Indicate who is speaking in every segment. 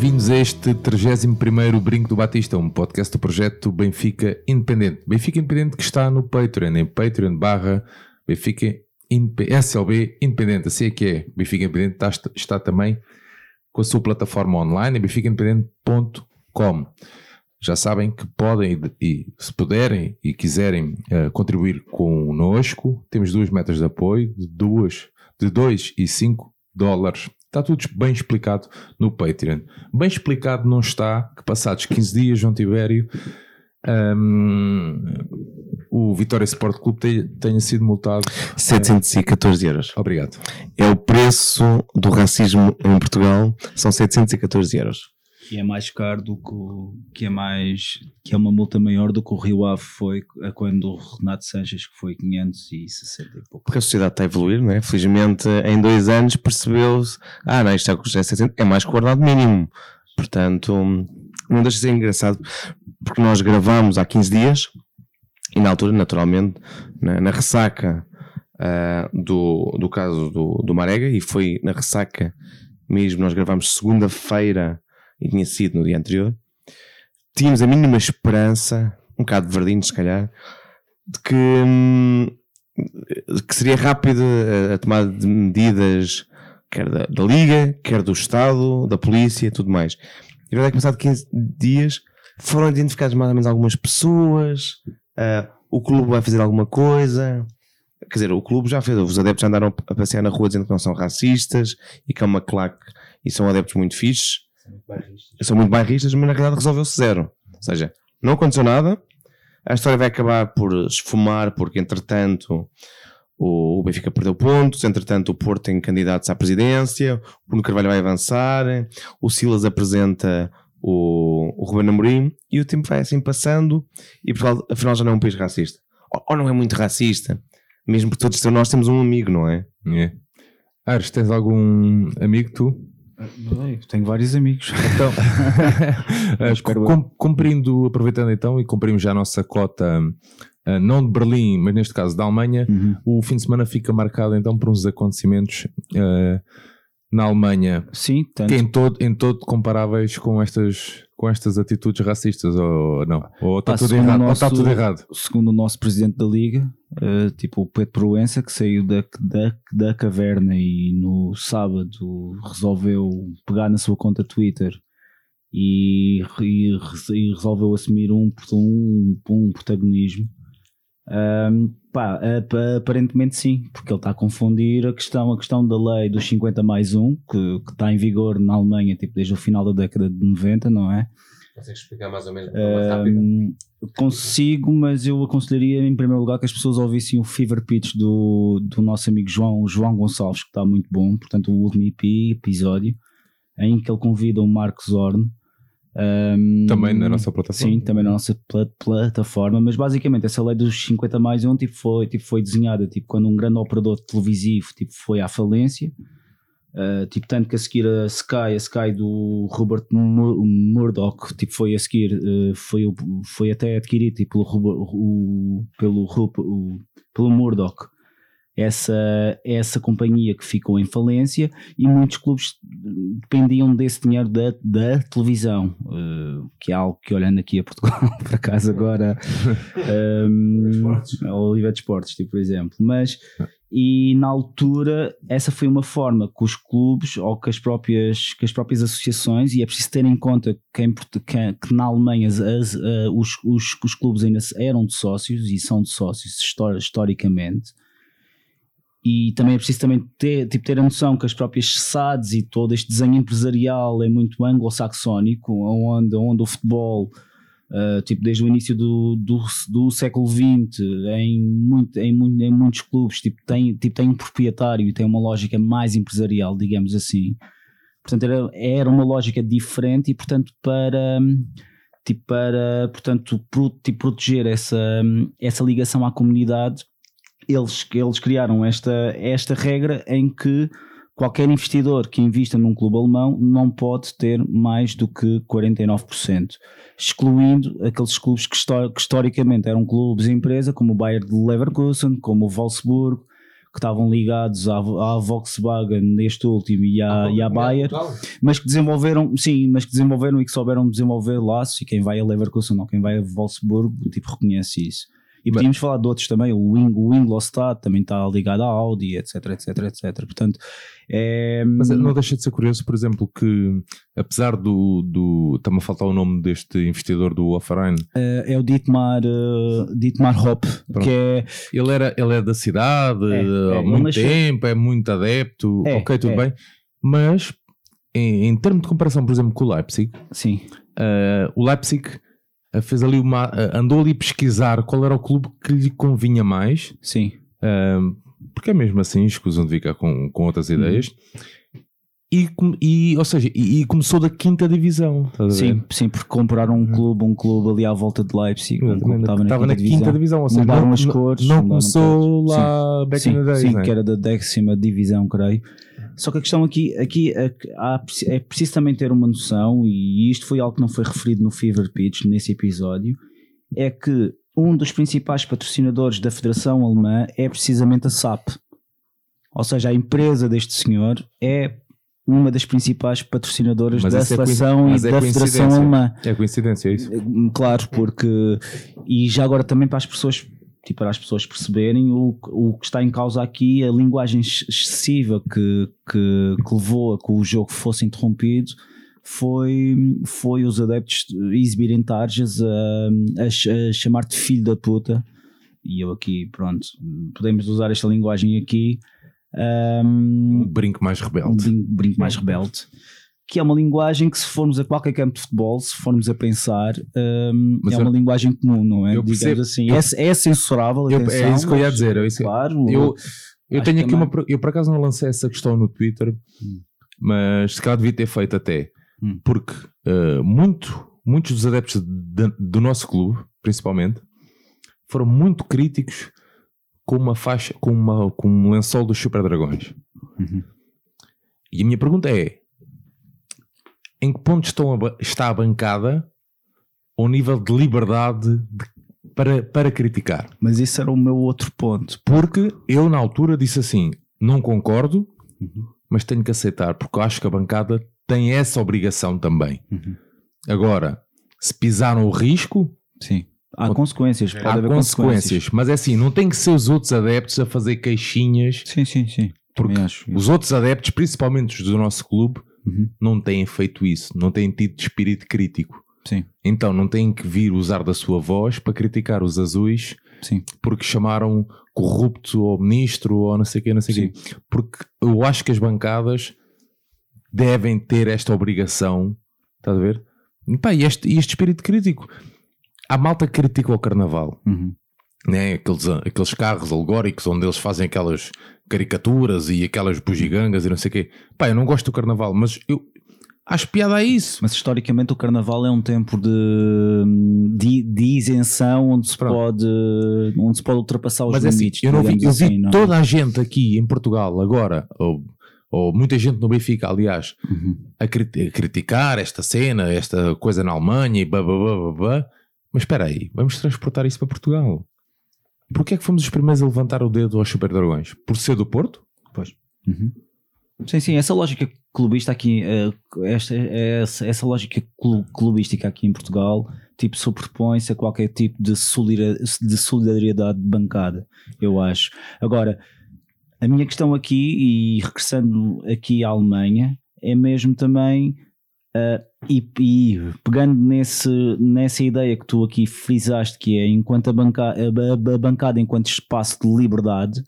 Speaker 1: Bem-vindos a este 31º Brinco do Batista, um podcast do projeto Benfica Independente. Benfica Independente que está no Patreon, em Patreon barra Benfica Indep- SLB Independente, assim é que é. Benfica Independente está, está também com a sua plataforma online em benficaindependente.com. Já sabem que podem, e se puderem e quiserem eh, contribuir connosco, temos duas metas de apoio, de duas, de 2 e 5 dólares. Está tudo bem explicado no Patreon. Bem explicado não está que passados 15 dias, João Tibério, hum, o Vitória Sport Clube te- tenha sido multado.
Speaker 2: 714 euros.
Speaker 1: Obrigado.
Speaker 2: É o preço do racismo em Portugal, são 714 euros.
Speaker 3: Que é mais caro do que o, que é mais que é uma multa maior do que o Rio Ave foi quando o Renato Sanches que foi 560 e pouco.
Speaker 2: Porque a sociedade está a evoluir, não é? Felizmente, em dois anos percebeu-se, ah, não, isto é, é 700, é mais que o ordenado mínimo. Portanto, não deixa de ser engraçado, porque nós gravamos há 15 dias, e na altura, naturalmente, na, na ressaca ah, do, do caso do, do Marega, e foi na ressaca mesmo, nós gravamos segunda-feira, e tinha sido no dia anterior, tínhamos a mínima esperança, um bocado verdinho se calhar, de que, hum, que seria rápido a, a tomada de medidas, quer da, da Liga, quer do Estado, da Polícia tudo mais. E a verdade é que passado 15 dias foram identificadas mais ou menos algumas pessoas, ah, o clube vai fazer alguma coisa. Quer dizer, o clube já fez, os adeptos já andaram a passear na rua dizendo que não são racistas e que é uma claque e são adeptos muito fixes. São muito bairristas, mas na realidade resolveu-se zero. Ou seja, não aconteceu nada, a história vai acabar por esfumar, porque entretanto o o Benfica perdeu pontos, entretanto o Porto tem candidatos à presidência, o Bruno Carvalho vai avançar, o Silas apresenta o, o Ruben Amorim e o tempo vai assim passando e Portugal afinal já não é um país racista. Ou, ou não é muito racista, mesmo porque todos nós temos um amigo, não é?
Speaker 1: É. Ares, tens algum amigo tu?
Speaker 3: Tenho vários amigos.
Speaker 1: Então, eh, cum- cumprindo, aproveitando então e cumprimos já a nossa cota, eh, não de Berlim, mas neste caso da Alemanha,
Speaker 3: Uhum.
Speaker 1: o fim de semana fica marcado então por uns acontecimentos eh, na Alemanha
Speaker 3: Sim, tanto
Speaker 1: que em todo, em todo comparáveis com estas, com estas atitudes racistas, ou não? Ou está
Speaker 3: Pá,
Speaker 1: tudo, errado,
Speaker 3: o
Speaker 1: ou está
Speaker 3: nosso-
Speaker 1: tudo errado?
Speaker 3: segundo o nosso presidente da liga, eh, tipo o Pedro Proença, que saiu da, da, da caverna e no sábado resolveu pegar na sua conta Twitter e, e, e resolveu assumir um, um, um protagonismo. Ahm, pá, ap- aparentemente sim, porque ele está a confundir a questão, a questão da lei dos 50 mais 1, que, que está em vigor na Alemanha tipo, desde o final da década de 90, não é?
Speaker 2: Consegues explicar mais ou menos
Speaker 3: Ahm, consigo, mas eu aconselharia em primeiro lugar que as pessoas ouvissem o Fever Pitch do, do nosso amigo João, João Gonçalves, que está muito bom, portanto, o último EP, episódio, em que ele convida o Marcos Horn. Ahm,
Speaker 1: Também na nossa plataforma.
Speaker 3: Sim, também na nossa pla- plataforma, mas basicamente essa lei dos 50 mais 1 tipo, foi, tipo, foi desenhada tipo, quando um grande operador televisivo tipo, foi à falência, Uh, tipo, tanto que a seguir a Sky, a Sky do Robert Mur- Murdoch, tipo, foi a seguir, uh, foi, foi até adquirido tipo, pelo, o, pelo, o- pelo Murdoch. Essa, essa companhia que ficou em falência e muitos clubes dependiam desse dinheiro da, da televisão, uh, que é algo que olhando aqui a Portugal, por acaso agora, um, a Oliva de Esportes, tipo, por exemplo, mas e na altura essa foi uma forma que os clubes ou que as próprias, que as próprias associações, e é preciso ter em conta que, em que- que na Alemanha as- as- eh, os, os, os clubes ainda eram de sócios e são de sócios histori- historicamente. E também é preciso também ter, tipo, ter a noção que as próprias SADs e todo este desenho empresarial é muito anglo-saxónico, onde, onde o futebol Uh, tipo desde o início do, do, do século XX em, muito, em, muito, em muitos clubes tipo, tem, tipo, tem um proprietário e tem uma lógica mais empresarial, digamos assim. Portanto, era, era uma lógica diferente e, portanto, para, tipo, para portanto, pro, tipo, proteger essa, essa ligação à comunidade, eles, eles criaram esta, esta regra em que qualquer investidor que invista num clube alemão não pode ter mais do que 49%, excluindo aqueles clubes que, que historicamente eram clubes empresa, como o Bayer de Leverkusen, como o Wolfsburg, que estavam ligados à, à Volkswagen neste último e à, e à Bayer, mas que desenvolveram, sim, mas que desenvolveram e que souberam desenvolver laços e quem vai a Leverkusen ou quem vai a Wolfsburg, tipo, reconhece isso. E podíamos falar de outros também, o, Wing, o Ingolstadt também está ligado à Audi, etc, etc, etc. Portanto, é...
Speaker 1: Mas não deixa de ser curioso, por exemplo, que apesar do. do Está-me a faltar o nome deste investidor do Offline.
Speaker 3: eh, é o Dietmar, eh, Dietmar Hopp,
Speaker 1: Pronto.
Speaker 3: que é
Speaker 1: Ele, era, ele é da cidade
Speaker 3: É, é,
Speaker 1: há
Speaker 3: ele
Speaker 1: muito tempo, é muito adepto,
Speaker 3: É,
Speaker 1: ok, tudo
Speaker 3: é.
Speaker 1: bem. Mas em, em termos de comparação, por exemplo, com o Leipzig,
Speaker 3: sim,
Speaker 1: eh, o Leipzig fez ali uma. eh, andou ali a pesquisar qual era o clube que lhe convinha mais.
Speaker 3: sim,
Speaker 1: eh, porque é mesmo assim, escusam de ficar com, com outras
Speaker 3: Uhum.
Speaker 1: ideias. E, com- e, ou seja, e, e começou da quinta divisão.
Speaker 3: sim, sim, porque compraram um clube, um clube ali à volta de Leipzig, um clube
Speaker 1: Exatamente,
Speaker 3: estava na,
Speaker 1: estava
Speaker 3: quinta, divisão.
Speaker 1: divisão, ou seja,
Speaker 3: Mudaram
Speaker 1: não,
Speaker 3: as cores,
Speaker 1: não começou
Speaker 3: cores.
Speaker 1: lá back
Speaker 3: sim,
Speaker 1: in the days,
Speaker 3: sim,
Speaker 1: né?
Speaker 3: que era da décima divisão, creio. Só que a questão aqui, aqui é, há- é preciso também ter uma noção, e isto foi algo que não foi referido no Fever Pitch nesse episódio, é que um dos principais patrocinadores da Federação Alemã é precisamente a SAP. Ou seja, a empresa deste senhor é uma das principais patrocinadoras
Speaker 1: Mas
Speaker 3: da
Speaker 1: é
Speaker 3: seleção
Speaker 1: coinci-
Speaker 3: e
Speaker 1: mas é
Speaker 3: da Federação. Alemã.
Speaker 1: É coincidência, é isso?
Speaker 3: Claro, porque e já agora também para as pessoas tipo, para as pessoas perceberem o, o que está em causa aqui, a linguagem ex- excessiva que, que, que levou a que o jogo fosse interrompido foi, foi os adeptos exibirem tarjas a, a a chamar-te filho da puta. E eu aqui, pronto, podemos usar esta linguagem aqui
Speaker 1: Um
Speaker 3: um,
Speaker 1: brinco mais
Speaker 3: um
Speaker 1: rebelde.
Speaker 3: brin- brinco mais rebelde, que é uma linguagem que se formos a qualquer campo de futebol, se formos a pensar, hum,
Speaker 1: Mas
Speaker 3: é
Speaker 1: eu-
Speaker 3: uma linguagem comum, não é?
Speaker 1: eu percebo-
Speaker 3: assim.
Speaker 1: eu-
Speaker 3: é, é censurável,
Speaker 1: Eu-
Speaker 3: atenção,
Speaker 1: é isso que eu ia dizer. é isso
Speaker 3: Claro,
Speaker 1: eu, eu tenho aqui
Speaker 3: também-
Speaker 1: uma. Eu por acaso não lancei essa questão no Twitter, mas se calhar devia ter feito até.
Speaker 3: Hum.
Speaker 1: Porque eh, muito, muitos dos adeptos de- do nosso clube, principalmente, foram muito críticos com uma faixa, com, uma, com um lençol dos Super Dragões.
Speaker 3: Uhum.
Speaker 1: E a minha pergunta é: em que ponto estão a está a bancada ao nível de liberdade de- para, para criticar?
Speaker 3: mas isso era o meu outro ponto.
Speaker 1: Porque eu, na altura, disse assim: não concordo,
Speaker 3: Uhum.
Speaker 1: mas tenho que aceitar, porque eu acho que a bancada tem essa obrigação também.
Speaker 3: Uhum.
Speaker 1: Agora, se pisaram o risco,
Speaker 3: Sim. Há consequências, pode
Speaker 1: há
Speaker 3: haver
Speaker 1: consequências. Mas é assim, não tem que ser os outros adeptos a fazer queixinhas,
Speaker 3: Sim, sim, sim.
Speaker 1: porque os outros adeptos, principalmente os do nosso clube,
Speaker 3: Uhum.
Speaker 1: não têm feito isso, não têm tido espírito crítico.
Speaker 3: Sim,
Speaker 1: Então não têm que vir usar da sua voz para criticar os azuis
Speaker 3: sim.
Speaker 1: porque chamaram corrupto ou ministro ou não sei o quê, não sei o quê. Porque eu acho que as bancadas devem ter esta obrigação, estás a ver? E, pá, e este, e este espírito crítico. Há malta critica o carnaval,
Speaker 3: Uhum.
Speaker 1: Né? aqueles, aqueles carros alegóricos onde eles fazem aquelas caricaturas e aquelas bugigangas e não sei o quê. Pá, eu não gosto do carnaval, mas eu acho piada a isso.
Speaker 3: Mas historicamente o carnaval é um tempo de, de, de isenção onde se,
Speaker 1: Pronto.
Speaker 3: pode, onde se pode ultrapassar os
Speaker 1: Mas é assim,
Speaker 3: limites.
Speaker 1: eu, não vi, eu vi
Speaker 3: assim, não é?
Speaker 1: toda a gente aqui em Portugal agora, ou, ou muita gente no Benfica, aliás,
Speaker 3: Uhum.
Speaker 1: a, a criticar esta cena, esta coisa na Alemanha e blá blá blá blá blá. Mas espera aí, vamos transportar isso para Portugal. Porquê é que fomos os primeiros a levantar o dedo aos Super Dragões? Por ser do Porto?
Speaker 3: Uhum. Sim, sim, essa lógica clubista aqui, eh, esta, essa, essa lógica clu- clubística aqui em Portugal, tipo, sobrepõe-se a qualquer tipo de solidariedade de bancada, eu acho. Agora, a minha questão aqui, e regressando aqui à Alemanha, é mesmo também, eh, e, e pegando nesse, nessa ideia que tu aqui frisaste, que é enquanto a, banca, a, a bancada enquanto espaço de liberdade,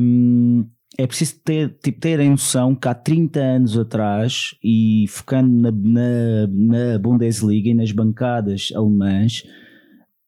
Speaker 3: hum, é preciso ter, tipo, ter a noção que há 30 anos atrás, e focando na, na, na Bundesliga e nas bancadas alemãs,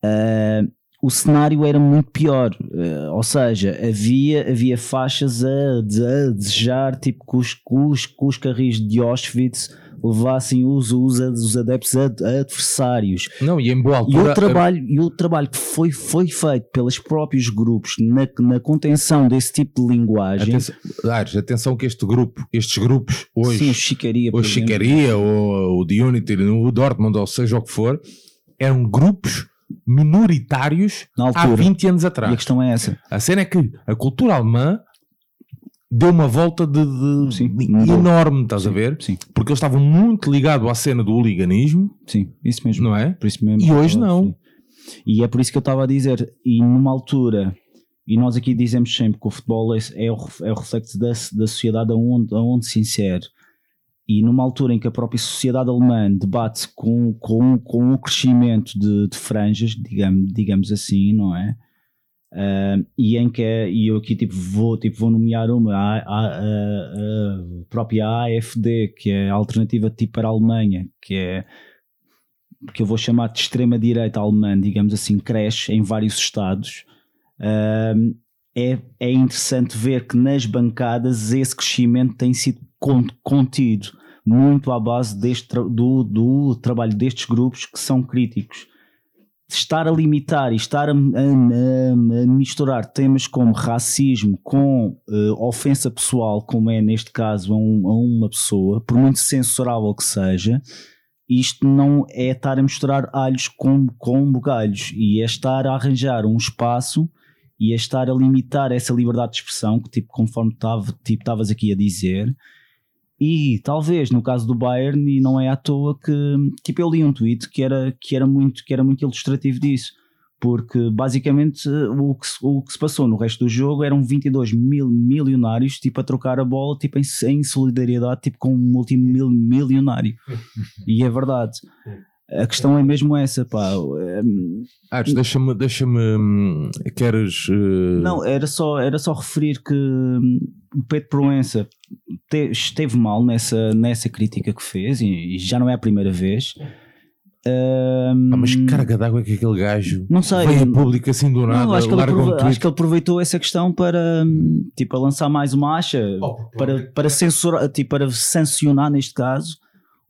Speaker 3: ah, o cenário era muito pior. Eh, ou seja, havia, havia faixas a, a desejar tipo, que os, que os, que os carris de Auschwitz levassem os, os, os adeptos a, a adversários.
Speaker 1: Não, e em boa
Speaker 3: E
Speaker 1: altura.
Speaker 3: o trabalho, e o trabalho que foi, foi feito pelos próprios grupos na, na contenção desse tipo de linguagem,
Speaker 1: Atenção, Aires, atenção que este grupo, estes grupos, hoje,
Speaker 3: sim, o Chicaria,
Speaker 1: o. Chicaria, ou o The Unity, o Dortmund, ou seja o que for, eram grupos minoritários
Speaker 3: Na
Speaker 1: há
Speaker 3: altura.
Speaker 1: 20 anos
Speaker 3: E a
Speaker 1: atrás.
Speaker 3: questão é essa.
Speaker 1: A cena é que a cultura alemã deu uma volta de, de-
Speaker 3: Sim,
Speaker 1: enorme, estás a ver?
Speaker 3: Sim,
Speaker 1: Porque eles estavam muito ligados à cena do hooliganismo,
Speaker 3: sim, isso mesmo.
Speaker 1: não é?
Speaker 3: Por isso mesmo
Speaker 1: E hoje não.
Speaker 3: E é por isso que eu estava a dizer, e numa altura, e nós aqui dizemos sempre que o futebol é, é o, é o reflexo da, da sociedade aonde, aonde se insere. E numa altura em que a própria sociedade alemã debate com, com, com o crescimento de, de franjas, digamos, digamos assim, não é? Ah, e em que é- e eu aqui tipo vou, tipo, vou nomear uma, a, a, a- própria AFD, que é a alternativa tipo para a Alemanha, que é que eu vou chamar de extrema-direita alemã, digamos assim, cresce em vários estados. Ahm, é, é interessante ver que nas bancadas esse crescimento tem sido con- contido muito à base deste, do, do trabalho destes grupos que são críticos. Estar a limitar e estar a, a- a- a misturar temas como racismo com eh, ofensa pessoal, como é neste caso a, um- uma pessoa, por muito censurável que seja, isto não é estar a misturar alhos com, com bugalhos. E é estar a arranjar um espaço e é estar a limitar essa liberdade de expressão que tipo conforme tipo estavas aqui a dizer e talvez no caso do Bayern e não é à toa que tipo eu li um tweet que era que era muito que era muito ilustrativo disso porque basicamente o que, se- o que se passou no resto do jogo eram 22 mil milionários tipo a trocar a bola tipo em, em solidariedade tipo com um multimilionário. E é verdade a questão é mesmo essa pá.
Speaker 1: Aires, deixa-me, deixa-me, hum, queres... eh,
Speaker 3: não era só era só referir que hum, o Pedro Proença te- esteve mal nessa nessa crítica que fez e, e já não é a primeira vez. Hum,
Speaker 1: Ah, mas que carga d'água é que aquele gajo
Speaker 3: Não sei,
Speaker 1: veio
Speaker 3: eu-
Speaker 1: público assim do nada,
Speaker 3: Não, acho que, ele
Speaker 1: um
Speaker 3: acho que ele aproveitou essa questão para tipo a lançar mais uma acha para, para censurar, tipo, para sancionar neste caso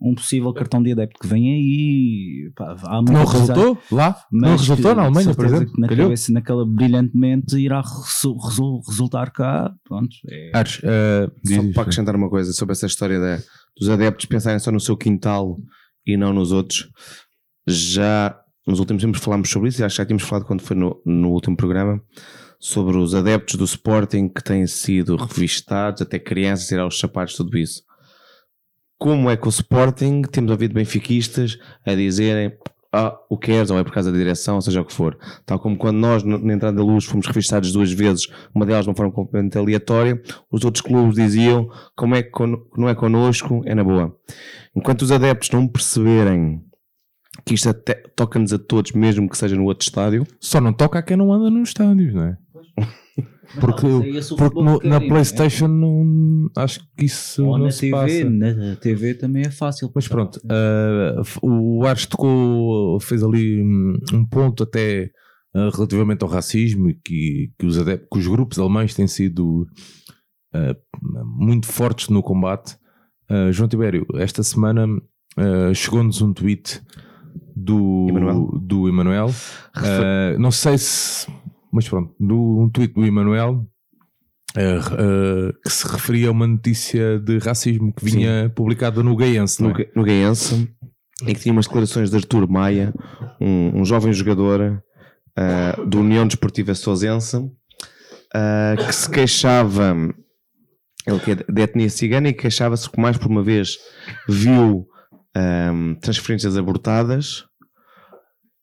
Speaker 3: um possível cartão de adepto que vem aí. Pá, há
Speaker 1: Que não
Speaker 3: coisa-
Speaker 1: resultou lá?
Speaker 3: mas
Speaker 1: não resultou na Alemanha,
Speaker 3: de
Speaker 1: por exemplo?
Speaker 3: Na
Speaker 1: Calhou?
Speaker 3: cabeça, naquela brilhantemente irá resu- resu- resultar cá. Pronto, é-
Speaker 1: eh,
Speaker 2: Só para acrescentar uma coisa sobre essa história da- dos adeptos pensarem só no seu quintal e não nos outros. Já nos últimos tempos falámos sobre isso e acho que já tínhamos falado quando foi no, no último programa sobre os adeptos do Sporting que têm sido revistados, até crianças ir aos sapatos, tudo isso. Como é que o Sporting, temos ouvido benfiquistas a dizerem ah, o que queres, ou é por causa da direção, seja o que for. Tal como quando nós, na entrada da luz, fomos revistados duas vezes, uma delas de uma forma completamente aleatória, os outros clubes diziam como é que não é connosco, é na boa. Enquanto os adeptos não perceberem que isto toca-nos a todos, mesmo que seja no outro estádio,
Speaker 1: Só não toca a quem não anda nos estádios, não é? Porque,
Speaker 3: é
Speaker 1: porque no- na
Speaker 3: querem,
Speaker 1: Playstation não, acho que isso
Speaker 3: Ou
Speaker 1: não
Speaker 3: na
Speaker 1: se
Speaker 3: TV,
Speaker 1: passa.
Speaker 3: na TV também é fácil.
Speaker 1: Mas pronto, uh, o Ares tocou, fez ali um, um ponto até uh, relativamente ao racismo e que, que, os adep- que os grupos alemães têm sido uh, muito fortes no combate. Uh, João Tibério, esta semana uh, chegou-nos um tweet do
Speaker 2: Emanuel.
Speaker 1: do Emanuel. Uh, não sei se, mas pronto, do, um tweet do Emanuel. uh, uh, que se referia a uma notícia de racismo que vinha publicada no Gaiense,
Speaker 2: no,
Speaker 1: é?
Speaker 2: No Gaense, em que tinha umas declarações de Artur Maia, um, um jovem jogador ah, do União Desportiva Sousense, ah, que se queixava, ele que é de etnia cigana, e queixava-se que mais por uma vez viu ahm, transferências abortadas,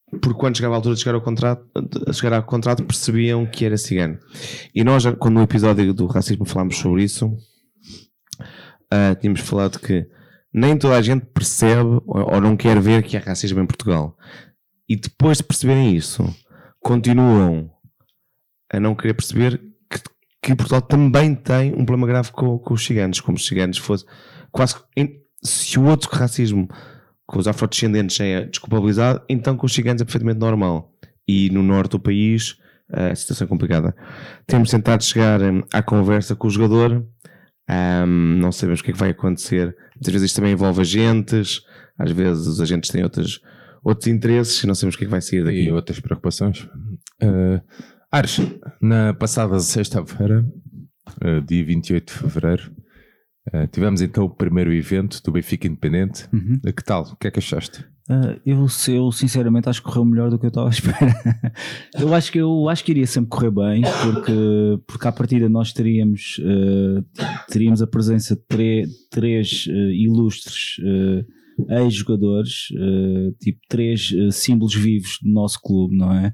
Speaker 2: porque quando chegava a altura de chegar ao contrato, chegar ao contrato percebiam que era cigano. E nós, quando no episódio do racismo falámos sobre isso, ah, tínhamos falado que nem toda a gente percebe ou, não quer ver que há racismo em Portugal. E depois de perceberem isso, continuam a não querer perceber que, que Portugal também tem um problema grave com, com os ciganos, como os ciganos fossem quase se o outro racismo com os afrodescendentes é desculpabilizado, então com os ciganos é perfeitamente normal. e no norte do país a situação é complicada. Temos tentado chegar hum, à conversa com o jogador, hum, não sabemos o que é que vai acontecer. Muitas vezes isto também envolve agentes, às vezes os agentes têm outros, outros interesses e não sabemos o que é que vai sair daqui.
Speaker 1: E outras preocupações. Uh, Ares, na passada sexta-feira, uh, dia 28 de fevereiro, uh, tivemos então o primeiro evento do Benfica Independente.
Speaker 3: Uhum.
Speaker 1: Uh, que tal? O que é que achaste?
Speaker 3: Uh, eu, eu sinceramente acho que correu melhor do que eu estava à espera. eu acho que eu acho que iria sempre correr bem, porque, porque à partida nós teríamos, uh, teríamos a presença de três, três uh, ilustres ex-jogadores, tipo três símbolos vivos do nosso clube, não é?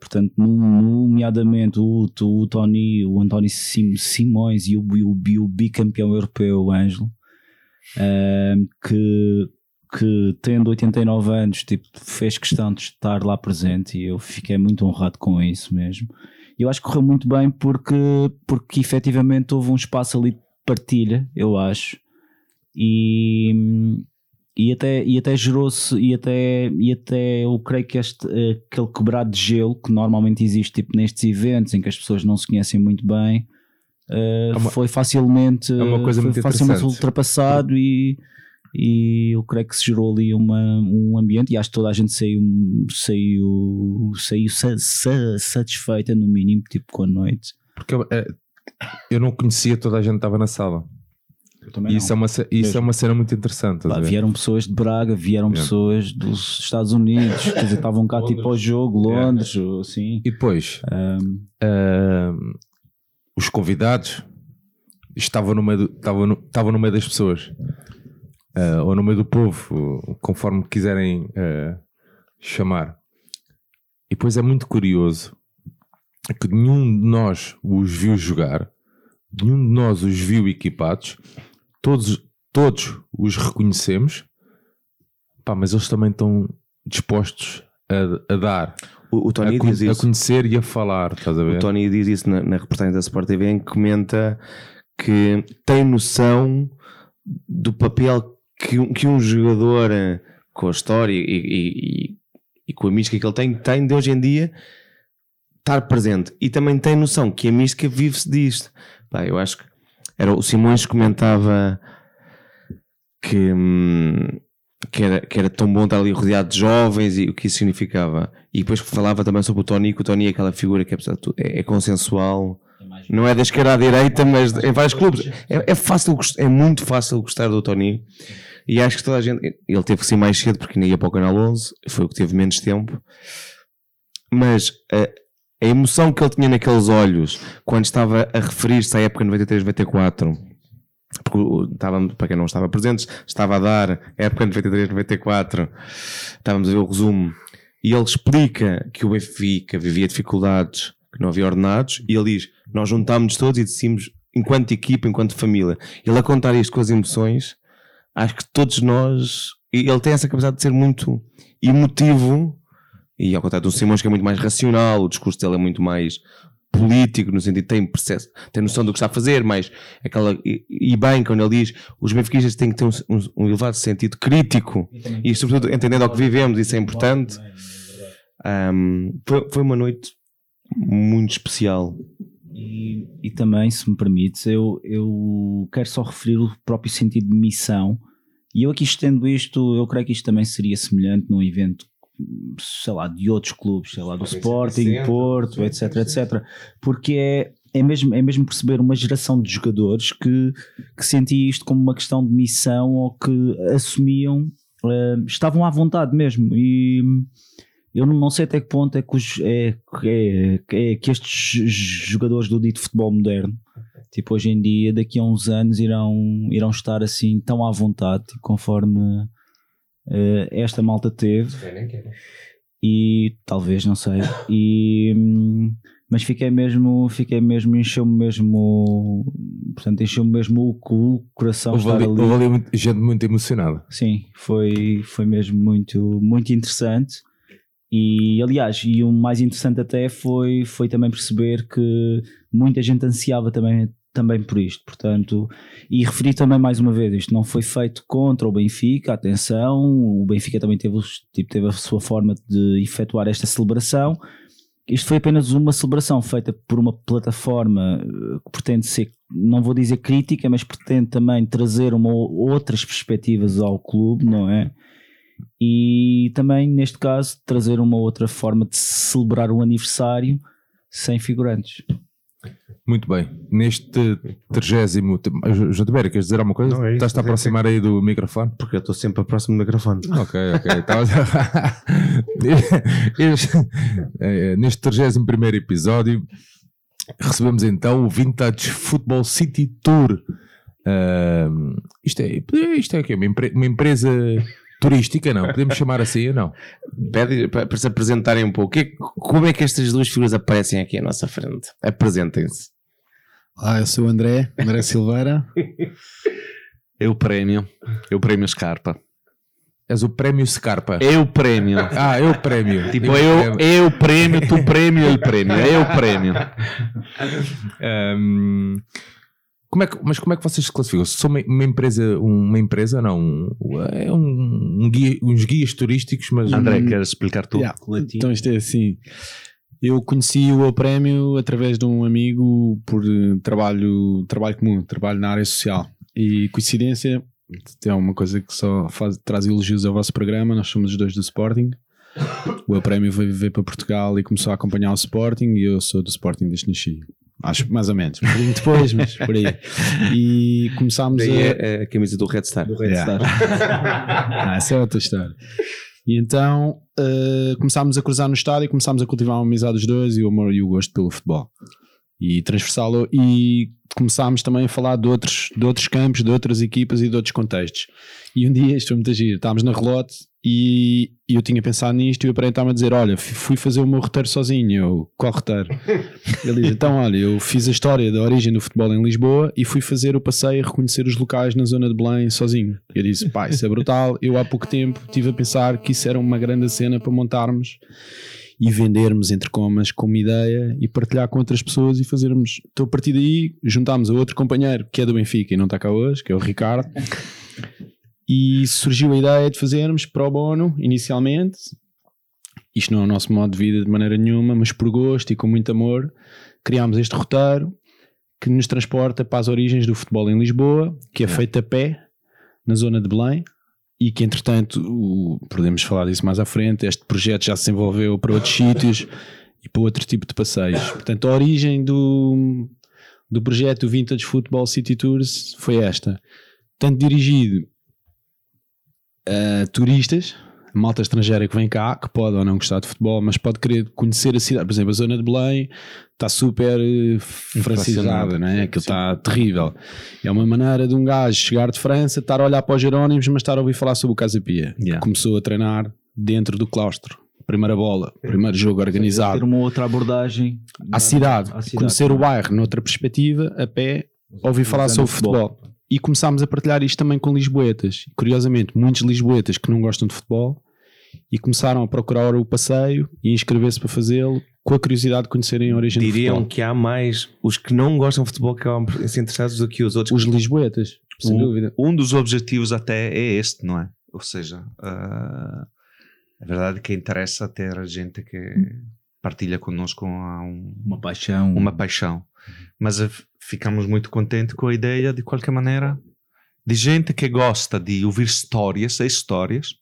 Speaker 3: Portanto, nomeadamente o, o Tony, o António Sim, Simões e o, o, o bicampeão europeu, o Ângelo, que que tendo 89 anos tipo, fez questão de estar lá presente e eu fiquei muito honrado com isso mesmo. Eu acho que correu muito bem porque, porque efetivamente houve um espaço ali de partilha, eu acho. E, e até, e até gerou-se, e até, e até eu creio que este, aquele quebrado de gelo que normalmente existe tipo, nestes eventos em que as pessoas não se conhecem muito bem, uh, é uma, foi facilmente,
Speaker 1: é uma coisa
Speaker 3: foi
Speaker 1: muito
Speaker 3: facilmente ultrapassado e e eu creio que se gerou ali uma, um ambiente e acho que toda a gente saiu, saiu, saiu sa, sa, satisfeita no mínimo, tipo com a noite.
Speaker 1: Porque eu, é, eu não conhecia, toda a gente estava na sala. E isso, é uma, isso é uma cena muito interessante.
Speaker 3: Pá, vieram pessoas de Braga, vieram yeah. pessoas dos Estados Unidos, quer dizer, estavam cá tipo ao jogo, Londres, yeah. assim.
Speaker 1: E depois, um, um, os convidados estavam no meio, estavam no, estavam no meio das pessoas uh, ou no meio do povo, conforme quiserem uh, chamar. E depois é muito curioso que nenhum de nós os viu jogar, nenhum de nós os viu equipados, todos, todos os reconhecemos, pá, mas eles também estão dispostos a, a dar.
Speaker 2: O, o Tony
Speaker 1: a,
Speaker 2: diz
Speaker 1: a
Speaker 2: isso.
Speaker 1: conhecer e a falar, estás a ver?
Speaker 2: O Tony diz isso na, na reportagem da Sport TV em que comenta que tem noção do papel que um, que um jogador eh, com a história e, e, e, e com a mística que ele tem, tem de hoje em dia estar presente e também tem noção que a mística vive-se disto. Pá, eu acho que era o Simões comentava que, hum, que, era, que era tão bom estar ali rodeado de jovens e o que isso significava. E depois falava também sobre o Tony, que o Tony é aquela figura que apesar de tudo, é, é consensual. Não é da esquerda à direita, mas em vários clubes. É, é fácil, é muito fácil gostar do Tony. E acho que toda a gente. Ele teve que ser mais cedo porque ainda ia para o Canal 11, foi o que teve menos tempo. Mas a, a emoção que ele tinha naqueles olhos quando estava a referir-se à época 93-94 porque estava, para quem não estava presente, estava a dar época 93-94, estávamos a ver o resumo, e ele explica que o Benfica vivia dificuldades, que não havia ordenados, e ele diz: Nós juntámos-nos todos e decidimos, enquanto equipa, enquanto família. Ele a contar isto com as emoções, acho que todos nós. Ele tem essa capacidade de ser muito emotivo, e ao contrário do Simões, que é muito mais racional, o discurso dele é muito mais político, no sentido tem processo, tem noção do que está a fazer, mas aquela. E, e bem, quando ele diz os benfiquistas têm que ter um, um, um elevado sentido crítico e, e, sobretudo, entendendo ao que vivemos, isso é importante. Um, foi, foi uma noite muito especial.
Speaker 3: E, e, também, se me permites, eu, eu quero só referir o próprio sentido de missão. E eu aqui estendo isto, eu creio que isto também seria semelhante num evento, sei lá, de outros clubes, sei lá, do Sporting, Porto, etc, etc. Porque é, é, mesmo, é mesmo perceber uma geração de jogadores que, que sentia isto como uma questão de missão ou que assumiam, uh, estavam à vontade mesmo. E eu não sei até que ponto é que, os, é, é, é que estes jogadores do dito futebol moderno, tipo hoje em dia, daqui a uns anos, irão, irão estar assim tão à vontade, tipo, conforme uh, esta malta teve. E talvez, não sei. E, mas fiquei mesmo, fiquei mesmo, encheu-me mesmo, portanto, encheu-me mesmo o, o coração.
Speaker 1: Houve ali, houve ali gente muito emocionada.
Speaker 3: Sim, foi, foi mesmo muito, muito interessante. E aliás, e o mais interessante até foi, foi também perceber que muita gente ansiava também também por isto, portanto, e referi também mais uma vez, isto não foi feito contra o Benfica, atenção, o Benfica também teve, tipo, teve a sua forma de efetuar esta celebração, isto foi apenas uma celebração feita por uma plataforma eh, que pretende ser, não vou dizer crítica, mas pretende também trazer uma, outras perspectivas ao clube, não é? E também, neste caso, trazer uma outra forma de celebrar o aniversário sem figurantes.
Speaker 1: Muito bem. Neste trigésimo. Jotibério, queres dizer alguma coisa?
Speaker 2: Não, é isso.
Speaker 1: Estás-te a aproximar aí do microfone?
Speaker 2: Porque eu estou sempre próximo do microfone.
Speaker 1: Ok, ok. Estava- Este- eh, Neste 31 episódio recebemos então o Vintage Football City Tour. Ahm, isto é, isto é o quê? Uma, empre- uma empresa turística, não? Podemos chamar assim ou não?
Speaker 2: Pede para, se apresentarem um pouco. Que- como é que estas duas figuras aparecem aqui à nossa frente? Apresentem-se.
Speaker 4: Olá, eu sou o André, André Silveira.
Speaker 5: É o prémio. É o prémio Scarpa.
Speaker 1: És o Prémio Scarpa.
Speaker 5: É o prémio.
Speaker 1: Ah, é o prémio.
Speaker 5: Tipo, eu,
Speaker 1: prémio.
Speaker 5: é o prémio, tu prémio, ele prémio. É o prémio.
Speaker 1: Ahm, como é que, mas como é que vocês se classificam? São uma, uma empresa, uma empresa, não? Um, é um, um guia- uns guias turísticos, mas
Speaker 5: André, queres explicar tu?
Speaker 4: Yeah. Então isto é assim. Eu conheci o prémio através de um amigo por eh, trabalho, trabalho comum, trabalho na área social. E coincidência, é uma coisa que só faz, traz elogios ao vosso programa. Nós somos os dois do Sporting. O prémio veio viver para Portugal e começou a acompanhar o Sporting. E eu sou do Sporting desde que nasci. Acho mais ou menos, um bocadinho depois, mas por aí. E começámos
Speaker 2: Daí
Speaker 4: a.
Speaker 2: é a camisa do Red Star.
Speaker 4: Yeah. ah, essa é outra história. E então eh, começámos a cruzar no estádio e começámos a cultivar uma amizade dos dois e o amor e o gosto pelo futebol. E transversá-lo e começámos também a falar de outros, de outros campos, de outras equipas e de outros contextos. E um dia, isto foi muito giro, estávamos na relote e, e eu tinha pensado nisto e o aparelho estava a dizer: Olha, fui fazer o meu roteiro sozinho. Eu, qual roteiro? Ele diz: Então, olha, eu fiz a história da origem do futebol em Lisboa e fui fazer o passeio a reconhecer os locais na zona de Belém sozinho. Eu disse: Pá, isso é brutal. Eu há pouco tempo estive a pensar que isso era uma grande cena para montarmos e vendermos, entre comas, como ideia e partilhar com outras pessoas e fazermos. Então, a partir daí, juntámos a outro companheiro que é do Benfica e não está cá hoje, que é o Ricardo. E surgiu a ideia de fazermos pro bono, inicialmente. Isto não é o nosso modo de vida de maneira nenhuma, mas por gosto e com muito amor, criámos este roteiro que nos transporta para as origens do futebol em Lisboa, que é feito a pé, na zona de Belém, e que entretanto, o- podemos falar disso mais à frente, este projeto já se desenvolveu para outros sítios e para outro tipo de passeios. Portanto, a origem do, do projeto Vintage Football City Tours foi esta. Tanto dirigido a turistas, malta estrangeira que vem cá, que pode ou não gostar de futebol, mas pode querer conhecer a cidade. Por exemplo, a zona de Belém está super eh, francizada, não é? Aquilo está terrível. É uma maneira de um gajo chegar de França, estar a olhar para os Jerónimos, mas estar a ouvir falar sobre o Casa Pia.
Speaker 5: Yeah.
Speaker 4: Começou a treinar dentro do claustro. Primeira bola, primeiro jogo
Speaker 3: Ter
Speaker 4: organizado.
Speaker 3: uma outra abordagem
Speaker 4: À cidade,
Speaker 3: à cidade.
Speaker 4: conhecer o bairro noutra perspectiva, a pé, ouvir falar
Speaker 3: Usando
Speaker 4: sobre
Speaker 3: o
Speaker 4: futebol. E começámos a partilhar isto também com lisboetas. Curiosamente, muitos lisboetas que não gostam de futebol e começaram a procurar o passeio e inscrever-se para fazê-lo com a curiosidade de conhecerem a origem
Speaker 2: Diriam
Speaker 4: do futebol.
Speaker 2: que há mais os que não gostam de futebol que acabam por ser interessados do que os outros.
Speaker 4: Os lisboetas, sem
Speaker 5: Um-
Speaker 4: dúvida.
Speaker 5: Um dos objetivos até é este, não é? Ou seja, ah, é verdade que interessa ter gente que partilha connosco um-
Speaker 3: uma paixão.
Speaker 5: uma paixão. Mas ficamos muito contentes com a ideia, de qualquer maneira, de gente que gosta de ouvir histórias e histórias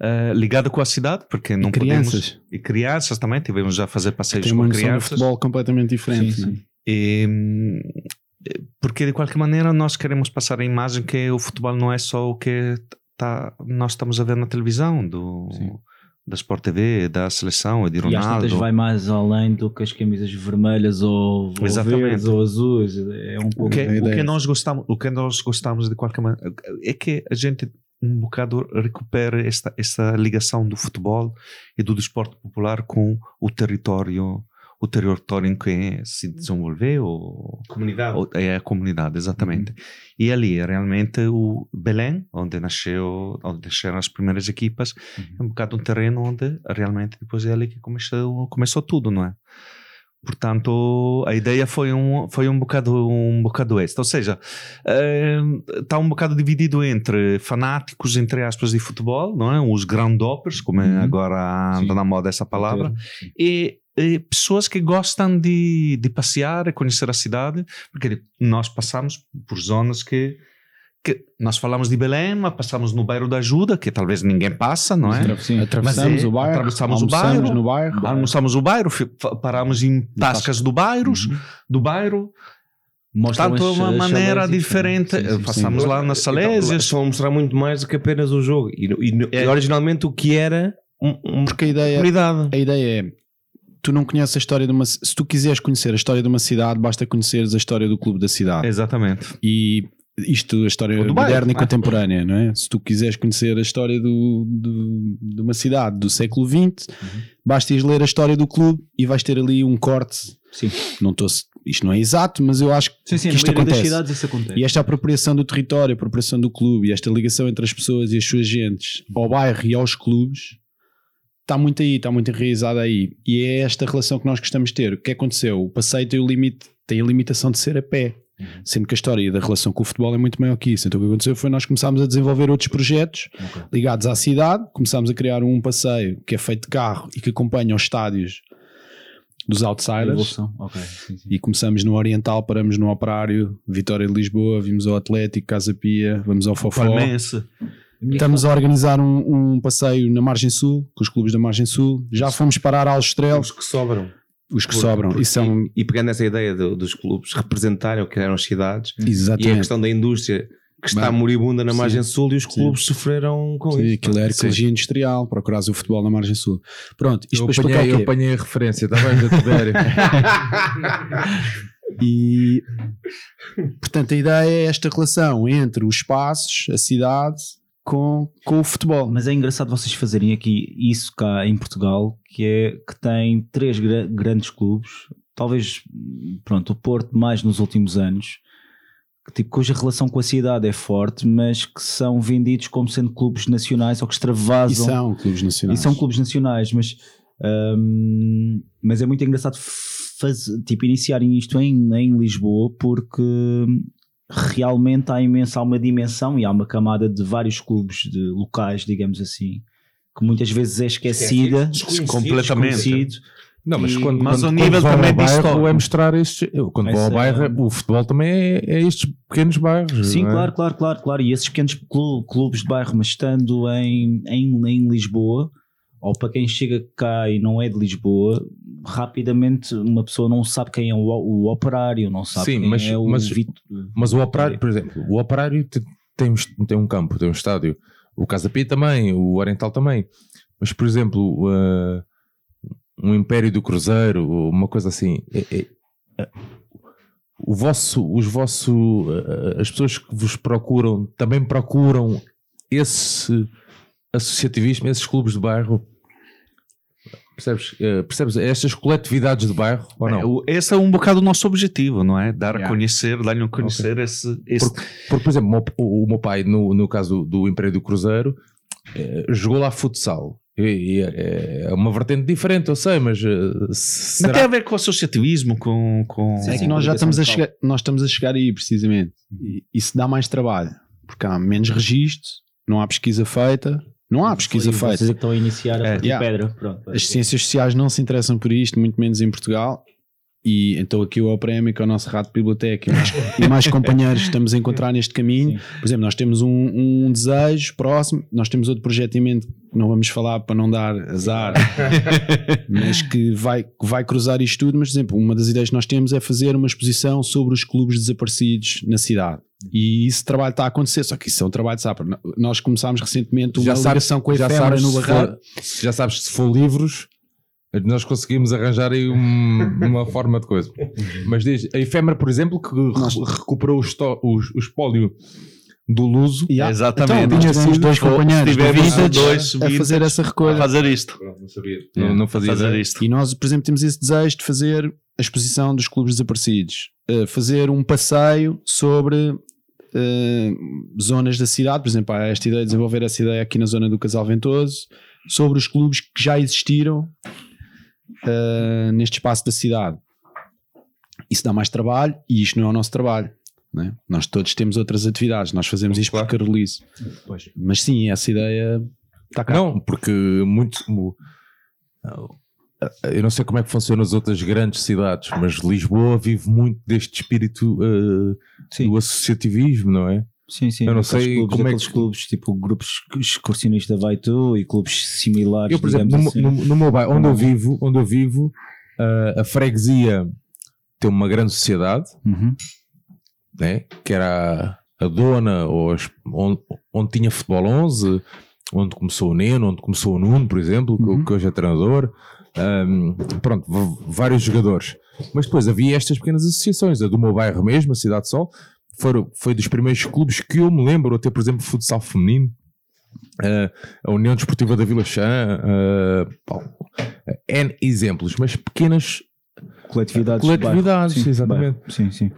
Speaker 5: eh, ligada com a cidade, porque não
Speaker 4: crianças.
Speaker 5: podemos... E crianças também, tivemos já a fazer passeios
Speaker 4: Tem uma
Speaker 5: com crianças.
Speaker 4: futebol completamente diferente.
Speaker 3: Sim,
Speaker 4: né?
Speaker 3: sim.
Speaker 5: E, porque de qualquer maneira nós queremos passar a imagem que o futebol não é só o que tá, nós estamos a ver na televisão, do,
Speaker 3: Sim.
Speaker 5: Da Sport TV, da seleção e de
Speaker 3: E às
Speaker 5: Ronaldo.
Speaker 3: tantas vai mais além do que as camisas vermelhas ou, ou verdes ou azuis. É um
Speaker 5: O
Speaker 3: pouco.
Speaker 5: que,
Speaker 4: a
Speaker 5: o que nós gostamos, o que nós gostamos de qualquer maneira é que a gente um bocado recupere esta esta ligação do futebol e do desporto popular com o território, o território em que se desenvolveu, ou,
Speaker 2: Comunidade.
Speaker 5: ou- é a comunidade, exatamente. E ali realmente o Belém, onde nasceu, onde nasceram as primeiras equipas, é um bocado um terreno onde realmente depois é ali que começou, começou tudo, não é? Portanto, a ideia foi um, foi um bocado um bocado esta. Ou seja, está um bocado dividido entre fanáticos, entre aspas, de futebol, não é? os groundhoppers, como é
Speaker 3: Uhum.
Speaker 5: agora anda
Speaker 3: Sim.
Speaker 5: na moda essa palavra, e pessoas que gostam de, de passear e conhecer a cidade, porque nós passamos por zonas que, que nós falamos de Belém, mas passamos no bairro da Ajuda, que talvez ninguém passa, não é?
Speaker 3: Sim.
Speaker 4: Atravessamos
Speaker 5: é,
Speaker 4: o bairro,
Speaker 5: atravessamos o
Speaker 4: almoçamos
Speaker 5: bairro,
Speaker 4: no bairro.
Speaker 5: Almoçamos o bairro, paramos em tascas do bairro,
Speaker 3: Uhum.
Speaker 5: do bairro, Portanto, é
Speaker 3: as-
Speaker 5: uma maneira diferente.
Speaker 3: sim, sim, sim.
Speaker 5: Passamos lá nas Salésias.
Speaker 2: Estão a mostrar muito mais do que apenas o jogo. E, e- e originalmente o que era um, um-
Speaker 4: Porque a ideia,
Speaker 2: comunidade.
Speaker 4: a ideia é tu não conheces a história de uma se tu quiseres conhecer a história de uma cidade basta conheceres a história do clube da cidade
Speaker 5: Exatamente.
Speaker 4: e isto a história
Speaker 5: do
Speaker 4: moderna e
Speaker 5: é?
Speaker 4: contemporânea não é? se tu quiseres conhecer a história do, do- de uma cidade do século XX
Speaker 5: Uhum.
Speaker 4: basta ires ler a história do clube e vais ter ali um corte
Speaker 3: Sim.
Speaker 4: não estou isto não é exato mas eu acho
Speaker 3: Sim, sim,
Speaker 4: que isto acontece
Speaker 3: cidades isso acontece.
Speaker 4: e esta apropriação do território, apropriação do clube e esta ligação entre as pessoas e as suas gentes ao bairro e aos clubes está muito aí, está muito enraizada aí. E é esta relação que nós gostamos de ter. O que aconteceu? O passeio tem o limite, tem a limitação de ser a pé. Sendo que a história da relação com o futebol é muito maior que isso. Então o que aconteceu foi nós começámos a desenvolver outros projetos
Speaker 3: Ok.
Speaker 4: ligados à cidade, começámos a criar um passeio que é feito de carro e que acompanha os estádios dos outsiders
Speaker 3: Evolução. Ok, sim, sim.
Speaker 4: e começamos no Oriental, paramos no Operário, Vitória de Lisboa, vimos ao Atlético, Casa Pia, vamos ao Fofó. Estamos a organizar um, um passeio na Margem Sul, com os clubes da Margem Sul. Já fomos parar aos Estrelos,
Speaker 2: Os que sobram.
Speaker 4: os que sobram. É um.
Speaker 2: E pegando essa ideia do- dos clubes representarem o que eram as cidades e a
Speaker 4: Exatamente.
Speaker 2: questão da indústria que está
Speaker 4: Bem,
Speaker 2: moribunda na
Speaker 4: sim.
Speaker 2: margem sul e os
Speaker 4: Sim.
Speaker 2: clubes sofreram com
Speaker 4: Sim,
Speaker 2: isso.
Speaker 4: aquilo é arqueologia industrial, procurares o futebol na Margem Sul. Pronto, isto
Speaker 1: Eu apanhei, eu apanhei a referência, está bem, Tibério?
Speaker 4: E portanto a ideia é esta relação entre os espaços, a cidade, com, com o futebol.
Speaker 3: Mas é engraçado vocês fazerem aqui isso cá em Portugal, que é que tem três gra- grandes clubes, talvez pronto, o Porto mais nos últimos anos, que, tipo, cuja relação com a cidade é forte, mas que são vendidos como sendo clubes nacionais ou que
Speaker 4: E
Speaker 3: extravasam
Speaker 4: são clubes nacionais.
Speaker 3: E são clubes nacionais, mas, hum, mas é muito engraçado faz, tipo, iniciarem isto em, em Lisboa porque realmente há imensa há uma dimensão e há uma camada de vários clubes de locais, digamos assim, que muitas vezes é esquecida,
Speaker 2: Desconhecido,
Speaker 5: completamente.
Speaker 3: desconhecido.
Speaker 1: Não, mas quando,
Speaker 5: mas
Speaker 1: quando,
Speaker 5: ao
Speaker 1: quando
Speaker 5: nível
Speaker 1: vão
Speaker 5: também
Speaker 1: ao bairro é mostrar estes. eu, Quando vou ao
Speaker 3: Esse
Speaker 1: bairro,
Speaker 3: é-
Speaker 1: o futebol também é, é estes pequenos bairros.
Speaker 3: Sim,
Speaker 1: não é?
Speaker 3: claro, claro, claro, claro. E esses pequenos clu- clubes de bairro, mas estando em, em, em Lisboa, ou para quem chega cá e não é de Lisboa, rapidamente uma pessoa não sabe quem é o, o operário, não sabe
Speaker 1: Sim,
Speaker 3: quem
Speaker 1: mas-
Speaker 3: é o
Speaker 1: mas-
Speaker 3: Vit-
Speaker 1: Mas o operário, por exemplo, o operário te- tem, um- tem um campo, tem um estádio. O Casa Pia também, o Oriental também. Mas, por exemplo, uh, um Império do Cruzeiro, uma coisa assim. é- é- é- o vosso, os vosso, uh, as pessoas que vos procuram também procuram esse associativismo, esses clubes de bairro. Percebes? Uh, percebes? Estas coletividades de bairro ou
Speaker 5: É,
Speaker 1: não?
Speaker 5: o- esse é um bocado o nosso objetivo, não é? Dar a
Speaker 4: Yeah.
Speaker 5: conhecer, dar-lhe a conhecer esse, esse
Speaker 1: Porque, porque, por exemplo, o meu- o, o meu pai, no, no caso do, do Império do Cruzeiro, eh, jogou lá futsal. E, e é, é uma vertente diferente, eu sei, mas eh,
Speaker 5: Não
Speaker 1: será
Speaker 5: tem a ver com associativismo, com. com...
Speaker 3: Sim,
Speaker 4: É que nós já estamos a chegar, nós estamos a chegar aí precisamente. E isso dá mais trabalho, porque há menos registro, não há pesquisa feita, não há pesquisa
Speaker 3: Foi
Speaker 4: feita.
Speaker 3: Vocês é que estão a iniciar a
Speaker 5: É.
Speaker 3: partir
Speaker 4: Yeah.
Speaker 3: pedra. Pronto.
Speaker 4: As ciências sociais não se interessam por isto, muito menos em Portugal. E então aqui o Prémio, que é o nosso rato de biblioteca, e mais, e mais companheiros estamos a encontrar neste caminho.
Speaker 3: Sim.
Speaker 4: Por exemplo, nós temos um, um desejo próximo, nós temos outro projeto em mente, não vamos falar para não dar azar, mas que vai, vai cruzar isto tudo. Mas, por exemplo, uma das ideias que nós temos é fazer uma exposição sobre os clubes desaparecidos na cidade. E esse trabalho está a acontecer, só que isso é um trabalho de sapa. Nós começámos recentemente uma
Speaker 1: Já sabes-
Speaker 4: ligação com a
Speaker 1: sabes,
Speaker 4: no Barreiro.
Speaker 1: se já sabes que se for livros, nós conseguimos arranjar aí um- uma forma de coisa. Mas diz, a efêmera, por exemplo, que re- recuperou o, os- o espólio do Luso.
Speaker 4: Yeah.
Speaker 5: Exatamente.
Speaker 4: Então, nós tivemos dois
Speaker 5: Fo-
Speaker 4: companheiros do Vintage
Speaker 5: dois
Speaker 4: a fazer essa recolha.
Speaker 5: fazer isto.
Speaker 1: Não sabia. Não, não fazia
Speaker 5: fazer isto.
Speaker 4: E nós, por exemplo, temos esse desejo de fazer a exposição dos clubes desaparecidos, Eh, fazer um passeio sobre eh, zonas da cidade, por exemplo, há esta ideia de desenvolver essa ideia aqui na zona do Casal Ventoso, sobre os clubes que já existiram eh, neste espaço da cidade. Isso dá mais trabalho e isto não é o nosso trabalho. Né? Nós todos temos outras atividades, nós fazemos isto por carolice.
Speaker 3: Pois.
Speaker 4: Mas sim, essa ideia está cá.
Speaker 1: Não, porque muito. Eu não sei como é que funciona nas outras grandes cidades, mas Lisboa vive muito deste espírito
Speaker 3: Sim.
Speaker 1: do associativismo, não é?
Speaker 3: Sim, sim.
Speaker 1: Eu não sei
Speaker 3: clubes,
Speaker 1: como é que-
Speaker 3: clubes, tipo grupos excursionistas vai tu e clubes similares.
Speaker 1: Eu, por exemplo, no,
Speaker 3: assim.
Speaker 1: no- no meu bairro, onde eu vivo, onde eu vivo eh, a freguesia tem uma grande sociedade,
Speaker 3: Uhum.
Speaker 1: Né? que era a, dona, ou as- onde, onde tinha futebol 11, onde começou o Neno, onde começou o Nuno, por exemplo, que-
Speaker 3: Uhum.
Speaker 1: que hoje é treinador. Ahm, pronto, vários jogadores. Mas depois havia estas pequenas associações, a do meu bairro mesmo, a Cidade Sol, foram, foi dos primeiros clubes que eu me lembro, até por exemplo, futsal feminino, ah, a União Desportiva da Vila Chã, pá, N exemplos, mas pequenas
Speaker 3: Coletividades.
Speaker 1: Coletividades.
Speaker 3: Sim,
Speaker 1: exatamente.
Speaker 3: Sim, sim.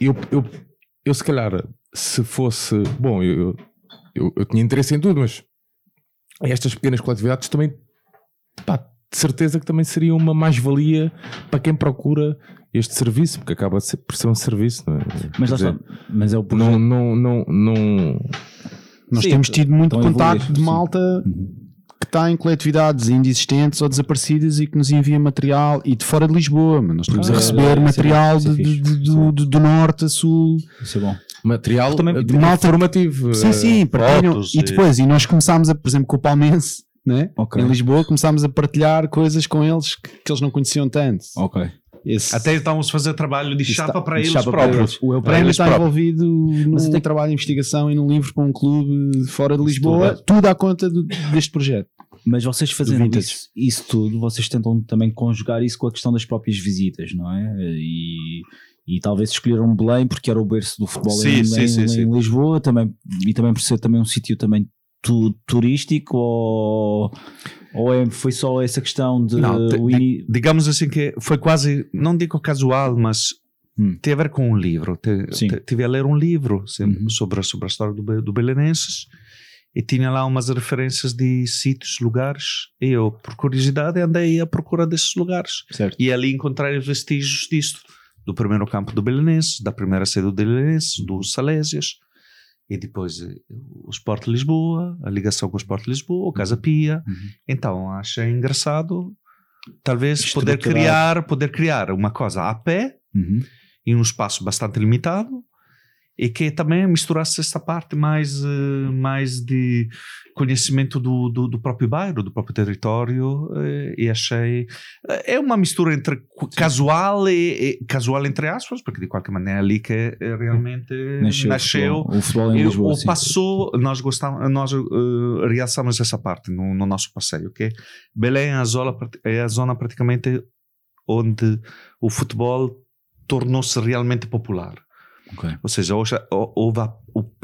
Speaker 1: eu, eu, eu se calhar, se fosse. Bom, eu, eu, eu tinha interesse em tudo, mas estas pequenas coletividades também, pá, de certeza que também seria uma mais-valia para quem procura este serviço, porque acaba de ser, por ser um serviço, não é?
Speaker 3: Mas lá
Speaker 1: Quer
Speaker 3: está.
Speaker 1: dizer,
Speaker 3: Mas é o
Speaker 1: Não,
Speaker 3: projeto.
Speaker 1: não, não, não.
Speaker 4: Nós
Speaker 3: Sim,
Speaker 4: temos tido muito contato de malta
Speaker 3: Uhum.
Speaker 4: Está em coletividades ainda existentes ou desaparecidas e que nos envia material e de fora de Lisboa. Mas nós estamos
Speaker 3: Ah,
Speaker 4: a receber
Speaker 3: isso é
Speaker 4: material
Speaker 3: é
Speaker 4: de- de- do, do- do norte a sul.
Speaker 3: Isso é bom.
Speaker 1: Material
Speaker 3: Também-
Speaker 1: eh,
Speaker 4: de malta-
Speaker 1: formativo.
Speaker 4: Sim,
Speaker 1: eh,
Speaker 4: sim, partilham.
Speaker 5: fotos
Speaker 4: E depois, e nós começámos, a, por exemplo, com o Palmense, né?
Speaker 3: Ok.
Speaker 4: em Lisboa, começámos a partilhar coisas com eles que, que eles não conheciam tanto.
Speaker 3: Ok.
Speaker 4: Esse,
Speaker 5: Até estamos a fazer trabalho de chapa
Speaker 4: está-
Speaker 5: para
Speaker 3: de
Speaker 5: eles
Speaker 3: chapa para
Speaker 5: próprios.
Speaker 3: eles.
Speaker 4: o
Speaker 5: para
Speaker 4: Prémio está
Speaker 5: próprios.
Speaker 4: envolvido num
Speaker 3: Mas até-
Speaker 4: trabalho de investigação e num livro para um clube fora de Lisboa,
Speaker 3: tudo
Speaker 4: tudo à conta do- deste projeto.
Speaker 3: Mas vocês fazendo isso, isso tudo, vocês tentam também conjugar isso com a questão das próprias visitas, não é? E, e talvez escolheram Belém porque era o berço do futebol
Speaker 5: Sim,
Speaker 3: em,
Speaker 5: sim,
Speaker 3: em-
Speaker 5: sim,
Speaker 3: em
Speaker 5: sim.
Speaker 3: Lisboa também, e também por ser também um sítio também tu- turístico ou, ou é, foi só essa questão de
Speaker 5: Não, te- digamos assim que foi quase, não digo casual, mas
Speaker 3: Hum.
Speaker 5: tem a ver com um livro. Te, te- tive a ler um livro
Speaker 3: Uhum.
Speaker 5: sobre, a- sobre a história do, do Belenenses e tinha lá umas referências de sítios, lugares. E eu, por curiosidade, andei à procura desses lugares.
Speaker 3: certo?
Speaker 5: E ali encontrei os vestígios disto. Do primeiro campo do Belenenses, da primeira sede do Belenenses, dos Salésias. E depois eh, o Sport Lisboa, a ligação com o Sport Lisboa, o Casa Pia.
Speaker 3: Uhum.
Speaker 5: Então achei engraçado talvez poder criar, poder criar uma coisa a pé
Speaker 3: Uhum.
Speaker 5: em um espaço bastante limitado e que também misturasse essa parte mais, eh, mais de conhecimento do, do, do próprio bairro, do próprio território eh, e achei é uma mistura entre casual e, e- casual entre aspas porque de qualquer maneira é ali que eh, realmente
Speaker 3: Nasceu,
Speaker 5: nasceu,
Speaker 3: o futebol, o futebol em
Speaker 5: e
Speaker 3: Lisboa.
Speaker 5: o
Speaker 3: sim.
Speaker 5: passou, nós gostamos, nós uh, realçamos essa parte no, no nosso passeio, que Belém é a zona, é a zona praticamente onde o futebol tornou-se realmente popular.
Speaker 3: Ok.
Speaker 5: Ou seja, hoje hou- houve a,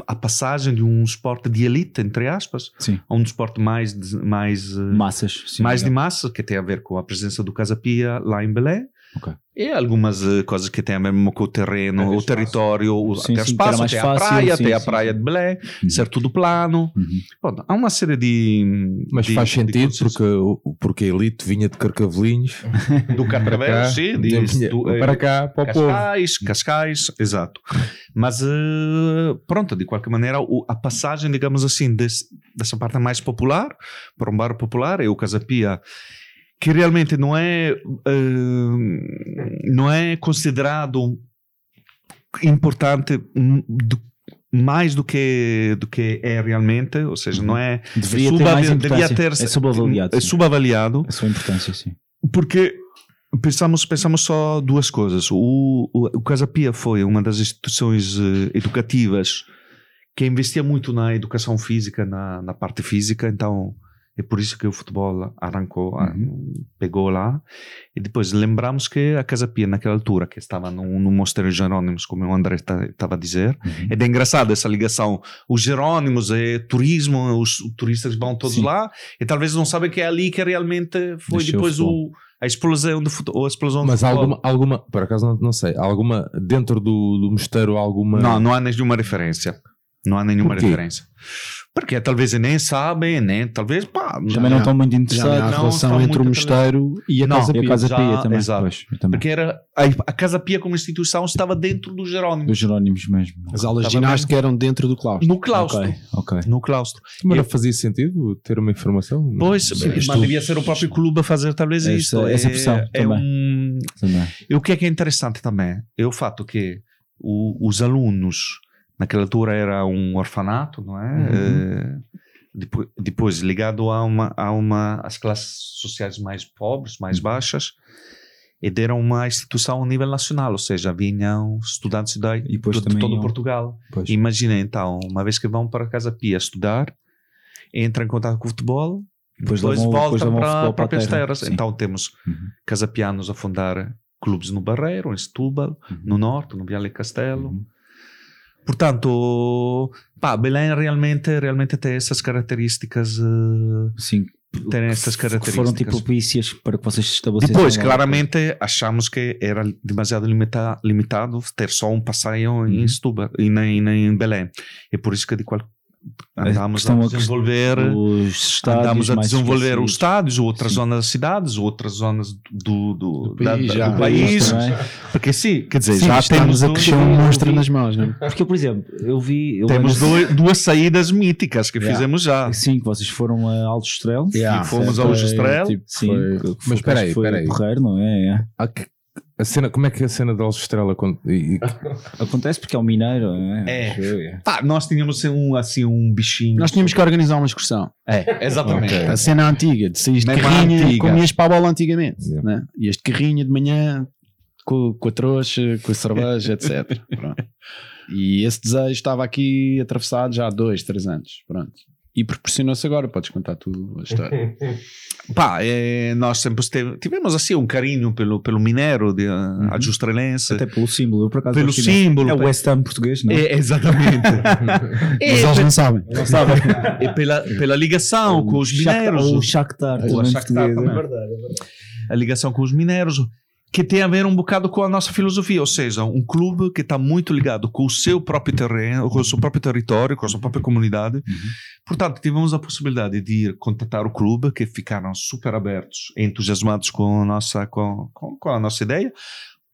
Speaker 5: a passagem de um esporte de elite, entre aspas,
Speaker 3: Sim.
Speaker 5: a um esporte mais, de- mais, uh,
Speaker 3: Massas. Sim,
Speaker 5: mais de massa, que tem a ver com a presença do Casa Pia lá em Belém.
Speaker 3: Ok.
Speaker 5: E algumas eh, coisas que têm a ver mesmo com o terreno,
Speaker 1: Até
Speaker 5: o
Speaker 1: espaço.
Speaker 5: território, o,
Speaker 3: Sim,
Speaker 5: até
Speaker 3: sim,
Speaker 5: espaço, até a
Speaker 3: fácil,
Speaker 5: praia,
Speaker 3: sim,
Speaker 5: até a praia de Belém,
Speaker 3: Uhum.
Speaker 5: ser tudo plano.
Speaker 3: Uhum.
Speaker 5: Pronto, há uma série de.
Speaker 1: Mas
Speaker 5: de-
Speaker 1: faz
Speaker 5: de
Speaker 1: sentido porque, porque a elite vinha de Carcavelinhos
Speaker 5: Do Carcavelos, sim, de, do, eh,
Speaker 1: para cá, para o povo.
Speaker 5: Cascais, Cascais, exato. Mas eh, pronto, de qualquer maneira, o- a passagem, digamos assim, desse- dessa parte mais popular para um bairro popular é o Casa Pia, que realmente não é, eh, não é considerado importante do- mais do que, do que é realmente, ou seja, não é.
Speaker 3: Deveria ter mais importância.
Speaker 5: ter-
Speaker 3: é subavaliado.
Speaker 5: É subavaliado
Speaker 3: A sua importância, sim.
Speaker 5: porque pensamos, pensamos só duas coisas. O, o, o Casa Pia foi uma das instituições eh, educativas que investia muito na educação física, na, na parte física, então é por isso que o futebol arrancou, ah, pegou lá. E depois lembramos que a Casa Pia, naquela altura, que estava no, no Mosteiro Jerônimos, como o André estava a dizer,
Speaker 3: Uhum.
Speaker 5: é bem engraçado essa ligação. Os Jerônimos é turismo, os turistas vão todos
Speaker 3: Sim.
Speaker 5: lá e talvez não sabem que é ali que realmente foi depois o, a explosão do futebol. A explosão do
Speaker 1: Mas
Speaker 5: futebol.
Speaker 1: alguma, alguma, por acaso não, não sei, alguma, dentro do, do mosteiro, alguma.
Speaker 5: Não, não há nenhuma referência. Não há nenhuma
Speaker 1: Por
Speaker 5: referência. Porque talvez nem sabem, nem talvez, pá,
Speaker 3: Também não estão muito interessados.
Speaker 5: não
Speaker 4: relação entre o mosteiro e a
Speaker 5: Não,
Speaker 4: Casa
Speaker 3: E a
Speaker 4: Pia.
Speaker 3: Casa
Speaker 5: Já,
Speaker 3: Pia também.
Speaker 5: exato.
Speaker 3: Pois, também.
Speaker 5: porque era a, a Casa Pia como instituição estava dentro do Jerónimo,
Speaker 3: Dos Jerónimos mesmo.
Speaker 4: As aulas de ginástica eram dentro do claustro.
Speaker 5: no claustro.
Speaker 3: Ok, ok.
Speaker 5: No claustro.
Speaker 1: Mas não fazia sentido ter uma informação?
Speaker 5: Pois,
Speaker 1: Bem,
Speaker 5: mas devia ser o próprio clube a fazer talvez
Speaker 3: Essa-
Speaker 5: isto.
Speaker 3: essa
Speaker 5: é,
Speaker 3: pressão
Speaker 5: é
Speaker 3: também.
Speaker 5: um,
Speaker 3: Também.
Speaker 5: E o que é que é interessante também é o fato que o- os alunos, naquela altura era um orfanato, não é? Eh, depois, depois ligado a uma, a uma às classes sociais mais pobres, mais baixas, e deram uma instituição a nível nacional, ou seja, vinham estudantes da, de,
Speaker 3: depois
Speaker 5: de todo
Speaker 3: iam-
Speaker 5: Portugal.
Speaker 3: Pois.
Speaker 5: Imagina então, uma vez que vão para Casa Pia estudar, entram em contato com o futebol,
Speaker 3: Depois
Speaker 5: depois,
Speaker 3: depois
Speaker 5: voltam
Speaker 3: o
Speaker 5: para
Speaker 3: para
Speaker 5: próprias
Speaker 3: terra.
Speaker 5: terras.
Speaker 3: Sim.
Speaker 5: Então temos
Speaker 3: Uhum.
Speaker 5: Casa Pianos a fundar clubes no Barreiro, em Setúbal,
Speaker 3: Uhum.
Speaker 5: no Norte, no Viale Castelo.
Speaker 3: Uhum.
Speaker 5: Portanto, pá, Belém realmente, realmente tem essas características. eh,
Speaker 3: Sim.
Speaker 5: Tem essas características.
Speaker 3: foram tipo propícias para que vocês se estabelecessem.
Speaker 5: Depois, claramente, achamos que era demasiado limita limitado ter só um passeio em Setúbal e nem, nem em Belém. É por isso que de qual andamos a
Speaker 3: questão- a
Speaker 5: desenvolver.
Speaker 3: Os estádios
Speaker 5: Andamos a desenvolver os estádios, outras
Speaker 3: Sim.
Speaker 5: zonas das cidades, outras zonas do, do,
Speaker 4: Do país,
Speaker 5: da-
Speaker 4: já.
Speaker 5: do país. Porque sim, quer dizer,
Speaker 4: Sim,
Speaker 5: já temos,
Speaker 4: a um monstro nas mãos, não é?
Speaker 3: Porque, por exemplo, eu vi. Eu
Speaker 5: temos dois- duas saídas míticas que
Speaker 4: Yeah.
Speaker 5: fizemos já.
Speaker 3: Sim, que vocês foram a Alto Estrela.
Speaker 4: Yeah,
Speaker 5: fomos
Speaker 4: foi-
Speaker 5: ao Estrela.
Speaker 4: tipo,
Speaker 3: Sim,
Speaker 4: foi-
Speaker 1: Mas espera aí,
Speaker 3: foi
Speaker 1: espera aí.
Speaker 3: porreiro, não é? É.
Speaker 1: Há que- a cena, como é que a cena da Alves Estrela con- e- e-
Speaker 3: Acontece porque é o mineiro, não é?
Speaker 5: É.
Speaker 3: É.
Speaker 5: Pá, nós tínhamos assim um, assim, um bichinho.
Speaker 4: Nós tínhamos que organizar uma excursão.
Speaker 5: É, exatamente.
Speaker 1: Ok.
Speaker 4: A cena antiga, de sair de carrinha,
Speaker 5: antiga.
Speaker 4: como ias para a bola antigamente.
Speaker 1: Yeah.
Speaker 4: Né? Ias de carrinha de manhã, com, com a trouxa, com a cerveja, etc. Pronto. E esse desejo estava aqui atravessado já há dois, três anos. Pronto. E proporcionou-se agora, podes contar tudo a história.
Speaker 5: Pá, é, nós sempre tivemos assim um carinho pelo, pelo mineiro de uhum. Adjustrelense.
Speaker 3: Até pelo símbolo, por acaso
Speaker 5: Pelo
Speaker 3: imenso.
Speaker 5: símbolo.
Speaker 3: É o West Ham português, não é?
Speaker 5: É, exatamente.
Speaker 4: Mas eles não sabem.
Speaker 3: Não sabe?
Speaker 5: e pela, pela ligação com os mineiros.
Speaker 3: O Shakhtar,
Speaker 5: O Shakhtar também.
Speaker 3: é verdade, é verdade.
Speaker 5: a ligação com os mineiros, que tem a ver um bocado com a nossa filosofia, ou seja, um clube que está muito ligado com o seu próprio terreno, com o seu próprio território, com a sua própria comunidade. Portanto, tivemos a possibilidade de ir contatar o clube, que ficaram super abertos entusiasmados com a nossa, com, com, com a nossa ideia.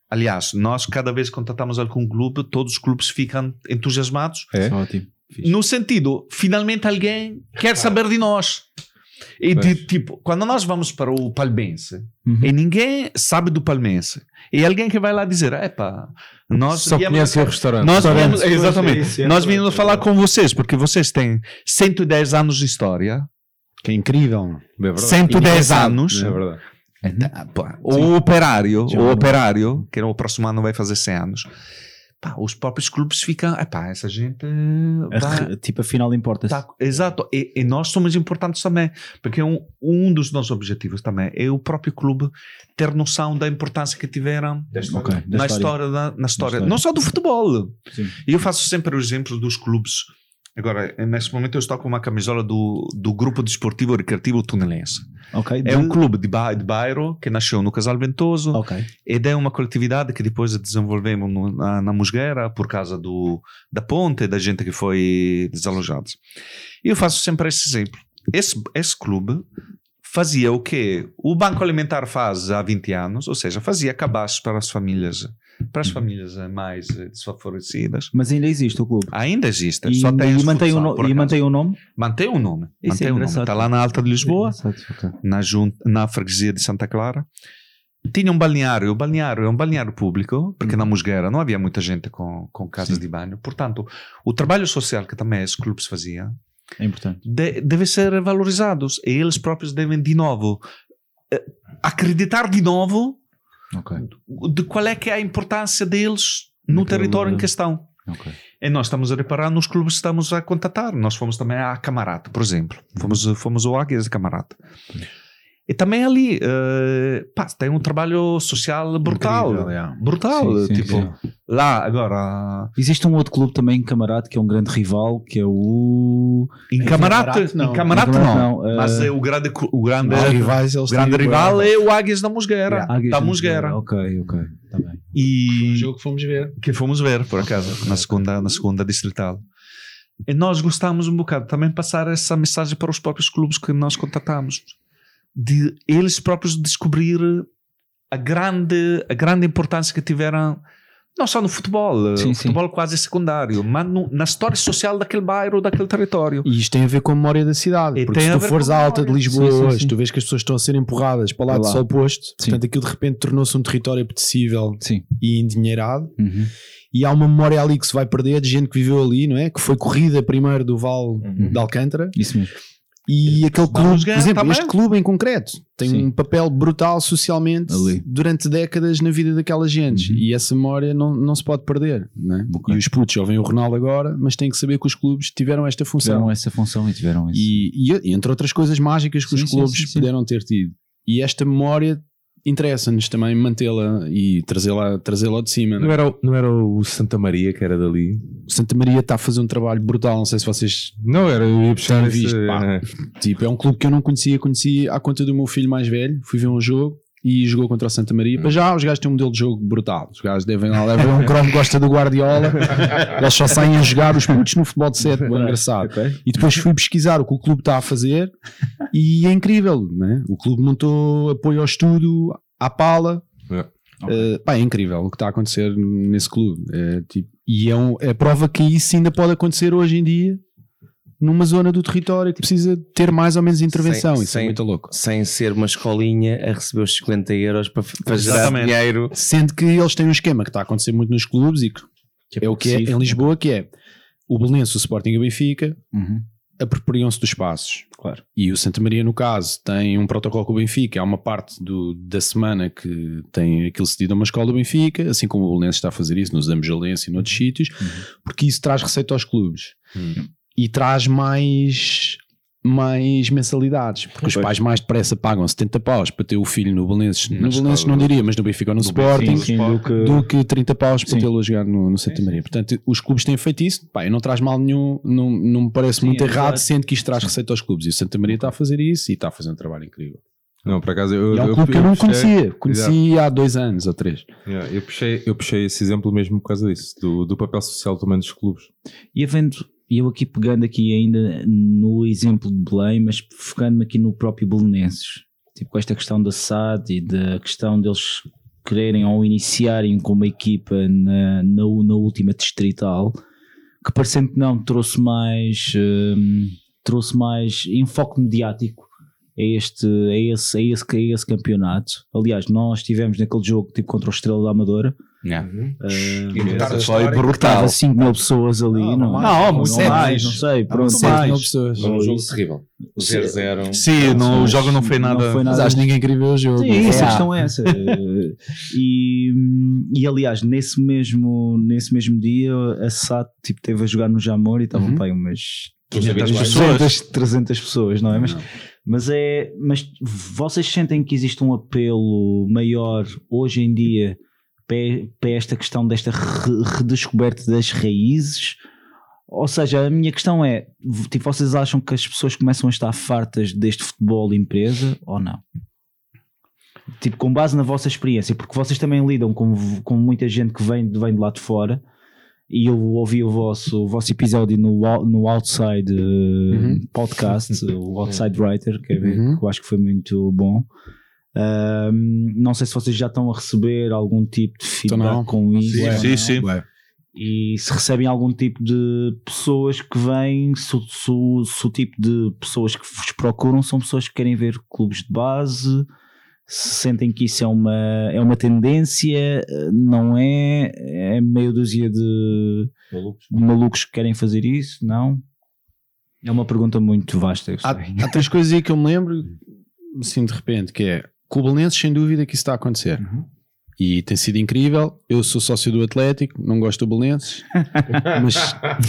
Speaker 5: Aliás, nós cada vez que contatamos algum clube, todos os clubes ficam entusiasmados
Speaker 1: É?
Speaker 5: No sentido, finalmente alguém quer saber de nós. E de, tipo, quando nós vamos para o Palmense
Speaker 3: Uhum.
Speaker 5: e ninguém sabe do Palmense, e alguém que vai lá dizer: Epá, nós
Speaker 1: Só conhece o restaurante.
Speaker 5: nós viemos, exatamente,
Speaker 3: é é
Speaker 5: nós viemos
Speaker 3: é
Speaker 5: falar com vocês, porque vocês têm 110 anos de história,
Speaker 4: Que é incrível.
Speaker 1: É verdade.
Speaker 5: 110 anos.
Speaker 1: É verdade.
Speaker 5: Ah, pá, O operário,
Speaker 3: Já
Speaker 5: o operário, que no próximo ano vai fazer 100 anos, pá, os próprios clubes ficam, epá, essa gente
Speaker 3: re- Tipo, afinal importa-se.
Speaker 5: Tá, exato, e, e nós somos importantes também, porque um, um dos nossos objetivos também é o próprio clube ter noção da importância que tiveram
Speaker 3: Ok, da
Speaker 5: na história, da- na, história,
Speaker 3: história.
Speaker 5: não só do futebol.
Speaker 3: Sim.
Speaker 5: E eu faço sempre o exemplo dos clubes. Agora, neste momento eu estou com uma camisola do, do Grupo Desportivo Recreativo Tunelense.
Speaker 3: Ok,
Speaker 5: É um clube de, ba de bairro que nasceu no Casal Ventoso
Speaker 3: Ok.
Speaker 5: e é uma coletividade que depois desenvolvemos no- na, na Musgueira por causa do, da ponte, da gente que foi desalojada. E eu faço sempre esse exemplo. Esse, esse clube fazia o que o Banco Alimentar faz há 20 anos, ou seja, fazia cabazes para as famílias, para as famílias mais eh, desfavorecidas.
Speaker 3: Mas ainda existe o clube.
Speaker 5: Ainda existe,
Speaker 3: E,
Speaker 5: só tem
Speaker 3: e
Speaker 5: os
Speaker 3: mantém, o no- e mantém o nome?
Speaker 5: Mantém o nome.
Speaker 3: Isso é
Speaker 5: mantém o nome. Está lá na Alta de Lisboa
Speaker 3: ok.
Speaker 5: na, junta, na freguesia de Santa Clara. Tinha um balneário. O balneário é um balneário público, porque na Musgueira não havia muita gente com, com casas
Speaker 3: Sim.
Speaker 5: de banho. Portanto, o trabalho social que também esses clubes faziam
Speaker 3: É importante.
Speaker 5: de- deve ser valorizado. E eles próprios devem, de novo, eh, acreditar de novo
Speaker 3: Ok.
Speaker 5: de qual é que é a importância deles no
Speaker 3: Naquele-
Speaker 5: território em questão.
Speaker 3: ok.
Speaker 5: E nós estamos a reparar nos clubes que estamos a contatar. Nós fomos também à Camarata, por exemplo. Fomos, fomos ao Águias de Camarata. E também ali, eh, pá, tem um trabalho social brutal.
Speaker 4: Incrível, yeah.
Speaker 5: Brutal.
Speaker 3: Sim, sim,
Speaker 5: tipo,
Speaker 3: sim.
Speaker 5: lá, agora,
Speaker 3: Existe um outro clube também, Camarate, que é um grande rival, que é o.
Speaker 5: em
Speaker 4: Camarate, não.
Speaker 5: em Camarata
Speaker 3: Em
Speaker 5: não.
Speaker 3: Camarate não, eh,
Speaker 5: Mas é o grande, o grande,
Speaker 4: rivais,
Speaker 5: o grande rival é o Águias da Musgueira.
Speaker 4: Yeah.
Speaker 3: Águias
Speaker 5: da
Speaker 3: de
Speaker 5: Musgueira.
Speaker 3: Ok, ok. Tá bem.
Speaker 4: Foi um
Speaker 5: E
Speaker 4: jogo que fomos ver.
Speaker 5: que fomos ver, por acaso, na segunda, na segunda distrital. E nós gostamos um bocado também passar essa mensagem para os próprios clubes que nós contatamos, de eles próprios descobrir a grande, a grande importância que tiveram, não só no futebol,
Speaker 3: Sim,
Speaker 5: o
Speaker 3: sim.
Speaker 5: futebol quase secundário, mas no- na história social daquele bairro, daquele território.
Speaker 4: E isto tem a ver com a memória da cidade.
Speaker 5: E
Speaker 4: porque se tu fores à alta de. Lisboa
Speaker 3: Sim, sim,
Speaker 4: hoje,
Speaker 3: sim.
Speaker 4: tu vês que as pessoas estão a ser empurradas para o lado só oposto.
Speaker 3: Sim.
Speaker 4: Portanto, aquilo de repente tornou-se um território apetecível
Speaker 3: Sim.
Speaker 4: e endinheirado.
Speaker 3: Uhum.
Speaker 4: E há uma memória ali que se vai perder de gente que viveu ali, não é? Que foi corrida primeiro do Vale
Speaker 3: Uhum.
Speaker 4: de Alcântara.
Speaker 3: Isso mesmo.
Speaker 4: E aquele clube, por exemplo,
Speaker 5: também.
Speaker 4: este clube em concreto tem
Speaker 3: Sim.
Speaker 4: um papel brutal socialmente
Speaker 3: Ali.
Speaker 4: durante décadas na vida daquela gente
Speaker 3: Uhum.
Speaker 4: e essa memória não, não se pode perder. É?
Speaker 3: Ok.
Speaker 4: E os putos ouvem o Ronaldo agora, mas têm que saber que os clubes tiveram esta função.
Speaker 3: Tiveram essa função e tiveram esse.
Speaker 4: E, e- entre outras coisas mágicas que
Speaker 3: Sim,
Speaker 4: os clubes
Speaker 3: sim, sim.
Speaker 4: puderam ter tido. E esta memória interessa-nos também mantê-la e trazê-la trazê de cima. não
Speaker 1: Não
Speaker 4: é?
Speaker 1: era, o- não era o Santa Maria que era dali?
Speaker 4: O Santa Maria está a fazer um trabalho brutal, não sei se vocês
Speaker 1: Não, era, eu ia puxar esse,
Speaker 4: visto,
Speaker 1: é.
Speaker 4: Tipo, é um clube que eu não conhecia, conheci à conta do meu filho mais velho. Fui ver um jogo e jogou contra o Santa Maria. Para já, os gajos têm um modelo de jogo brutal. Os gajos devem lá levar um cromo que gosta do Guardiola. Eles só saem a jogar os putos no futebol de sete, bem engraçado. E depois fui pesquisar o que o clube está a fazer e é incrível. Né? O clube montou apoio ao estudo, à pala.
Speaker 1: É.
Speaker 4: Uh, pá, é incrível o que está a acontecer nesse clube. É, tipo, e é, um- é prova que isso ainda pode acontecer hoje em dia numa zona do território que precisa ter mais ou menos intervenção.
Speaker 2: Sem-
Speaker 4: isso é
Speaker 2: sem-
Speaker 4: muito louco.
Speaker 2: Sem ser uma escolinha a receber os 50 euros para, para gerar dinheiro.
Speaker 4: Sendo que eles têm um esquema que está a acontecer muito nos clubes e que é o que é em Lisboa, que é o Belenense, o Sporting e o Benfica
Speaker 3: Uhum.
Speaker 4: apropriam-se dos espaços.
Speaker 3: Claro.
Speaker 4: E o Santa Maria, no caso, tem um protocolo com o Benfica. Há uma parte do, da semana que tem aquilo cedido a uma escola do Benfica, assim como o Belenense está a fazer isso nos Ambejalense e noutros sítios, porque isso traz receita aos clubes. E traz mais, mais mensalidades, porque os
Speaker 3: Pois.
Speaker 4: pais mais depressa pagam 70 paus para ter o filho no Belenenses, no Belenenses não diria, mas no Benfica ou no Sporting,
Speaker 3: Sim, sim, do que-
Speaker 4: do que 30 paus para tê-lo a jogar no, no Santa Maria. Portanto, os clubes têm feito isso, pá, não traz mal nenhum, não, não me parece
Speaker 3: Sim,
Speaker 4: muito
Speaker 3: é
Speaker 4: errado,
Speaker 3: verdade.
Speaker 4: sendo que isto traz receita aos clubes. E o Santa Maria está a fazer isso e está a fazer um trabalho incrível.
Speaker 1: Não, por acaso eu,
Speaker 4: E é um
Speaker 1: eu-
Speaker 4: clube que eu não
Speaker 1: puxei-
Speaker 4: conhecia, conheci há dois anos ou três.
Speaker 1: Yeah, eu, puxei, eu puxei esse exemplo mesmo por causa disso, do, do papel social também dos clubes.
Speaker 3: E havendo, e eu aqui pegando aqui ainda no exemplo de Belém, mas focando-me aqui no próprio Belenenses, tipo com esta questão da SAD e da questão deles quererem ou iniciarem como equipa na, na, na última distrital, que parecendo que não, trouxe mais, hum, trouxe mais enfoque mediático a este, a esse, a esse, a esse campeonato. Aliás, nós estivemos naquele jogo tipo contra o Estrela da Amadora.
Speaker 2: Essa
Speaker 3: Uh,
Speaker 2: foi brutal.
Speaker 3: Estava 5 mil pessoas ali,
Speaker 4: Não,
Speaker 3: não,
Speaker 4: não,
Speaker 3: não,
Speaker 4: sete.
Speaker 3: mais, não sei, pronto.
Speaker 4: Sete
Speaker 5: mais.
Speaker 4: mil pessoas.
Speaker 2: Foi um jogo
Speaker 3: Isso.
Speaker 2: terrível. O 0-0.
Speaker 5: Sim, no, o jogo não foi nada.
Speaker 3: foi
Speaker 4: Mas acho que ninguém queria ver o jogo.
Speaker 3: Sim, isso,
Speaker 4: É.
Speaker 3: a questão é essa. E, e aliás, nesse mesmo, nesse mesmo dia, a SAT tipo, teve a jogar no Jamor e estavam
Speaker 4: Uhum.
Speaker 3: aí umas
Speaker 2: 500
Speaker 3: 300, 300 pessoas, não é? Mas, mas é. Mas vocês sentem que existe um apelo maior hoje em dia para, para esta questão desta re- redescoberta das raízes? Ou seja, a minha questão é: tipo, vocês acham que as pessoas começam a estar fartas deste futebol empresa ou não? Tipo, com base na vossa experiência, porque vocês também lidam com, com muita gente que vem, vem de lá de fora. E eu ouvi o vosso, o vosso episódio no, no Outside eh,
Speaker 4: Uhum.
Speaker 3: Podcast, o Outside Writer, que, é-
Speaker 4: Uhum.
Speaker 3: que eu acho que foi muito bom. Não sei se vocês já estão a receber algum tipo de
Speaker 4: Então
Speaker 3: feedback com isso.
Speaker 5: Sim, sim, sim.
Speaker 3: E se recebem algum tipo de pessoas que vêm, se, o- se se o tipo de pessoas que vos procuram são pessoas que querem ver clubes de base, se sentem que isso é uma, é uma tendência, não é? É meio dúzia de de malucos que querem fazer isso? Não? É uma pergunta muito vasta. eu
Speaker 4: Há, há três coisas aí que eu me lembro, assim de repente, que é com o Belenenses, sem dúvida que isso está a acontecer.
Speaker 3: Uhum.
Speaker 4: E tem sido incrível. Eu sou sócio do Atlético, não gosto do Belenenses, mas,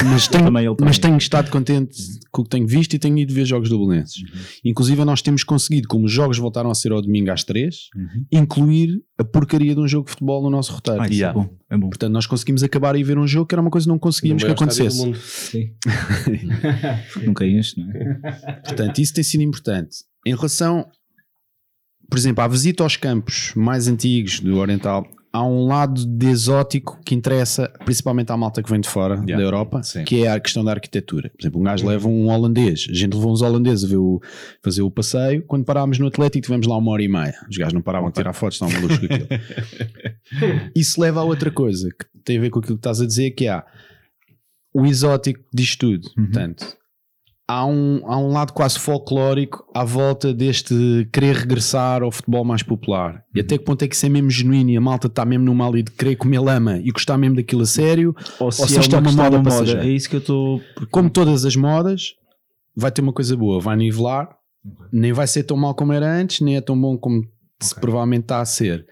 Speaker 4: mas, tenho,
Speaker 3: Também ele também.
Speaker 4: mas tenho estado contente com o que tenho visto e tenho ido ver jogos do Belenenses.
Speaker 3: Uhum.
Speaker 4: Inclusive, nós temos conseguido, como os jogos voltaram a ser ao domingo às três,
Speaker 3: Uhum.
Speaker 4: incluir a porcaria de um jogo de futebol no nosso roteiro.
Speaker 3: Ah, isso
Speaker 5: Yeah.
Speaker 3: é bom. É bom.
Speaker 4: Portanto, nós conseguimos acabar e ver um jogo que era uma coisa que não conseguíamos que acontecesse.
Speaker 3: Sim. Nunca é este, não é?
Speaker 4: Portanto, isso tem sido importante. Em relação, por exemplo, à visita aos campos mais antigos do Oriental, há um lado de exótico que interessa principalmente à malta que vem de fora
Speaker 1: Yeah.
Speaker 4: da Europa,
Speaker 1: Sim.
Speaker 4: que é a questão da arquitetura. Por exemplo, um gajo leva um holandês, a gente levou uns holandeses a ver o- fazer o passeio. Quando parámos no Atlético, tivemos lá uma hora e meia. Os gajos não paravam de tirar fotos, estavam malucos com aquilo. Isso leva a outra coisa que tem a ver com aquilo que estás a dizer, que há o exótico diz tudo. Portanto, há um, há um lado quase folclórico à volta deste querer regressar ao futebol mais popular. E até que ponto é que isso é mesmo genuíno e a malta está mesmo numa ali de querer comer lama e gostar mesmo daquilo a sério,
Speaker 3: Ou
Speaker 4: se isto é uma moda
Speaker 3: da
Speaker 4: passageira.
Speaker 3: É isso que eu estou.
Speaker 4: como todas as modas, vai ter uma coisa boa, vai nivelar, nem vai ser tão mal como era antes, nem é tão bom como se provavelmente está a ser.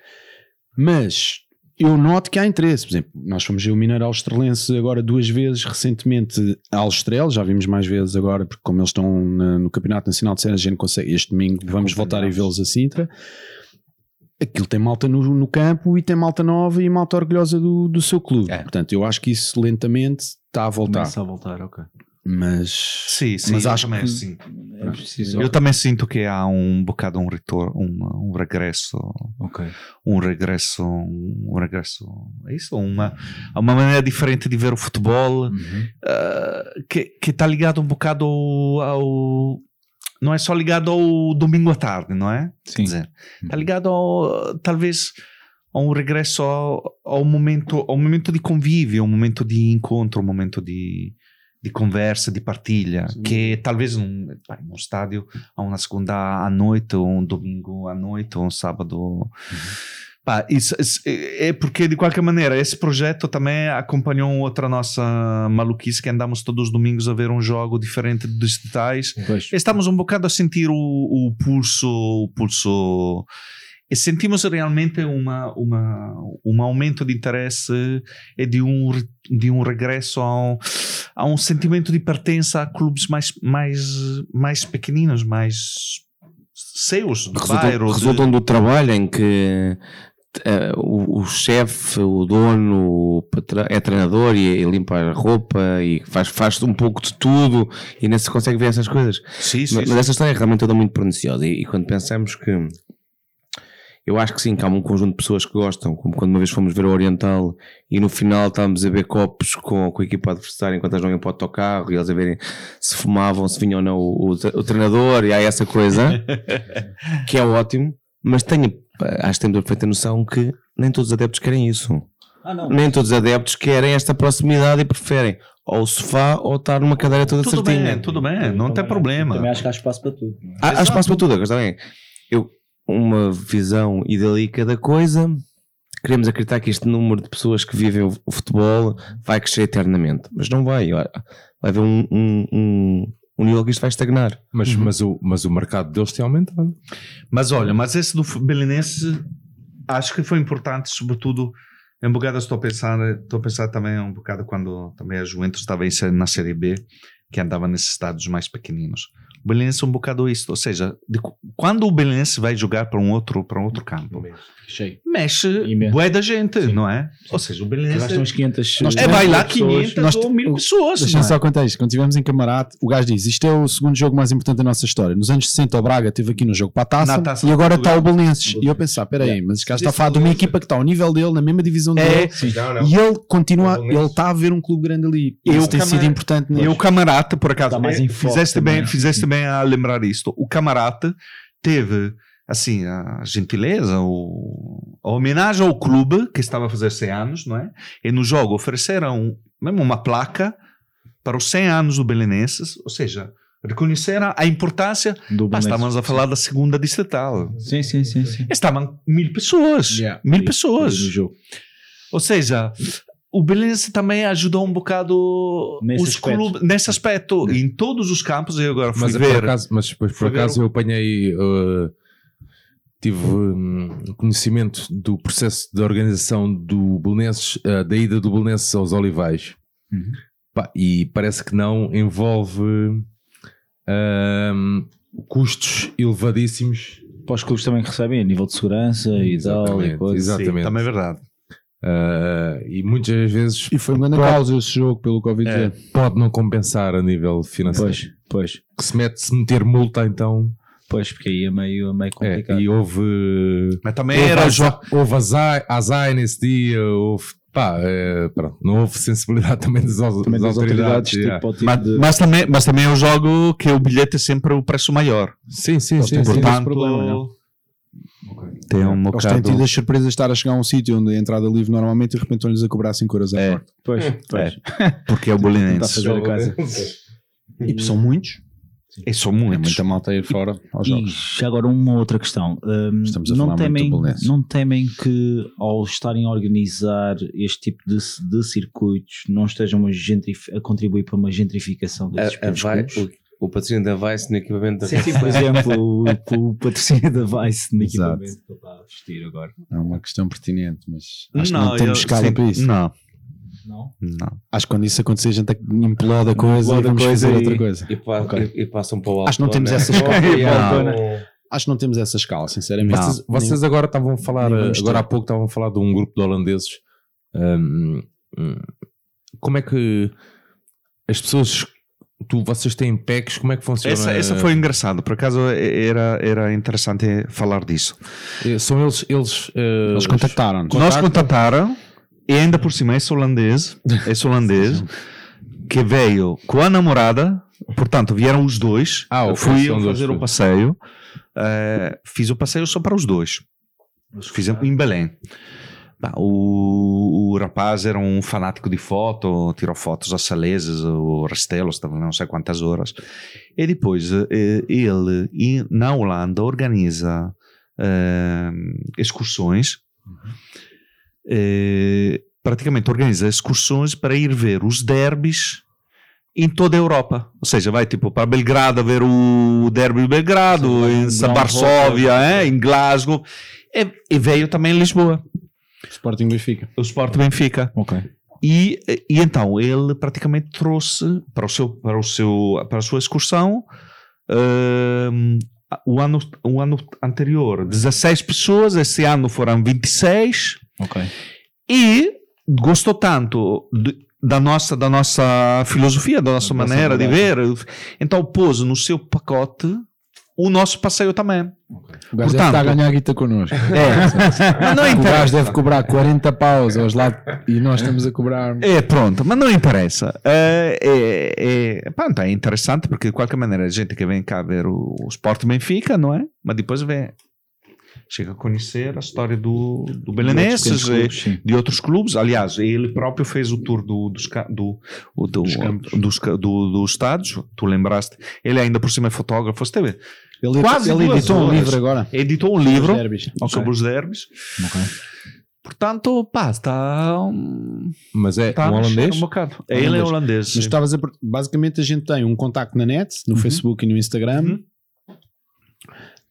Speaker 4: Mas eu noto que há interesse. Por exemplo, nós fomos ver o Mineiro Estrelense agora duas vezes recentemente a Alstrel, já vimos mais vezes agora, porque como eles estão na- no Campeonato Nacional de Séries, a gente consegue. Este domingo vamos voltar a vê-los a Sintra. Aquilo tem malta no, no campo e tem malta nova e malta orgulhosa do, do seu clube.
Speaker 5: É.
Speaker 4: Portanto, eu acho que isso lentamente está a voltar.
Speaker 3: Começa a voltar, ok.
Speaker 4: Mas
Speaker 5: Sim, sim,
Speaker 4: Mas acho
Speaker 5: também
Speaker 4: que-
Speaker 5: sinto.
Speaker 3: É preciso.
Speaker 5: Eu também sinto que há um bocado um retorno, um, um regresso,
Speaker 3: Ok.
Speaker 5: um regresso, um regresso, é isso, uma, uma maneira diferente de ver o futebol,
Speaker 3: Uhum.
Speaker 5: ah, que que está ligado um bocado ao, ao- não é só ligado ao domingo à tarde, não é? Quer
Speaker 3: Sim.
Speaker 5: dizer, está ligado ao, talvez a um regresso ao, ao momento, ao momento de convívio, um momento de encontro, um momento de, de conversa, de partilha, que talvez num, num estádio, a uma segunda à noite, ou um domingo à noite, ou um sábado. Pá, isso, isso é é porque, de qualquer maneira, esse projeto também acompanhou outra nossa maluquice que andamos todos os domingos a ver um jogo diferente dos tais.
Speaker 3: Pois.
Speaker 5: Estamos um bocado a sentir o, o pulso, o pulso e sentimos realmente uma, uma, um aumento de interesse e de um, de um regresso a um, a um sentimento de pertença a clubes mais, mais, mais pequeninos, mais seus, do
Speaker 2: resultam,
Speaker 5: bairro. de-
Speaker 2: do trabalho em que eh, o, o chefe, o dono, é treinador e, e limpa a roupa e faz, faz um pouco de tudo e nem se consegue ver essas coisas.
Speaker 5: Sim, sim,
Speaker 2: Mas,
Speaker 5: sim.
Speaker 2: mas essa história é realmente toda muito perniciosa. E, e quando pensamos que. Eu acho que sim, que há um conjunto de pessoas que gostam, como quando uma vez fomos ver o Oriental e no final estávamos a ver copos com, com a equipa adversária enquanto eles não iam para o autocarro e eles a verem se fumavam, se vinham ou não o, o, o treinador e há essa coisa que é ótimo, mas tenho, acho que temos a perfeita noção que nem todos os adeptos querem isso.
Speaker 3: Ah, não.
Speaker 2: Nem todos os adeptos querem esta proximidade e preferem ou o sofá ou estar numa cadeira toda
Speaker 5: Tudo
Speaker 2: certinha.
Speaker 5: bem, tudo bem, não tem problema.
Speaker 3: Também acho que há espaço para tudo. é?
Speaker 2: Há, há espaço para tudo, a questão é eu, uma visão idílica da coisa. Queremos acreditar que este número de pessoas que vivem o, futebol vai crescer eternamente, mas não vai. Vai haver um, um, um, um nível que isto vai estagnar.
Speaker 1: Mas, mas, o, mas o mercado deles tem aumentado.
Speaker 5: Mas olha, mas esse do Belenense acho que foi importante, sobretudo em um bocado estou a pensar, estou a pensar também um bocado quando também a Juventus estava na Série B, que andava nesses estados mais pequeninos. O Belenense é um bocado isso, ou seja, de quando o Belenense vai jogar para um outro para um outro campo,
Speaker 3: Cheio.
Speaker 5: mexe bué da gente, não é? Ou seja, o Belenense
Speaker 3: Gastam uns 500.
Speaker 4: Nós
Speaker 5: é vai lá
Speaker 3: pessoas.
Speaker 5: 500
Speaker 4: Nós-
Speaker 5: ou 1000 pessoas,
Speaker 4: Deixa-me
Speaker 5: é?
Speaker 4: só contar isto. Quando estivemos em Camarate, o gajo diz: Isto é o segundo jogo mais importante da nossa história. Nos anos 60, o Braga esteve aqui no jogo para a taça,
Speaker 5: Taça
Speaker 4: e agora está o Belenenses. E eu pensar: Peraí, mas este gajo está a falar de uma equipa que está ao nível dele, na mesma divisão
Speaker 5: É,
Speaker 4: dele, e ele continua, ele está a ver um clube grande ali.
Speaker 5: Eu
Speaker 4: Isso tem sido importante
Speaker 5: E o Camarate, por acaso, eh, fizeste, bem,
Speaker 3: né?
Speaker 5: fizeste bem a lembrar isto. O Camarate teve, assim, a gentileza, o, a homenagem ao clube, que estava a fazer 100 anos, não é? E no jogo ofereceram mesmo uma placa para os 100 anos do Belenenses, ou seja, reconheceram a importância.
Speaker 3: Do Belenenses.
Speaker 5: estávamos a falar da segunda distrital.
Speaker 3: Sim, sim, sim. sim.
Speaker 5: Estavam mil pessoas.
Speaker 4: Yeah.
Speaker 5: Mil pessoas.
Speaker 3: no jogo.
Speaker 5: Ou seja, o Belenense também ajudou um bocado
Speaker 3: Nesse
Speaker 5: os
Speaker 3: aspecto.
Speaker 5: clubes nesse aspecto. Em todos os campos, eu agora fui
Speaker 1: Mas
Speaker 5: ver.
Speaker 1: por acaso, mas depois, por
Speaker 5: ver
Speaker 1: acaso
Speaker 5: o-
Speaker 1: eu apanhei. uh, tive hum, conhecimento do processo de organização do Belenenses, uh, da ida do Belenenses aos Olivais.
Speaker 3: Uhum.
Speaker 1: Pá, e parece que não envolve hum, custos elevadíssimos.
Speaker 3: Para os clubes também que recebem a nível de segurança e tal.
Speaker 1: Exatamente,
Speaker 3: E coisa.
Speaker 1: exatamente.
Speaker 5: Sim, também é verdade.
Speaker 1: Uh, e muitas vezes
Speaker 4: E foi uma
Speaker 1: Pode-
Speaker 4: causa esse jogo, pelo que ouvi dizer.
Speaker 1: pode não compensar a nível financeiro.
Speaker 3: Pois, pois.
Speaker 1: Que se mete se meter multa, então
Speaker 3: Pois, porque aí é meio, meio
Speaker 1: É,
Speaker 3: complicado.
Speaker 1: e houve.
Speaker 5: Mas também
Speaker 1: Houve,
Speaker 5: era
Speaker 1: aza-
Speaker 5: jogo.
Speaker 1: houve azai, azai nesse dia, houve. Pá, é, pronto, não houve sensibilidade também das,
Speaker 3: Também
Speaker 1: das
Speaker 3: autoridades,
Speaker 1: yeah.
Speaker 3: tipo, tipo
Speaker 5: Mas,
Speaker 3: de...
Speaker 5: mas também, mas também é um jogo que o bilhete é sempre o preço maior.
Speaker 1: Sim, sim,
Speaker 3: Eles
Speaker 1: sim.
Speaker 3: têm
Speaker 1: sim.
Speaker 3: esse
Speaker 5: Portanto,
Speaker 3: problema, não?
Speaker 5: Tem um
Speaker 4: Eles têm tido
Speaker 5: bocado.
Speaker 4: as surpresas de estar a chegar a um sítio onde a entrada livre normalmente e de repente estão-lhes a cobrar 5 euros à
Speaker 5: É.
Speaker 4: porta.
Speaker 3: Pois, pois.
Speaker 5: Porque é o bolinense.
Speaker 3: fazer a casa.
Speaker 4: E são muitos.
Speaker 5: E são
Speaker 4: É
Speaker 5: muitos.
Speaker 4: muita malta a ir fora aos
Speaker 3: E
Speaker 4: jogos.
Speaker 3: já agora uma outra questão. Hum,
Speaker 4: Estamos a
Speaker 3: não,
Speaker 4: falar muito
Speaker 3: temem,
Speaker 4: do Belenenses.
Speaker 3: não temem que ao estarem a organizar este tipo de, de circuitos não estejam a, a contribuir para uma gentrificação desses
Speaker 2: A, a
Speaker 3: clubes?
Speaker 2: o, o patrocínio da Vice no equipamento da
Speaker 3: Sim, sim, por exemplo, o, o patrocínio da Vice no
Speaker 4: Exato.
Speaker 3: equipamento que ele está a vestir agora.
Speaker 4: É uma questão pertinente, mas acho que não temos
Speaker 5: eu-
Speaker 4: escala
Speaker 5: sim,
Speaker 4: para isso.
Speaker 5: Não,
Speaker 3: Não?
Speaker 5: não.
Speaker 4: Acho que quando isso acontecer, a gente imploda a coisa
Speaker 3: Implode
Speaker 4: e
Speaker 3: a
Speaker 4: vamos
Speaker 3: coisa
Speaker 4: fazer
Speaker 3: e-
Speaker 4: outra coisa.
Speaker 2: E, pa-
Speaker 4: Ok.
Speaker 2: e- e passam para o alto.
Speaker 4: Acho que não temos
Speaker 2: né?
Speaker 4: essa escala.
Speaker 2: Não.
Speaker 4: Acho que não temos essa escala, sinceramente.
Speaker 1: Vocês, vocês agora estavam a falar,
Speaker 4: nem vamos
Speaker 1: agora há pouco estavam a falar de um grupo de holandeses. Hum, como é que as pessoas, tu, vocês têm packs, como é que funciona?
Speaker 5: Essa, essa foi engraçado, por acaso era, era interessante falar disso.
Speaker 1: Eh, São eles, eles, eh,
Speaker 4: Eles contactaram.
Speaker 5: Nós contataram e ainda por cima esse holandês, esse holandês que veio com a namorada, portanto vieram os dois.
Speaker 1: Ah, ok,
Speaker 5: fui eu fazer o passeio, eh, fiz o passeio só para os dois. Fizemos em Belém. O, o rapaz era um fanático de foto, tirou fotos às salesas, o Restelo, estava não sei quantas horas. E depois eh, ele, em- na Holanda, organiza eh, excursões. Eh, praticamente organiza excursões para ir ver os derbys em toda a Europa. Ou seja, vai tipo para Belgrado ver o derby de Belgrado, em
Speaker 3: Groundhog,
Speaker 5: Varsóvia, eh, em Glasgow. E, e veio também em Lisboa,
Speaker 4: Sporting Benfica.
Speaker 5: o Sport Benfica.
Speaker 3: Ok.
Speaker 5: E, e então ele praticamente trouxe para, o seu, para, o seu, para a sua excursão ehm, o, ano, o ano anterior 16 pessoas, esse ano foram 26
Speaker 3: Ok.
Speaker 5: e gostou tanto de- da nossa, da nossa filosofia, da nossa
Speaker 3: Da
Speaker 5: maneira de ver, então pôs no seu pacote o nosso passeio também.
Speaker 4: O gajo
Speaker 5: Portanto-
Speaker 4: estar a ganhar guita connosco.
Speaker 5: É, mas não
Speaker 4: O gajo
Speaker 5: interessa.
Speaker 4: deve cobrar 40 paus aos lados e nós estamos a cobrar.
Speaker 5: É, pronto, mas não interessa. É, é, é, pronto, é interessante porque de qualquer maneira a gente que vem cá ver o, o Sport Benfica, não é? Mas depois vê, chega a conhecer a história do, do Belenenses,
Speaker 3: Outros pequenos
Speaker 5: e
Speaker 3: clubes,
Speaker 5: de outros clubes. Aliás, ele próprio fez o tour do, dos, do, do,
Speaker 4: Dos
Speaker 5: dos, do, dos estádios, tu lembraste. Ele ainda por cima é fotógrafo, você teve?
Speaker 4: Ele,
Speaker 5: Quase
Speaker 4: ele editou um
Speaker 5: horas.
Speaker 4: livro agora.
Speaker 5: Editou um livro sobre os derbys.
Speaker 3: Ok.
Speaker 5: Portanto, pá, está um,
Speaker 1: Mas é
Speaker 5: está
Speaker 1: um holandês?
Speaker 5: um bocado. Ele é
Speaker 4: Holandês.
Speaker 5: holandês.
Speaker 4: Mas estavas a, basicamente a gente tem um contacto na net, no Facebook e no Instagram.
Speaker 5: Uhum.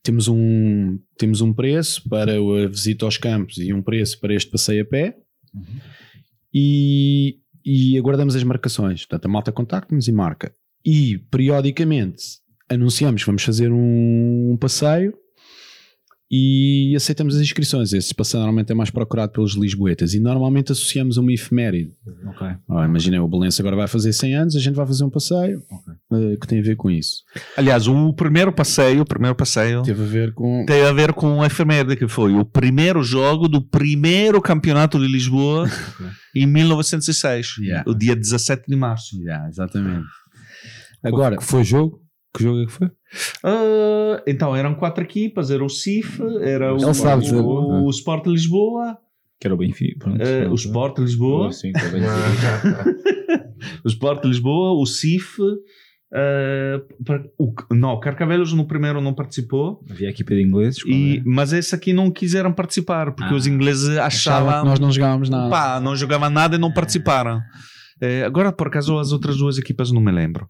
Speaker 4: Temos, um, temos um preço para a visita aos campos e um preço para este passeio a pé. E, e aguardamos as marcações. Portanto, a malta contacta-nos e marca. E periodicamente anunciamos que vamos fazer um, passeio e aceitamos as inscrições. Esse passeio normalmente é mais procurado pelos lisboetas e normalmente associamos uma efeméride.
Speaker 3: Ok.
Speaker 4: Ah, imagina, o Belenense agora vai fazer 100 anos, a gente vai fazer um passeio eh, que tem a ver com isso.
Speaker 5: Aliás, o primeiro passeio, o primeiro passeio
Speaker 4: Teve a ver com.
Speaker 5: tem a ver com a efeméride que foi o primeiro jogo do primeiro campeonato de Lisboa em 1906,
Speaker 4: Yeah.
Speaker 5: o dia 17 de março.
Speaker 4: Yeah, exatamente. Agora,
Speaker 1: Que foi jogo? Que jogo é que foi?
Speaker 5: Ah, então, eram quatro equipas, era o CIF, era o,
Speaker 4: Ele sabe dizer.
Speaker 5: o, o Sport Lisboa,
Speaker 3: Que era o Benfica. Pronto.
Speaker 5: eh, o Sport Lisboa,
Speaker 3: Sim, o
Speaker 5: o Sport Lisboa, o CIF, eh, para- o, não, Carcavelos no primeiro não participou,
Speaker 3: Havia a equipa de ingleses.
Speaker 5: e,
Speaker 3: é?
Speaker 5: mas esse aqui não quiseram participar, porque
Speaker 3: Ah.
Speaker 5: os ingleses
Speaker 4: achava
Speaker 5: achavam
Speaker 4: que nós não jogávamos nada.
Speaker 5: Pá, não jogava nada e não participaram. Eh, agora, por acaso, as outras duas equipas não me lembro.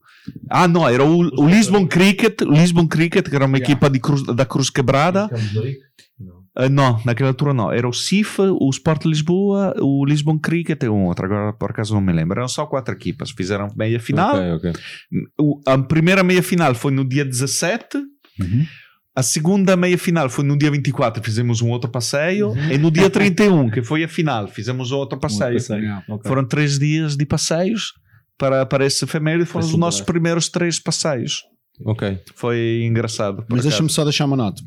Speaker 5: Ah, não, era o, o Lisbon Cricket, o Lisbon Cricket, que era uma equipa de cruz- da Cruz Quebrada. Ah, não, naquela altura não. Era o CIF, o Sport Lisboa, o Lisbon Cricket e um outro. Agora, por acaso, não me lembro. Eram só quatro equipas. Fizeram meia final.
Speaker 1: Ok, ok.
Speaker 5: O- a primeira meia final foi no dia 17.
Speaker 3: Uhum.
Speaker 5: A segunda meia final foi no dia 24, fizemos um outro passeio. E no dia 31, que foi a final, fizemos outro passeio.
Speaker 3: Yeah, ok.
Speaker 5: Foram três dias de passeios para, para esse efeméride. Foram os nossos primeiros três passeios.
Speaker 1: Ok.
Speaker 5: Foi engraçado. por
Speaker 4: Mas deixa-me só deixar uma nota.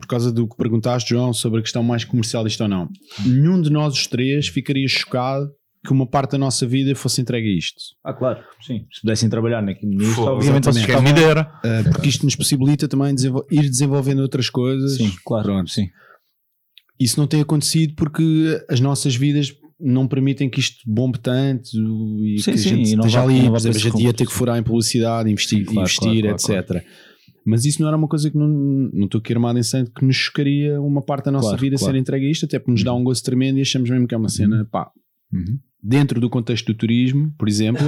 Speaker 4: Por causa do que perguntaste, João, sobre a questão mais comercial disto ou não. Nenhum de nós os três ficaria chocado que uma parte da nossa vida fosse entregue a isto.
Speaker 3: Ah, claro, sim. Se pudessem trabalhar nisto, obviamente vocês estavam-
Speaker 5: dera.
Speaker 4: Uh, porque isto nos possibilita também desenvol- ir desenvolvendo outras coisas.
Speaker 3: Sim, claro,
Speaker 4: Pronto.
Speaker 3: sim.
Speaker 4: Isso não tem acontecido porque as nossas vidas não permitem que isto bombe tanto e
Speaker 3: Sim,
Speaker 4: que
Speaker 3: sim,
Speaker 4: a gente
Speaker 3: não
Speaker 4: esteja
Speaker 3: vai-
Speaker 4: ali,
Speaker 3: não
Speaker 4: por exemplo, a gente ia ter que furar em publicidade, investir,
Speaker 3: claro,
Speaker 4: investir
Speaker 3: claro, claro,
Speaker 4: etc. Mas isso não era uma coisa que não, não estou aqui armado em santo que nos chocaria uma parte da nossa
Speaker 3: Claro,
Speaker 4: vida
Speaker 3: claro.
Speaker 4: ser entregue a isto, até porque nos dá um gosto tremendo e achamos mesmo que é uma cena, pá,
Speaker 3: Uhum.
Speaker 4: Dentro do contexto do turismo, por exemplo,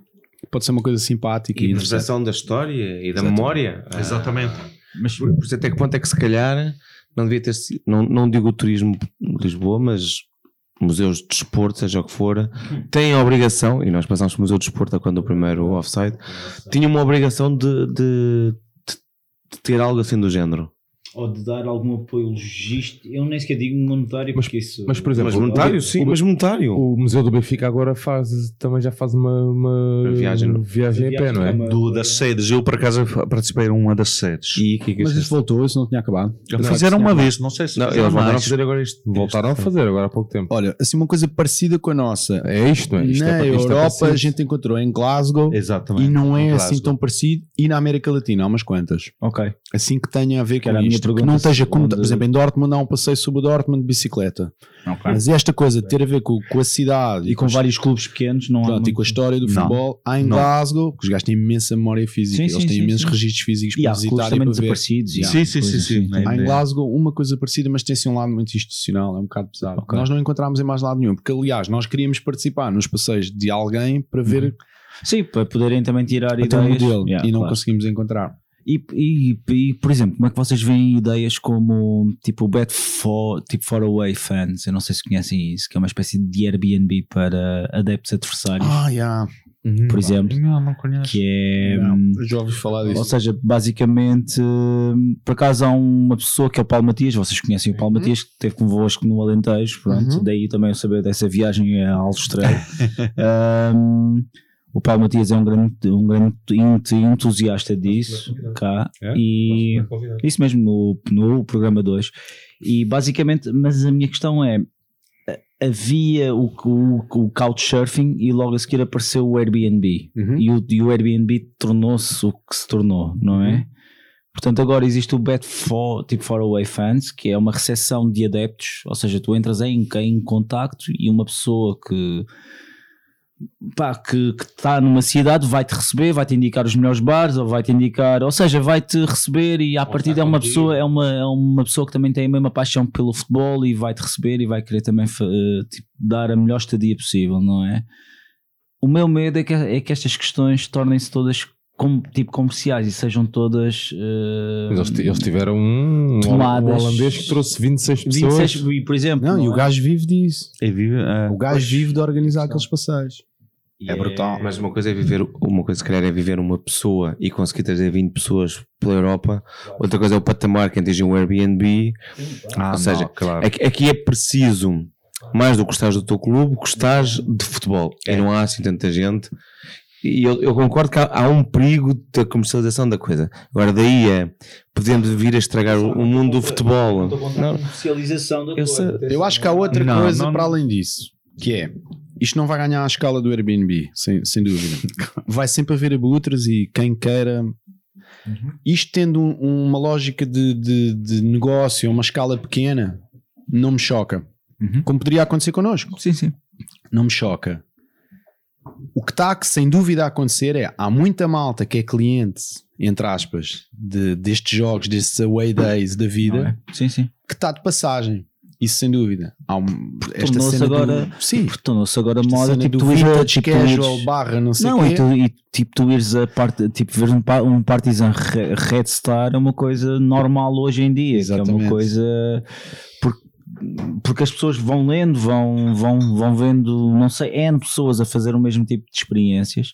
Speaker 4: pode ser uma coisa simpática e,
Speaker 2: E preservação da história e da memória. Ah,
Speaker 5: Exatamente.
Speaker 3: Mas
Speaker 2: Por, por isso até que ponto é que se calhar não devia ter sido, não, não digo o turismo de Lisboa, mas museus de desporto, seja o que for, têm a obrigação, e nós pensámos que o Museu de Desporto é quando o primeiro offside, tinha uma obrigação de, de, de- de ter algo assim do género.
Speaker 3: Ou de dar algum apoio logístico, eu nem sequer digo monetário,
Speaker 1: Mas-
Speaker 3: porque isso.
Speaker 1: mas, por exemplo,
Speaker 2: Mas monetário,
Speaker 1: o-
Speaker 2: sim,
Speaker 1: o-
Speaker 2: mas monetário.
Speaker 1: O Museu do Benfica agora faz, também já faz uma, uma
Speaker 2: Uma viagem.
Speaker 1: viagem a pé, não é?
Speaker 3: Uma-
Speaker 5: Do, das sedes. Eu, por acaso, participei em uma das sedes.
Speaker 2: E que, que
Speaker 4: Mas isso voltou, isso não tinha acabado.
Speaker 5: Fizeram uma vez, não sei se
Speaker 2: Não, eles voltaram a fazer agora isto.
Speaker 1: Voltaram a fazer agora há pouco tempo.
Speaker 4: Olha, assim uma coisa parecida com a nossa.
Speaker 1: É isto, não é? Isto
Speaker 4: Na
Speaker 1: é, isto é
Speaker 4: Europa
Speaker 1: parecido.
Speaker 4: a gente encontrou em Glasgow
Speaker 5: Exatamente.
Speaker 4: e não é assim tão parecido. E na América Latina há umas quantas.
Speaker 3: Ok.
Speaker 4: Assim que tenha a ver com
Speaker 3: era a
Speaker 4: isto. Que
Speaker 3: pergunta,
Speaker 4: não esteja como, por exemplo, em Dortmund há um passeio sobre o Dortmund de bicicleta.
Speaker 3: Ok.
Speaker 4: Mas esta coisa de ter a ver com, com a cidade
Speaker 3: E com
Speaker 4: as-
Speaker 3: vários clubes pequenos, não há.
Speaker 4: pronto, e
Speaker 3: muito-
Speaker 4: com a história do
Speaker 5: Não.
Speaker 4: futebol, há em. Glasgow, que os gajos têm imensa memória física,
Speaker 3: Sim,
Speaker 4: eles
Speaker 3: sim,
Speaker 4: têm
Speaker 3: sim,
Speaker 4: imensos registros físicos
Speaker 3: E há
Speaker 4: para visitar e para ver.
Speaker 3: e há
Speaker 5: Sim, sim, sim, sim.
Speaker 3: assim.
Speaker 4: Há em. Glasgow uma coisa parecida, mas tem assim um lado muito institucional, é um bocado pesado.
Speaker 3: Ok.
Speaker 4: Nós não encontramos em mais lado nenhum, porque aliás, nós queríamos participar nos passeios de alguém para ver
Speaker 3: Sim, para poderem também tirar ideias.
Speaker 4: modelo
Speaker 3: Yeah,
Speaker 4: e não
Speaker 3: claro.
Speaker 4: conseguimos encontrar.
Speaker 3: E, e, e, por exemplo, como é que vocês veem ideias como tipo o Bet for, tipo for Away Fans? Eu não sei se conhecem isso, que é uma espécie de Airbnb para adeptos adversários,
Speaker 4: Ah, já.
Speaker 5: Uhum.
Speaker 3: por exemplo,
Speaker 5: Não, não conheço.
Speaker 3: que é.
Speaker 4: Não,
Speaker 3: hum,
Speaker 4: já ouvi falar disso.
Speaker 3: Ou seja, basicamente, hum, por acaso há uma pessoa que é o Paulo Matias, vocês conhecem o Paulo Matias, que esteve convosco no Alentejo, pronto,
Speaker 4: Uhum.
Speaker 3: daí também eu saber dessa viagem a Alstrel. Hum, o Paulo Matias é um grande, um grande ent- entusiasta disso, cá, e isso mesmo no, no programa 2. E basicamente, mas a minha questão é: havia o, o, o Couchsurfing e logo a seguir apareceu o Airbnb.
Speaker 4: Uhum.
Speaker 3: E, o, e o Airbnb tornou-se o que se tornou, não é? Portanto, agora existe o Bet for, tipo for Away Fans, que é uma recepção de adeptos, ou seja, tu entras em, em contacto e uma pessoa que pá, que está numa cidade vai-te receber, vai-te indicar os melhores bares, ou vai-te indicar, ou seja, vai-te receber e à partida é uma pessoa, é uma, é uma pessoa que também tem a mesma paixão pelo futebol e vai-te receber e vai querer também eh, tipo, dar a melhor estadia possível, não é? O meu medo é que, é que estas questões tornem-se todas com, tipo comerciais e sejam todas
Speaker 1: Mas eles, eles tiveram um, um
Speaker 3: Tomadas.
Speaker 1: holandês que trouxe 26 pessoas.
Speaker 3: 26, e, por exemplo,
Speaker 4: Não, e
Speaker 3: não
Speaker 4: o
Speaker 3: é?
Speaker 4: gajo vive disso.
Speaker 5: E vive, ah,
Speaker 4: O gajo vive de organizar aqueles passeios.
Speaker 3: E
Speaker 4: é brutal.
Speaker 2: Mas uma coisa é viver, uma coisa se calhar é viver uma pessoa e conseguir trazer 20 pessoas pela Europa, outra coisa é o patamar que atinge um Airbnb.
Speaker 5: ah,
Speaker 2: Ou seja,
Speaker 5: não, claro.
Speaker 2: Aqui, aqui é preciso, mais do que gostares do teu clube, gostares de futebol. E não há assim tanta gente. E eu, eu concordo que há, há um perigo da comercialização da coisa. Agora, daí é podemos vir a estragar o, o mundo do futebol. Não,
Speaker 3: comercialização da
Speaker 2: Eu sei-
Speaker 4: Eu acho que há outra
Speaker 5: Não,
Speaker 4: coisa
Speaker 5: não-
Speaker 4: para além disso, que é isto não vai ganhar a escala do Airbnb, sem, sem dúvida. Vai sempre haver abutres e quem queira. Isto tendo um- uma lógica de, de, de negócio, uma escala pequena, não me choca.
Speaker 3: Uhum.
Speaker 4: Como poderia acontecer connosco.
Speaker 3: Sim, sim.
Speaker 4: Não me choca. O que está sem dúvida a acontecer é há muita malta que é cliente, entre aspas, de, destes jogos, destes away days da vida,
Speaker 3: é? Sim, sim.
Speaker 4: que está de passagem. Isso sem dúvida. Há um, esta cena
Speaker 3: agora-
Speaker 4: do, sim,
Speaker 3: tornou-se agora moda, tipo,
Speaker 4: do
Speaker 3: tu ires a- tipo,
Speaker 4: casual barra não sei
Speaker 3: Não,
Speaker 4: quê.
Speaker 3: e, tu, e tipo, tu ires a parte, tipo, ver um, um Partizan Re- Red Star é uma coisa normal hoje em dia, que é
Speaker 4: Exatamente.
Speaker 3: uma coisa porque, porque as pessoas vão lendo, vão, vão, vão vendo, não sei, N pessoas a fazer o mesmo tipo de experiências.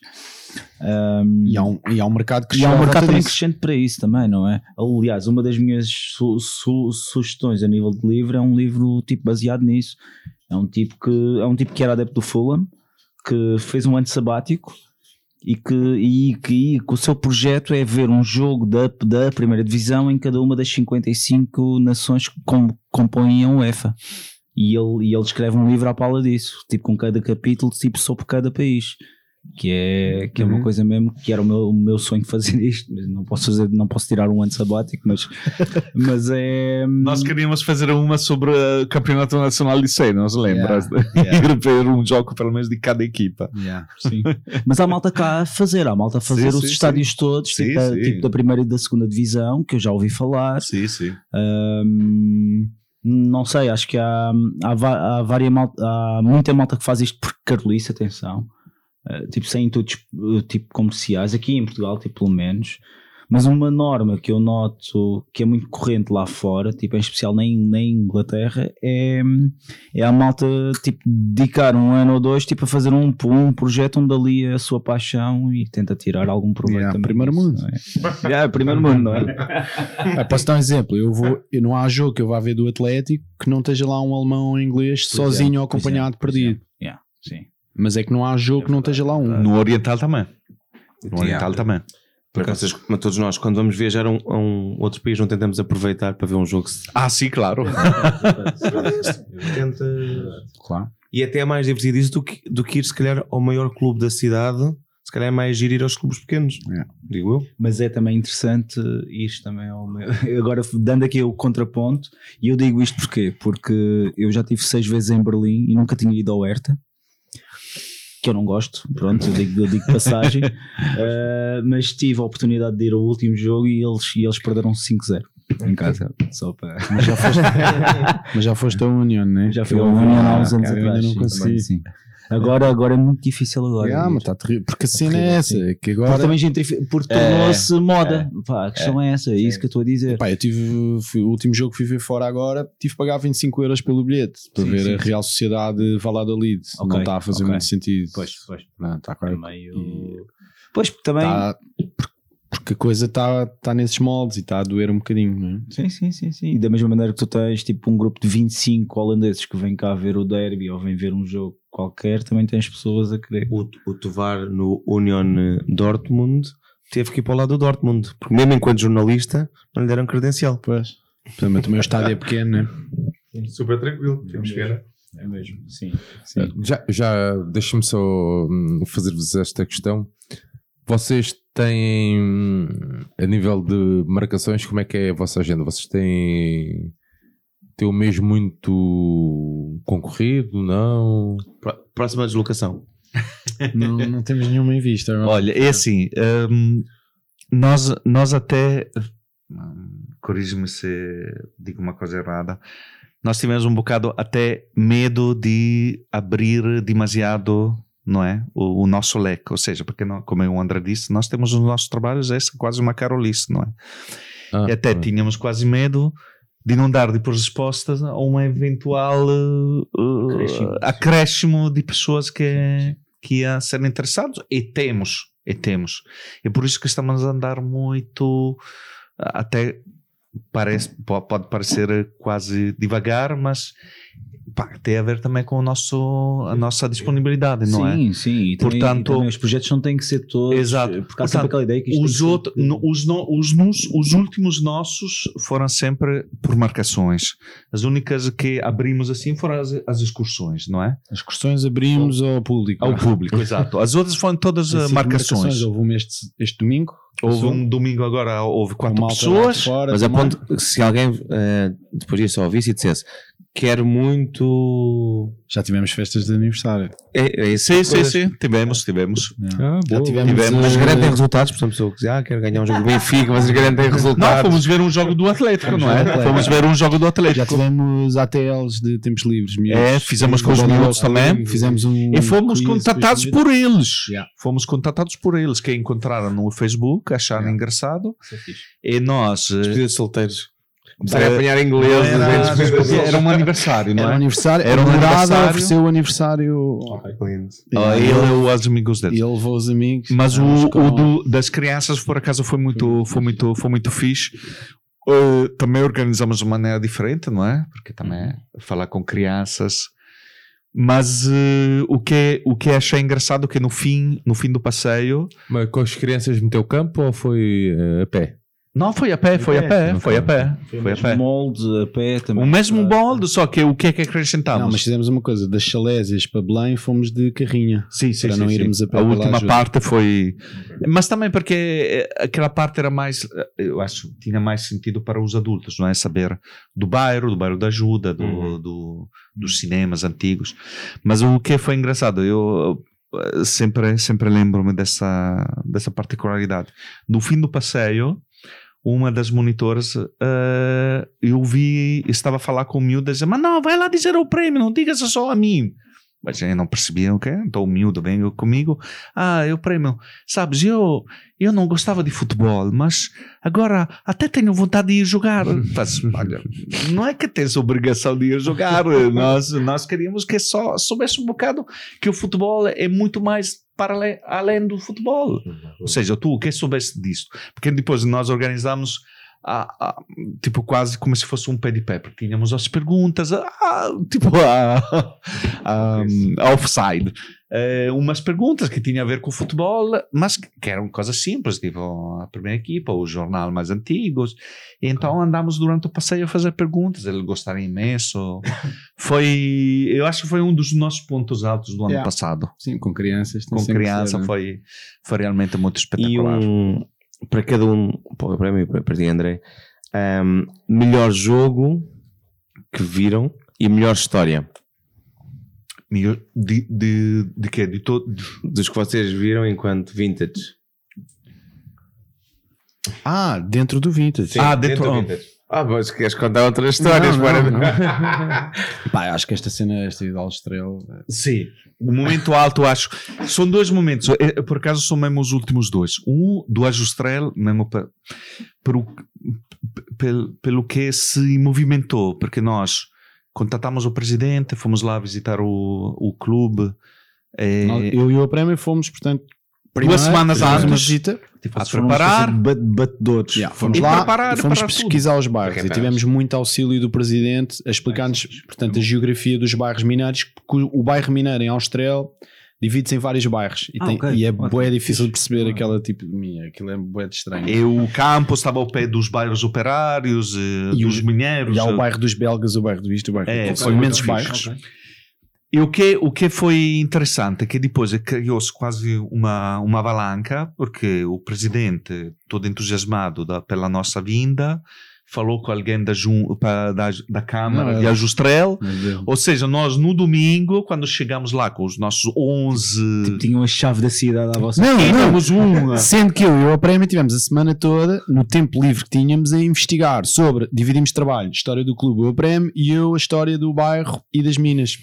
Speaker 3: Um,
Speaker 4: E há um, e há um mercado que
Speaker 3: e há um mercado também crescente para isso também, não é? Aliás, uma das minhas su- su- sugestões a nível de livro é um livro tipo baseado nisso. É um tipo que é um tipo que era adepto do Fulham, que fez um ano sabático e que, e, que, e que o seu projeto é ver um jogo da, da primeira divisão em cada uma das 55 nações que com, compõem a UEFA. E ele, e ele escreve um livro à pala disso, tipo com cada capítulo, tipo sobre cada país. Que é, que é uma
Speaker 5: Uhum.
Speaker 3: coisa mesmo que era o meu, o meu sonho fazer isto, mas não posso fazer, não posso tirar um ano sabático, mas, mas é.
Speaker 5: Nós queríamos fazer uma sobre o Campeonato Nacional de Sei, não se lembras?
Speaker 4: Yeah.
Speaker 5: Ver um jogo pelo menos de cada equipa.
Speaker 4: Yeah.
Speaker 3: Sim. Mas há malta cá a fazer, há malta a fazer
Speaker 5: Sim,
Speaker 3: os
Speaker 5: sim,
Speaker 3: estádios todos,
Speaker 5: Sim,
Speaker 3: tipo, da,
Speaker 5: sim.
Speaker 3: tipo da primeira e da segunda divisão, que eu já ouvi falar.
Speaker 5: Sim, sim.
Speaker 3: Ahm, não sei, acho que há, há, há, várias malta, há muita malta que faz isto por carolice, atenção. Ah, tipo, sem intuitos uh, tipo, comerciais, aqui em Portugal, tipo, pelo menos. Mas uma norma que eu noto que é muito corrente lá fora, tipo, em especial na, In- na Inglaterra, é, é a malta tipo, dedicar um ano ou dois tipo, a fazer um, um projeto onde ali é a sua paixão e tenta tirar algum proveito.
Speaker 4: Yeah, primeiro
Speaker 3: disso,
Speaker 4: mundo.
Speaker 3: é? Yeah, primeiro mundo, não é?
Speaker 4: Ah, posso dar um exemplo? Eu vou, eu não há jogo que eu vá ver do Atlético que não esteja lá um alemão ou um inglês
Speaker 3: Pois
Speaker 4: sozinho
Speaker 3: é,
Speaker 4: ou acompanhado
Speaker 3: é, pois é.
Speaker 4: perdido.
Speaker 3: Yeah, sim.
Speaker 4: Mas é que não há jogo que não esteja lá um.
Speaker 5: No Oriental também. No Oriental também.
Speaker 2: Por acaso, vocês, como todos nós, quando vamos viajar a um, a um outro país, não tentamos aproveitar para ver um jogo. se-
Speaker 5: Ah, sim, claro.
Speaker 2: Tenta...
Speaker 4: Claro.
Speaker 2: E até é mais divertido isso do que, do que ir, se calhar, ao maior clube da cidade. Se calhar é mais giro ir aos clubes pequenos.
Speaker 4: Yeah.
Speaker 2: Digo eu.
Speaker 3: Mas é também interessante isto também ao meu... Agora dando aqui o contraponto, e eu digo isto porquê? Porque eu já tive seis vezes em Berlim e nunca tinha ido ao Hertha, que eu não gosto, pronto, eu digo, eu digo passagem, Ah, mas tive a oportunidade de ir ao último jogo e eles, e eles perderam 5-0 em casa, só para...
Speaker 4: Mas já foste, mas já foste a Union, né?
Speaker 3: Já fui ao Union há uns anos
Speaker 4: eu ainda
Speaker 3: atrás.
Speaker 4: não consegui.
Speaker 3: sim. Agora, agora é muito difícil agora.
Speaker 4: Yeah, mas tá terrível. Porque a cena é essa,
Speaker 3: sim.
Speaker 4: é que
Speaker 3: Porque
Speaker 4: agora.
Speaker 3: também gentrifi- porque
Speaker 2: É,
Speaker 3: tornou-se moda. Pá, a questão é, essa, é isso que eu estou a dizer.
Speaker 4: Pá, eu tive fui- o último jogo que fui ver fora agora, tive que pagar 25 euros pelo bilhete para
Speaker 3: Sim,
Speaker 4: ver
Speaker 3: sim,
Speaker 4: a Real Sociedade Valladolid.
Speaker 3: Ok,
Speaker 4: não está a fazer
Speaker 3: ok.
Speaker 4: muito sentido.
Speaker 3: Pois, pois.
Speaker 4: Não, tá
Speaker 3: É
Speaker 4: claro.
Speaker 3: meio... Pois, porque também.
Speaker 4: Tá- porque a coisa está tá nesses moldes e está a doer um bocadinho, não é?
Speaker 3: Sim, sim, sim, sim. E da mesma maneira que tu tens tipo um grupo de 25 holandeses que vêm cá ver o derby ou vêm ver um jogo qualquer, também tens pessoas a querer.
Speaker 2: O, o Tovar no Union Dortmund teve que ir para o lado do Dortmund. Porque mesmo enquanto jornalista, não lhe deram credencial.
Speaker 4: Pois. Também, também o estádio é pequeno, né?
Speaker 5: Super tranquilo. Temos que ir.
Speaker 3: É mesmo, sim.
Speaker 1: Já, já deixa-me só hum, fazer-vos esta questão. Vocês têm, hum, a nível de marcações, como é que é a vossa agenda? Vocês têm, o mês muito concorrido? Não?
Speaker 2: Pró- Próxima deslocação.
Speaker 4: Não, não temos nenhuma em vista. agora.
Speaker 5: Olha, é assim, hum, nós, nós até, hum, corrige-me se digo uma coisa errada, nós tivemos um bocado até medo de abrir demasiado, não é, o, o nosso leque, ou seja, porque não, como o André disse, nós temos os nossos trabalhos, é quase uma carolice, não é?
Speaker 1: Ah,
Speaker 5: e até
Speaker 1: ah.
Speaker 5: tínhamos quase medo de não dar depois respostas a um eventual uh,
Speaker 3: Acréscimo.
Speaker 5: acréscimo de pessoas que, que iam ser interessados e temos, e temos. É por isso que estamos a andar muito até parece, po- pode parecer quase devagar, mas pá, tem a ver também com o nosso, a nossa disponibilidade, não é?
Speaker 3: sim, sim.
Speaker 5: Portanto-
Speaker 3: também os projetos não têm que ser todos.
Speaker 5: Exato.
Speaker 3: Porque há sempre
Speaker 5: Portanto,
Speaker 3: aquela ideia que
Speaker 5: Os,
Speaker 3: ser
Speaker 5: outro, os, no- os, nos- os últimos nossos foram sempre por marcações. As únicas que abrimos assim foram as, as excursões, não é?
Speaker 4: As excursões abrimos ao público.
Speaker 5: Ao público, exato. As outras foram todas
Speaker 4: As
Speaker 5: uh,
Speaker 4: cinco
Speaker 5: marcações.
Speaker 4: Houve uma este, este domingo.
Speaker 5: Houve um domingo agora, houve
Speaker 4: com
Speaker 5: quatro pessoas.
Speaker 4: fora
Speaker 2: Mas a ponto, se alguém eh, depois disso ouvisse e dissesse quero muito.
Speaker 4: Já tivemos festas de aniversário.
Speaker 2: É, é isso.
Speaker 5: Sim, sim, sim. Tivemos, tivemos.
Speaker 1: Ah,
Speaker 4: Já tivemos,
Speaker 5: tivemos,
Speaker 2: Mas
Speaker 4: eh,
Speaker 2: garantem resultados, portanto, se eu quiser, ah, quero ganhar um jogo do Benfica, mas garantem
Speaker 5: Não,
Speaker 2: resultados.
Speaker 5: fomos ver um jogo do Atlético, não é?
Speaker 4: Atlético.
Speaker 5: Fomos ver um jogo do
Speaker 4: Já
Speaker 5: Atlético.
Speaker 4: tivemos ATLs de tempos livres. miúdos.
Speaker 5: É, fizemos com os miúdos também.
Speaker 4: Fizemos um.
Speaker 5: E fomos contatados por eles.
Speaker 4: Yeah.
Speaker 5: Fomos contatados por eles, que encontraram no Facebook, acharam
Speaker 4: Yeah.
Speaker 5: engraçado. E nós. eh,
Speaker 2: Despedida de solteiros.
Speaker 5: Eh,
Speaker 2: a apanhar inglês.
Speaker 5: Era, era um aniversário, não
Speaker 4: Era um
Speaker 5: é?
Speaker 4: aniversário.
Speaker 5: Era um aniversário.
Speaker 4: ofereceu o aniversário.
Speaker 5: Ah, ele e os amigos
Speaker 4: E
Speaker 5: dele.
Speaker 4: ele levou os amigos.
Speaker 5: Mas o, o do- das crianças, por acaso, foi muito, foi muito, foi muito fixe. Uh, também organizamos de maneira diferente, não é? Porque também falar com crianças Mas eh, o, que, o que achei engraçado é que no fim, no fim do passeio.
Speaker 1: Mas com as crianças meteu campo ou foi eh, a pé?
Speaker 5: Não, foi a pé, foi a pé, foi a pé. Foi a pé.
Speaker 3: molde, a pé também.
Speaker 5: O mesmo molde, só que o que é que acrescentamos?
Speaker 4: Não, mas fizemos uma coisa, das Chalésias para Belém fomos de carrinha.
Speaker 5: Sim, sim,
Speaker 4: para
Speaker 5: sim,
Speaker 4: não
Speaker 5: sim.
Speaker 4: irmos a pé
Speaker 5: A última parte foi. Mas também porque eh, aquela parte era mais. eh, Eu acho que tinha mais sentido para os adultos, não é? Saber do bairro, do bairro da ajuda, do,
Speaker 1: Uhum.
Speaker 5: do- dos cinemas antigos. Mas o que foi engraçado, eu eh, sempre, sempre lembro-me dessa, dessa particularidade. No fim do passeio. Uma das monitoras, eh, eu vi, estava a falar com o miúdo, dizendo, mas não, vai lá dizer o prêmio, não diga só a mim. Mas eu não percebia o que Então o miúdo veio comigo. Ah, eu prêmio. Sabes, eu, eu não gostava de futebol, mas agora até tenho vontade de ir jogar. Mas, olha, não é que tens obrigação de ir jogar. Nós, nós queríamos que só soubesse um bocado que o futebol é muito mais para ale- além do futebol. Ou seja, tu o que soubesse disto? Porque depois nós organizamos a- a- tipo quase como se fosse um pé de pé, porque tínhamos as perguntas, ah, tipo a, a, a offside, Eh, umas perguntas que tinham a ver com o futebol, mas que eram coisas simples, tipo a primeira equipa, o jornal mais antigos, e então andámos durante o passeio a fazer perguntas, eles gostaram imenso, foi, eu acho que foi um dos nossos pontos altos do ano
Speaker 4: Yeah.
Speaker 5: passado,
Speaker 4: Sim, com crianças.
Speaker 5: com criança
Speaker 4: ser, né?
Speaker 5: foi, foi realmente muito
Speaker 2: E
Speaker 5: espetacular.
Speaker 2: um, para cada um, para mim, para ti, André, um, melhor jogo que viram e melhor história
Speaker 5: Melhor- De, de, de quê? De todo,
Speaker 2: dos que vocês viram enquanto vintage.
Speaker 4: Ah, dentro do vintage.
Speaker 5: Ah, dentro-
Speaker 2: do vintage. Ah, mas queres contar outras histórias?
Speaker 4: Não,
Speaker 2: para-
Speaker 4: não, não. Pá, acho que esta cena, esta ida ao estrela.
Speaker 5: Sim. O momento alto, acho. São dois momentos. Por acaso são mesmo os últimos dois. Um do Ajustrel, mesmo pa- pelo, pelo, pelo que se movimentou, porque nós contatamos o presidente, fomos lá visitar o, o clube.
Speaker 4: Nós- Eu e o Prémio fomos, portanto, primeiro,
Speaker 5: semanas
Speaker 4: fizemos uma
Speaker 5: antes.
Speaker 4: visita.
Speaker 3: Tipo,
Speaker 5: a
Speaker 3: foram uma
Speaker 5: preparar.
Speaker 3: batedores.
Speaker 4: Yeah, fomos lá
Speaker 5: preparar-
Speaker 4: fomos
Speaker 5: preparar tudo.
Speaker 4: pesquisar os bairros e tivemos muito auxílio do presidente a explicar-nos, portanto, a geografia dos bairros mineiros, porque o bairro mineiro em Austrel divide-se em vários bairros e,
Speaker 3: Ah,
Speaker 4: tem-
Speaker 3: ok.
Speaker 4: e é
Speaker 3: Ótimo.
Speaker 4: bué difícil de perceber
Speaker 3: Ah.
Speaker 4: aquela tipo de minha, aquilo é bué de estranho.
Speaker 5: E o campo estava ao pé dos bairros operários, eh,
Speaker 4: E
Speaker 5: dos
Speaker 4: o-
Speaker 5: mineiros.
Speaker 4: E há
Speaker 5: eh,
Speaker 4: o bairro dos belgas, o bairro do isto, o bairro
Speaker 5: É,
Speaker 4: são imensos bairros.
Speaker 3: Ok.
Speaker 5: E o que, o que foi interessante é que depois criou-se quase uma, uma avalanca, porque o presidente, todo entusiasmado da, pela nossa vinda, falou com alguém da, da, da Câmara
Speaker 4: Não,
Speaker 5: de
Speaker 4: é-
Speaker 5: Ajustrel. Ou seja, nós no domingo, quando chegamos lá com os nossos 11.
Speaker 3: Tipo, tinham a chave da cidade à vossa
Speaker 4: Não, não.
Speaker 5: Tínhamos uma.
Speaker 4: Sendo que eu e o Prémio tivemos a semana toda, no tempo livre que tínhamos, a investigar sobre, dividimos trabalho, história do clube, o Prémio, e eu a história do bairro e das minas.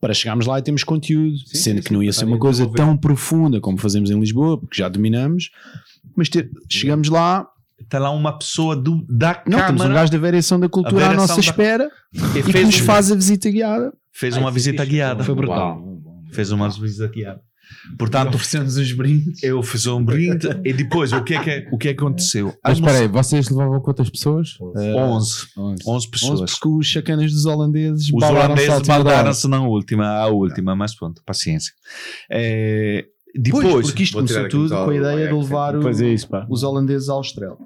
Speaker 4: Para chegarmos lá e temos conteúdo, sendo que não ia ser uma coisa tão profunda como fazemos em Lisboa, porque já dominamos, mas ter- chegamos lá,
Speaker 5: Está lá uma pessoa do, da
Speaker 4: não, temos um
Speaker 5: Câmara
Speaker 4: gajo da variação da cultura à nossa
Speaker 5: da-
Speaker 4: espera
Speaker 5: que
Speaker 4: e que nos
Speaker 5: um-
Speaker 4: faz a visita guiada.
Speaker 5: fez uma visita guiada.
Speaker 4: Foi brutal.
Speaker 5: Fez uma visita guiada. Portanto,
Speaker 4: Oferecemos os brindes.
Speaker 5: eu fiz um brinde e depois o que é que, o que, é que aconteceu?
Speaker 1: Mas espera aí, vocês levavam quantas pessoas?
Speaker 5: 11. 11 pessoas.
Speaker 4: 11 porque os chacanas dos holandeses
Speaker 5: Os holandeses baldaram-se na última, a última, mas pronto, paciência. É, depois,
Speaker 4: Pois, porque isto começou tudo com a ideia de levar o-
Speaker 3: é isso,
Speaker 4: os holandeses ao estrela.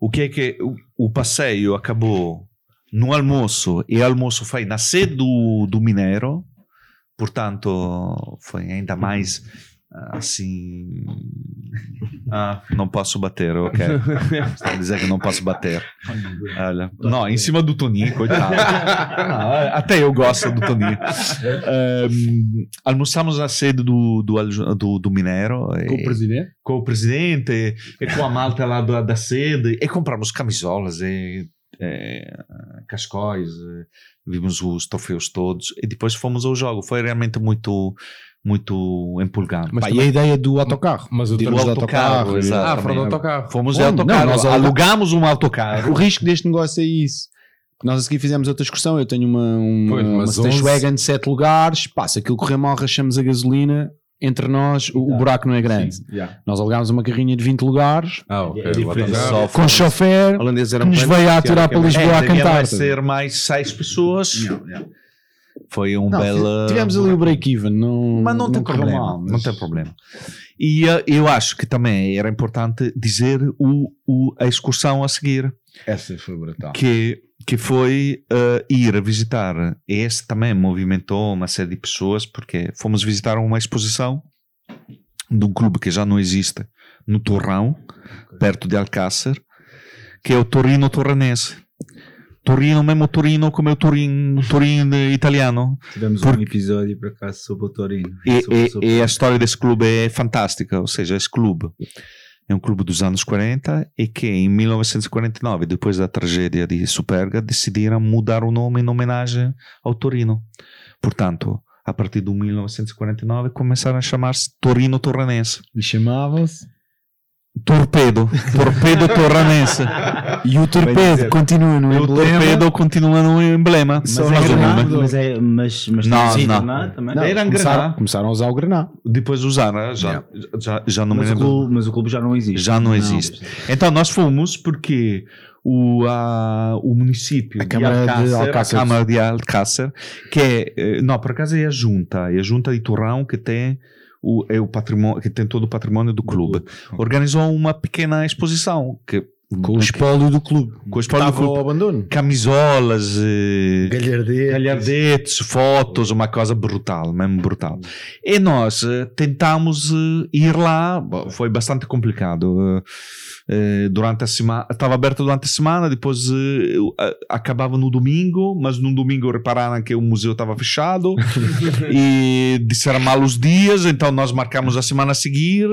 Speaker 5: o que é que o, o passeio acabou no almoço e o almoço foi na sede do, do Mineiro, portanto foi ainda mais ah, assim ah, não posso bater, ok está a dizer que não posso bater. Olha, não, em cima do Toninho, coitado. Não, até eu gosto do Toninho. Ahm, almoçamos na sede do, do, do, do Mineiro
Speaker 4: Com o presidente?
Speaker 5: com o presidente e com a malta lá da, da sede. E compramos camisolas e, e, cascóis e vimos os troféus todos e depois fomos ao jogo foi realmente muito muito empolgante
Speaker 1: Mas
Speaker 4: Pá,
Speaker 1: também-
Speaker 4: e a ideia do autocarro?
Speaker 1: Mas o
Speaker 5: do autocarro, exato.
Speaker 1: Ah, foram
Speaker 5: também.
Speaker 1: autocarro.
Speaker 5: fomos de autocarro
Speaker 4: Não, nós aluga-
Speaker 5: alugamos um autocarro
Speaker 4: O risco deste negócio é isso. Nós a seguir fizemos outra excursão. Eu tenho uma, uma,
Speaker 1: Pois,
Speaker 4: uma station
Speaker 1: 11
Speaker 4: wagon de 7 lugares. Pá, se aquilo correr mal, rachamos a gasolina. Entre nós, o, o buraco não é grande. Nós alugámos uma carrinha de 20 lugares,
Speaker 1: Ah, ok.
Speaker 3: É
Speaker 4: com chofer, que nos
Speaker 2: planos,
Speaker 4: veio a atirar para. Lisboa
Speaker 5: é,
Speaker 4: a cantar.
Speaker 5: vai ser mais seis pessoas Foi um
Speaker 4: Não,
Speaker 5: belo.
Speaker 4: Tivemos ali o break-even, não,
Speaker 5: Mas não, tem problema.
Speaker 4: mal,
Speaker 5: Não
Speaker 4: mas-
Speaker 5: tem problema. E eh, eu acho que também era importante dizer o, o- a excursão a seguir,
Speaker 4: Essa foi brutal.
Speaker 5: que, que foi eh, ir visitar. Esse também movimentou uma série de pessoas, porque fomos visitar uma exposição de um clube que já não existe no Torrão, perto de Alcácer, que é o Torino Torrenense. Torino, mesmo Torino, como é o Torino, Torino italiano.
Speaker 3: Tivemos
Speaker 5: Por-
Speaker 3: um episódio por acaso sobre o Torino.
Speaker 5: E,
Speaker 3: Sobre- sobre-
Speaker 5: e a história desse clube é fantástica, ou seja, esse clube é um clube dos anos 40 e que em 1949, depois da tragédia de Superga, decidiram mudar o nome em homenagem ao Torino. Portanto, a partir de 1949 começaram a chamar-se Torino Torrenense.
Speaker 4: E chamavam-se.
Speaker 5: Torpedo, Torpedo Torrenense.
Speaker 4: E o torpedo continua no
Speaker 5: E o
Speaker 4: emblema.
Speaker 5: Torpedo continua no emblema.
Speaker 3: Mas
Speaker 4: Só
Speaker 3: é
Speaker 4: o nome-
Speaker 3: mas é. Mas, mas
Speaker 5: Não, não.
Speaker 3: granado também.
Speaker 4: Não,
Speaker 5: Era
Speaker 4: começaram, começaram a usar o Grená.
Speaker 5: Depois usaram, já,
Speaker 4: Yeah.
Speaker 5: já, já não me
Speaker 3: Mas o,
Speaker 5: lembro.
Speaker 3: clube, mas o clube já não existe.
Speaker 5: Já não existe. Então nós fomos porque o, a, o município
Speaker 4: A Câmara de
Speaker 5: Alcácer,
Speaker 4: Alcácer.
Speaker 5: a Câmara de Alcácer, que é, eh, não, por acaso é a junta, é a junta de Torrão que tem o, é o patrimônio, que tem todo o patrimônio do clube. Organizou uma pequena exposição que
Speaker 4: Com o espólio do clube.
Speaker 5: com o espólio do clube.
Speaker 4: abandono.
Speaker 5: Camisolas, eh,
Speaker 4: Galhardetes.
Speaker 5: galhardetes, fotos, uma coisa brutal, mesmo brutal. E nós eh, tentámos eh, ir lá, foi bastante complicado. Eh, durante a semana, estava aberto durante a semana, depois eh, eh, acabava no domingo, mas no domingo repararam que o museu estava fechado e disseram mal os dias, então nós marcamos a semana a seguir,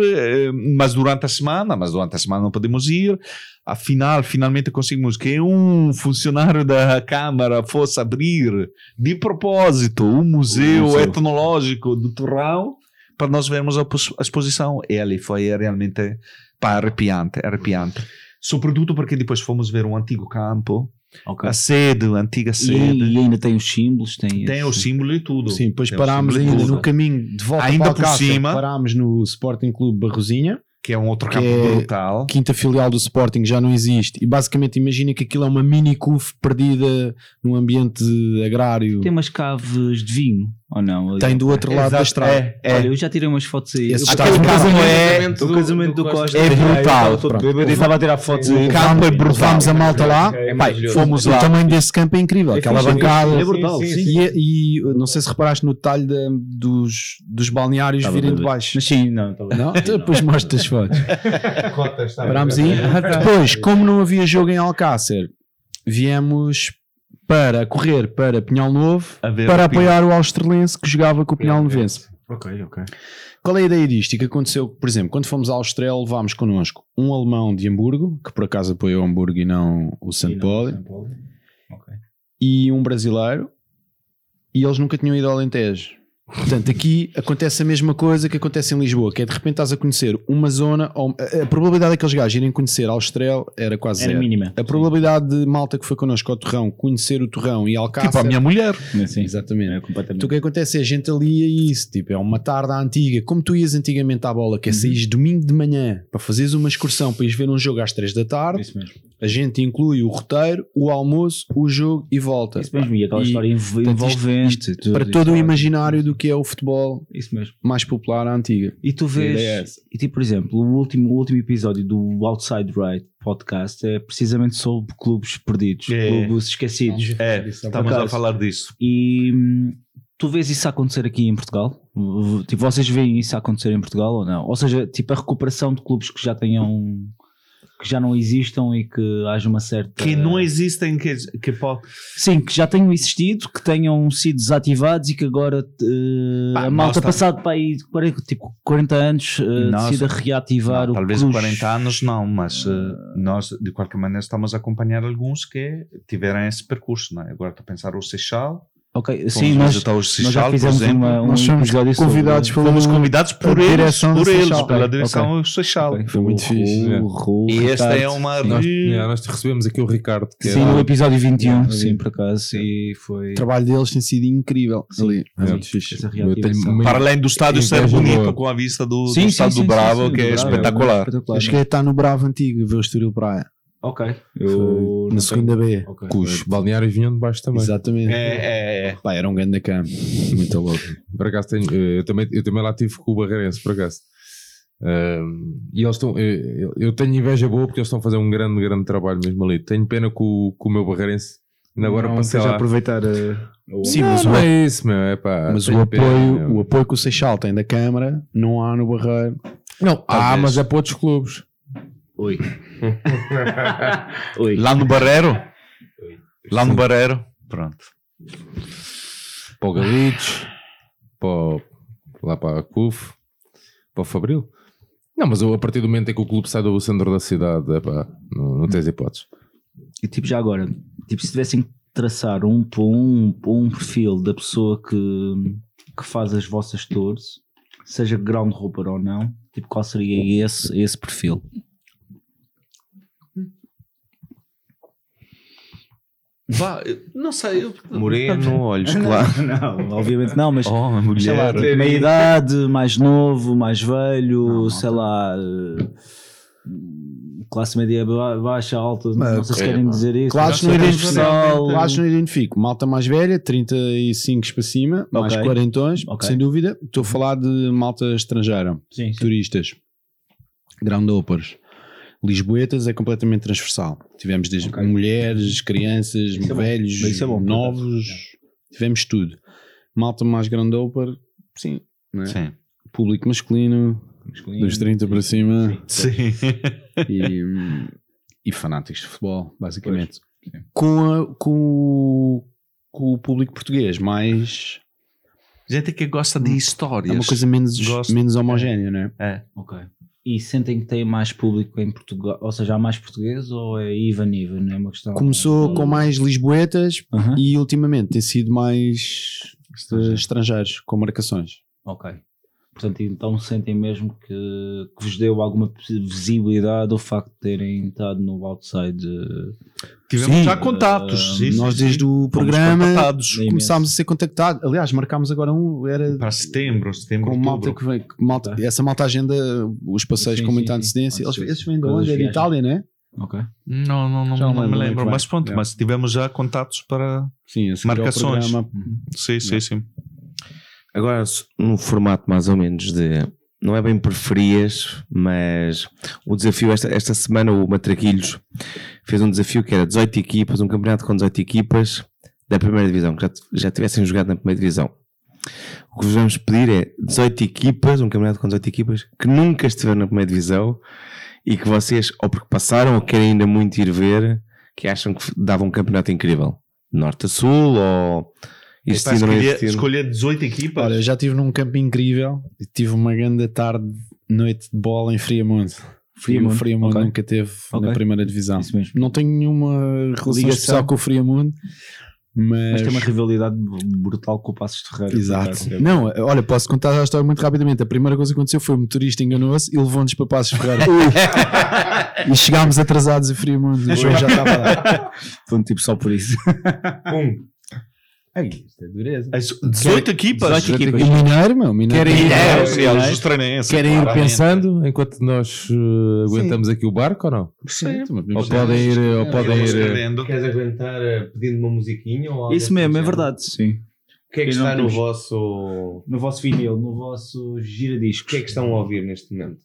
Speaker 5: mas durante a semana, mas durante a semana não podemos ir. Afinal, finalmente conseguimos que um funcionário da Câmara fosse abrir de propósito o Museu
Speaker 4: museu.
Speaker 5: Etnológico do Torrão para nós vermos a, a exposição. E ali foi realmente pá, arrepiante, arrepiante. Sobretudo porque depois fomos ver um antigo campo,
Speaker 3: Ok.
Speaker 5: a sede, a antiga
Speaker 3: E,
Speaker 5: sede.
Speaker 3: e ainda tem os símbolos. Tem,
Speaker 5: Tem o símbolo e tudo.
Speaker 4: Sim, depois
Speaker 5: Tem
Speaker 4: parámos
Speaker 5: e
Speaker 4: ainda no caminho de volta
Speaker 5: Ainda
Speaker 4: para
Speaker 5: por
Speaker 4: Alcácer,
Speaker 5: cima.
Speaker 4: Parámos no Sporting Clube Barrosinha.
Speaker 5: Que é um outro campo
Speaker 4: é-
Speaker 5: brutal.
Speaker 4: quinta filial do Sporting já não existe e basicamente imagina que aquilo é uma mini CUF perdida num ambiente agrário
Speaker 3: tem umas caves de vinho, ou não?
Speaker 4: tem do outro lado da
Speaker 5: Exato,
Speaker 4: estrada
Speaker 5: é, é.
Speaker 3: Olha, eu já tirei umas fotos aí.
Speaker 4: Esse
Speaker 3: Eu- Aquele casamento o
Speaker 1: do-
Speaker 3: casamento do,
Speaker 1: do
Speaker 3: Costa.
Speaker 5: É
Speaker 3: Eu
Speaker 5: brutal.
Speaker 3: estava todo
Speaker 4: Pronto.
Speaker 3: bêbado e estava a tirar fotos aí.
Speaker 5: O campo é brutal.
Speaker 4: levámos a malta lá
Speaker 1: É
Speaker 4: Pai,
Speaker 1: maravilhoso.
Speaker 5: fomos
Speaker 4: o
Speaker 5: lá.
Speaker 4: tamanho desse campo é incrível aquela
Speaker 3: é
Speaker 4: bancada.
Speaker 3: É brutal,
Speaker 4: e, não sei se reparaste no detalhe da- dos, dos balneários virem de baixo
Speaker 3: Mas sim, não.
Speaker 4: Depois mostro as fotos parámos
Speaker 1: bem.
Speaker 4: aí depois como não havia jogo em Alcácer viemos para correr para Pinhal Novo para
Speaker 5: o
Speaker 4: apoiar o Australense que jogava com o Pinhal Novense
Speaker 3: Ok, ok.
Speaker 4: Qual é a ideia disto? E que aconteceu, por exemplo, quando fomos ao Estrela, levámos connosco um alemão de Hamburgo, que por acaso apoiou Hamburgo e não o St. Pauli,
Speaker 3: Ok.
Speaker 4: e um brasileiro, e eles nunca tinham ido ao Alentejo. Portanto, aqui acontece a mesma coisa que acontece em Lisboa, que é de repente estás a conhecer uma zona, ou- a, a probabilidade daqueles gajos irem conhecer ao Estrela era quase
Speaker 3: Era
Speaker 4: zero.
Speaker 3: mínima.
Speaker 4: A probabilidade de malta que foi connosco ao Torrão conhecer o Torrão e Alcácer...
Speaker 5: Tipo a minha mulher.
Speaker 3: Sim,
Speaker 4: Exatamente.
Speaker 3: É completamente.
Speaker 4: Então o que acontece é a gente ali é isso, tipo, é uma tarde à antiga, como tu ias antigamente à bola, que é saís domingo de manhã para fazeres uma excursão para ires ver um jogo às 3 da tarde,
Speaker 3: Isso mesmo.
Speaker 4: A gente inclui o roteiro, o almoço, o jogo e volta.
Speaker 3: Isso mesmo. E aquela
Speaker 4: E,
Speaker 3: história env-
Speaker 4: portanto, isto-
Speaker 3: envolvente. tudo
Speaker 4: para todo o imaginário do que é o futebol
Speaker 3: Isso mesmo.
Speaker 4: mais popular à antiga.
Speaker 3: E tu
Speaker 4: é
Speaker 3: vês, e tipo, por exemplo, o último, o último episódio do Outside Right podcast é precisamente sobre clubes perdidos,
Speaker 5: É.
Speaker 3: clubes esquecidos.
Speaker 5: É, estamos a falar disso.
Speaker 3: E hum, tu vês isso acontecer aqui em Portugal? Tipo, vocês veem isso acontecer em Portugal ou não? Ou seja, tipo, a recuperação de clubes que já tenham que já não existam e que haja uma certa
Speaker 5: Que não existem, que, que pode.
Speaker 3: sim, que já tenham existido, que tenham sido desativados e que agora eh,
Speaker 5: Pá,
Speaker 3: a malta passado para aí 40, tipo, 40 anos eh,
Speaker 5: Nós-
Speaker 3: decida reativar
Speaker 5: Não,
Speaker 3: o
Speaker 5: talvez
Speaker 3: cruz.
Speaker 5: 40 anos não, mas eh, nós de qualquer maneira estamos a acompanhar alguns que tiveram esse percurso. Não é? Agora estou a pensar o Seixal.
Speaker 3: Ok, sim,
Speaker 5: Fomos
Speaker 3: nós,
Speaker 5: o
Speaker 3: nós já
Speaker 5: por
Speaker 3: fizemos
Speaker 5: exemplo.
Speaker 3: uma, um
Speaker 4: Nós somos
Speaker 3: episódio sobre-
Speaker 4: convidados pelo-
Speaker 5: Fomos convidados por eles,
Speaker 4: direção
Speaker 5: por eles,
Speaker 4: Seixal.
Speaker 5: pela direção
Speaker 3: ok.
Speaker 5: do Seixal.
Speaker 3: Ok,
Speaker 4: Foi muito
Speaker 3: o
Speaker 4: fixe,
Speaker 3: Raul,
Speaker 1: é.
Speaker 3: o
Speaker 5: E esta é uma.
Speaker 1: Nós, yeah, nós recebemos aqui o Ricardo, que
Speaker 3: Sim,
Speaker 1: é
Speaker 3: no episódio 21,
Speaker 4: Yeah,
Speaker 3: sim, por acaso, e foi
Speaker 4: O trabalho deles tem sido incrível
Speaker 3: Sim,
Speaker 4: ali. É
Speaker 3: sim,
Speaker 4: muito fixe.
Speaker 1: tenho
Speaker 5: Para além do estádio ser bonito,
Speaker 1: boa.
Speaker 5: com a vista do, do
Speaker 3: Sim, sim,
Speaker 5: estado
Speaker 3: sim,
Speaker 5: do Bravo,
Speaker 3: sim,
Speaker 5: que é espetacular.
Speaker 4: Eu cheguei a estar no Bravo Antigo, ver o Estoril Praia.
Speaker 3: Ok. Eu
Speaker 4: na segunda B.
Speaker 3: Ok.
Speaker 1: Que os balneários vinham de baixo também.
Speaker 4: Exatamente.
Speaker 5: É, é, é.
Speaker 4: Pá, era um grande cam. Muito louco.
Speaker 1: Por acaso tenho, eh, eu, também, eu também lá tive com o Barreirense, por acaso. E eles estão, eu, eu tenho inveja boa porque eles estão a fazer um grande, grande trabalho mesmo ali. Tenho pena com, o- com o meu Barreirense. Ainda agora
Speaker 3: não
Speaker 1: passei lá.
Speaker 3: aproveitar a. a-
Speaker 4: Sim,
Speaker 1: não,
Speaker 4: mas
Speaker 1: não
Speaker 4: o-
Speaker 1: é isso, meu. É pá,
Speaker 4: Mas o apoio,
Speaker 1: pena,
Speaker 4: o apoio que o Seixal tem da Câmara não há no Barreiro.
Speaker 1: Não, ah,
Speaker 5: Talvez.
Speaker 1: mas é para outros clubes.
Speaker 3: Oi. Oi.
Speaker 5: Lá no Barreiro? Lá no Barreiro? Pronto.
Speaker 1: Para o Galitos, para o- lá para a CUF, para o Fabril. Não, mas eu, a partir do momento em que o clube sai do centro da cidade, é pá, não, não tens hipóteses.
Speaker 3: E tipo, já agora, tipo, se tivessem que traçar um por um, um perfil da pessoa que, que faz as vossas tours, seja ground hopper ou não, tipo, qual seria esse, esse perfil?
Speaker 5: Vá, não sei. Eu...
Speaker 2: Moreno, olhos claros.
Speaker 3: Não, obviamente não, mas
Speaker 5: Oh, mulher.
Speaker 3: sei lá, tipo, meia idade, mais novo, mais velho, sei lá, eh, classe média ba- baixa, alta, não sei se querem dizer isso.
Speaker 4: Claro que não
Speaker 3: mas
Speaker 4: identifico. que não identifico. Malta mais velha, 35 para cima, mais
Speaker 3: Ok.
Speaker 4: quarentões,
Speaker 3: Ok.
Speaker 4: sem dúvida. Estou a falar de malta estrangeira,
Speaker 3: Sim, sim.
Speaker 4: turistas, ground hoppers. Lisboetas é completamente transversal. Tivemos desde
Speaker 3: Ok.
Speaker 4: mulheres, crianças,
Speaker 3: Isso é bom.
Speaker 4: velhos,
Speaker 3: Isso é bom, por
Speaker 4: novos, tivemos tudo. Malta mais ground hopper, sim, é?
Speaker 5: Sim.
Speaker 4: público masculino, dos 30 para cima
Speaker 5: Sim.
Speaker 4: e, hum, e fanáticos de futebol, basicamente. Com, a- com, o- com o público português, mais
Speaker 5: Gente que gosta de histórias.
Speaker 4: é uma coisa menos, menos homogénea, não é?
Speaker 5: É.
Speaker 3: Ok. E sentem que tem mais público em Portugal? Ou seja, há mais português ou é even even? Não é uma questão.
Speaker 4: Começou com mais lisboetas
Speaker 3: Aham.
Speaker 4: e ultimamente tem sido mais estrangeiros, com marcações.
Speaker 3: Ok. Portanto, então sentem mesmo que, que vos deu alguma visibilidade o facto de terem estado no outside. eh,
Speaker 5: Tivemos
Speaker 4: Sim,
Speaker 5: já contatos.
Speaker 3: eh,
Speaker 5: sim,
Speaker 4: Nós
Speaker 5: sim,
Speaker 4: desde
Speaker 5: sim.
Speaker 4: o programa começámos a ser contactados. Aliás, marcámos agora um, era
Speaker 5: Para setembro, setembro,
Speaker 4: com malta que vem, que malta, essa malta agenda os passeios
Speaker 3: Sim,
Speaker 4: com muita
Speaker 3: sim,
Speaker 4: antecedência.
Speaker 3: sim.
Speaker 4: Eles, esses vêm de onde? É de. Itália, né?
Speaker 3: Ok.
Speaker 5: Não, não, não, não,
Speaker 4: não
Speaker 5: me
Speaker 4: lembro
Speaker 5: Mas pronto,
Speaker 4: É.
Speaker 5: mas tivemos já contatos para.
Speaker 4: Sim, ao
Speaker 5: Marcações.
Speaker 4: programa.
Speaker 5: Sim, sim, sim.
Speaker 2: Agora, num formato mais ou menos de. Não é bem preferias, mas o desafio esta, esta semana, o Matraquilhos fez um desafio que era 18 equipas, um campeonato com 18 equipas da primeira divisão, que já, já tivessem jogado na primeira divisão. O que vos vamos pedir é 18 equipas, um campeonato com 18 equipas que nunca estiveram na primeira divisão e que vocês, ou porque passaram ou querem ainda muito ir ver, que acham que dava um campeonato incrível. Norte a sul ou
Speaker 5: Escolher, escolher 18 equipas.
Speaker 4: Olha, eu já estive num campo incrível e tive uma grande tarde, noite de bola em Friamundo.
Speaker 3: Friamundo,
Speaker 4: E o Friamundo
Speaker 3: ok.
Speaker 4: nunca teve
Speaker 3: Ok.
Speaker 4: na primeira divisão.
Speaker 3: Isso mesmo.
Speaker 4: Não tenho nenhuma relação
Speaker 3: Ligação.
Speaker 4: especial com o Friamundo, mas.
Speaker 3: Mas tem uma rivalidade brutal com o Passos Ferreira.
Speaker 4: Exato. Não, olha, posso contar a história muito rapidamente. A primeira coisa que aconteceu foi o motorista enganou-se e levou-nos para Passos Ferreira. e chegámos atrasados a Friamundo. O já estava lá.
Speaker 3: Foi um tipo só por isso.
Speaker 4: Ai, isto é dureza.
Speaker 5: As 18 equipas?
Speaker 3: 18 equipas.
Speaker 4: O Mineiro, meu, o Mineiro.
Speaker 1: Querem ir-
Speaker 5: É,
Speaker 1: É,
Speaker 5: sim,
Speaker 1: é, é. Querem ir pensando enquanto nós eh, aguentamos aqui o barco ou não?
Speaker 5: Sim.
Speaker 1: Ou podem ir, ou podem ir. eh.
Speaker 2: Queres aguentar eh, pedindo uma musiquinha? Ou algo
Speaker 3: Isso
Speaker 2: assim
Speaker 3: mesmo,
Speaker 2: do
Speaker 3: é verdade. Sim.
Speaker 2: O que é que está no vosso.
Speaker 3: No vosso vinil, no vosso
Speaker 2: O
Speaker 3: giradiscos.
Speaker 2: que é que estão a ouvir neste momento?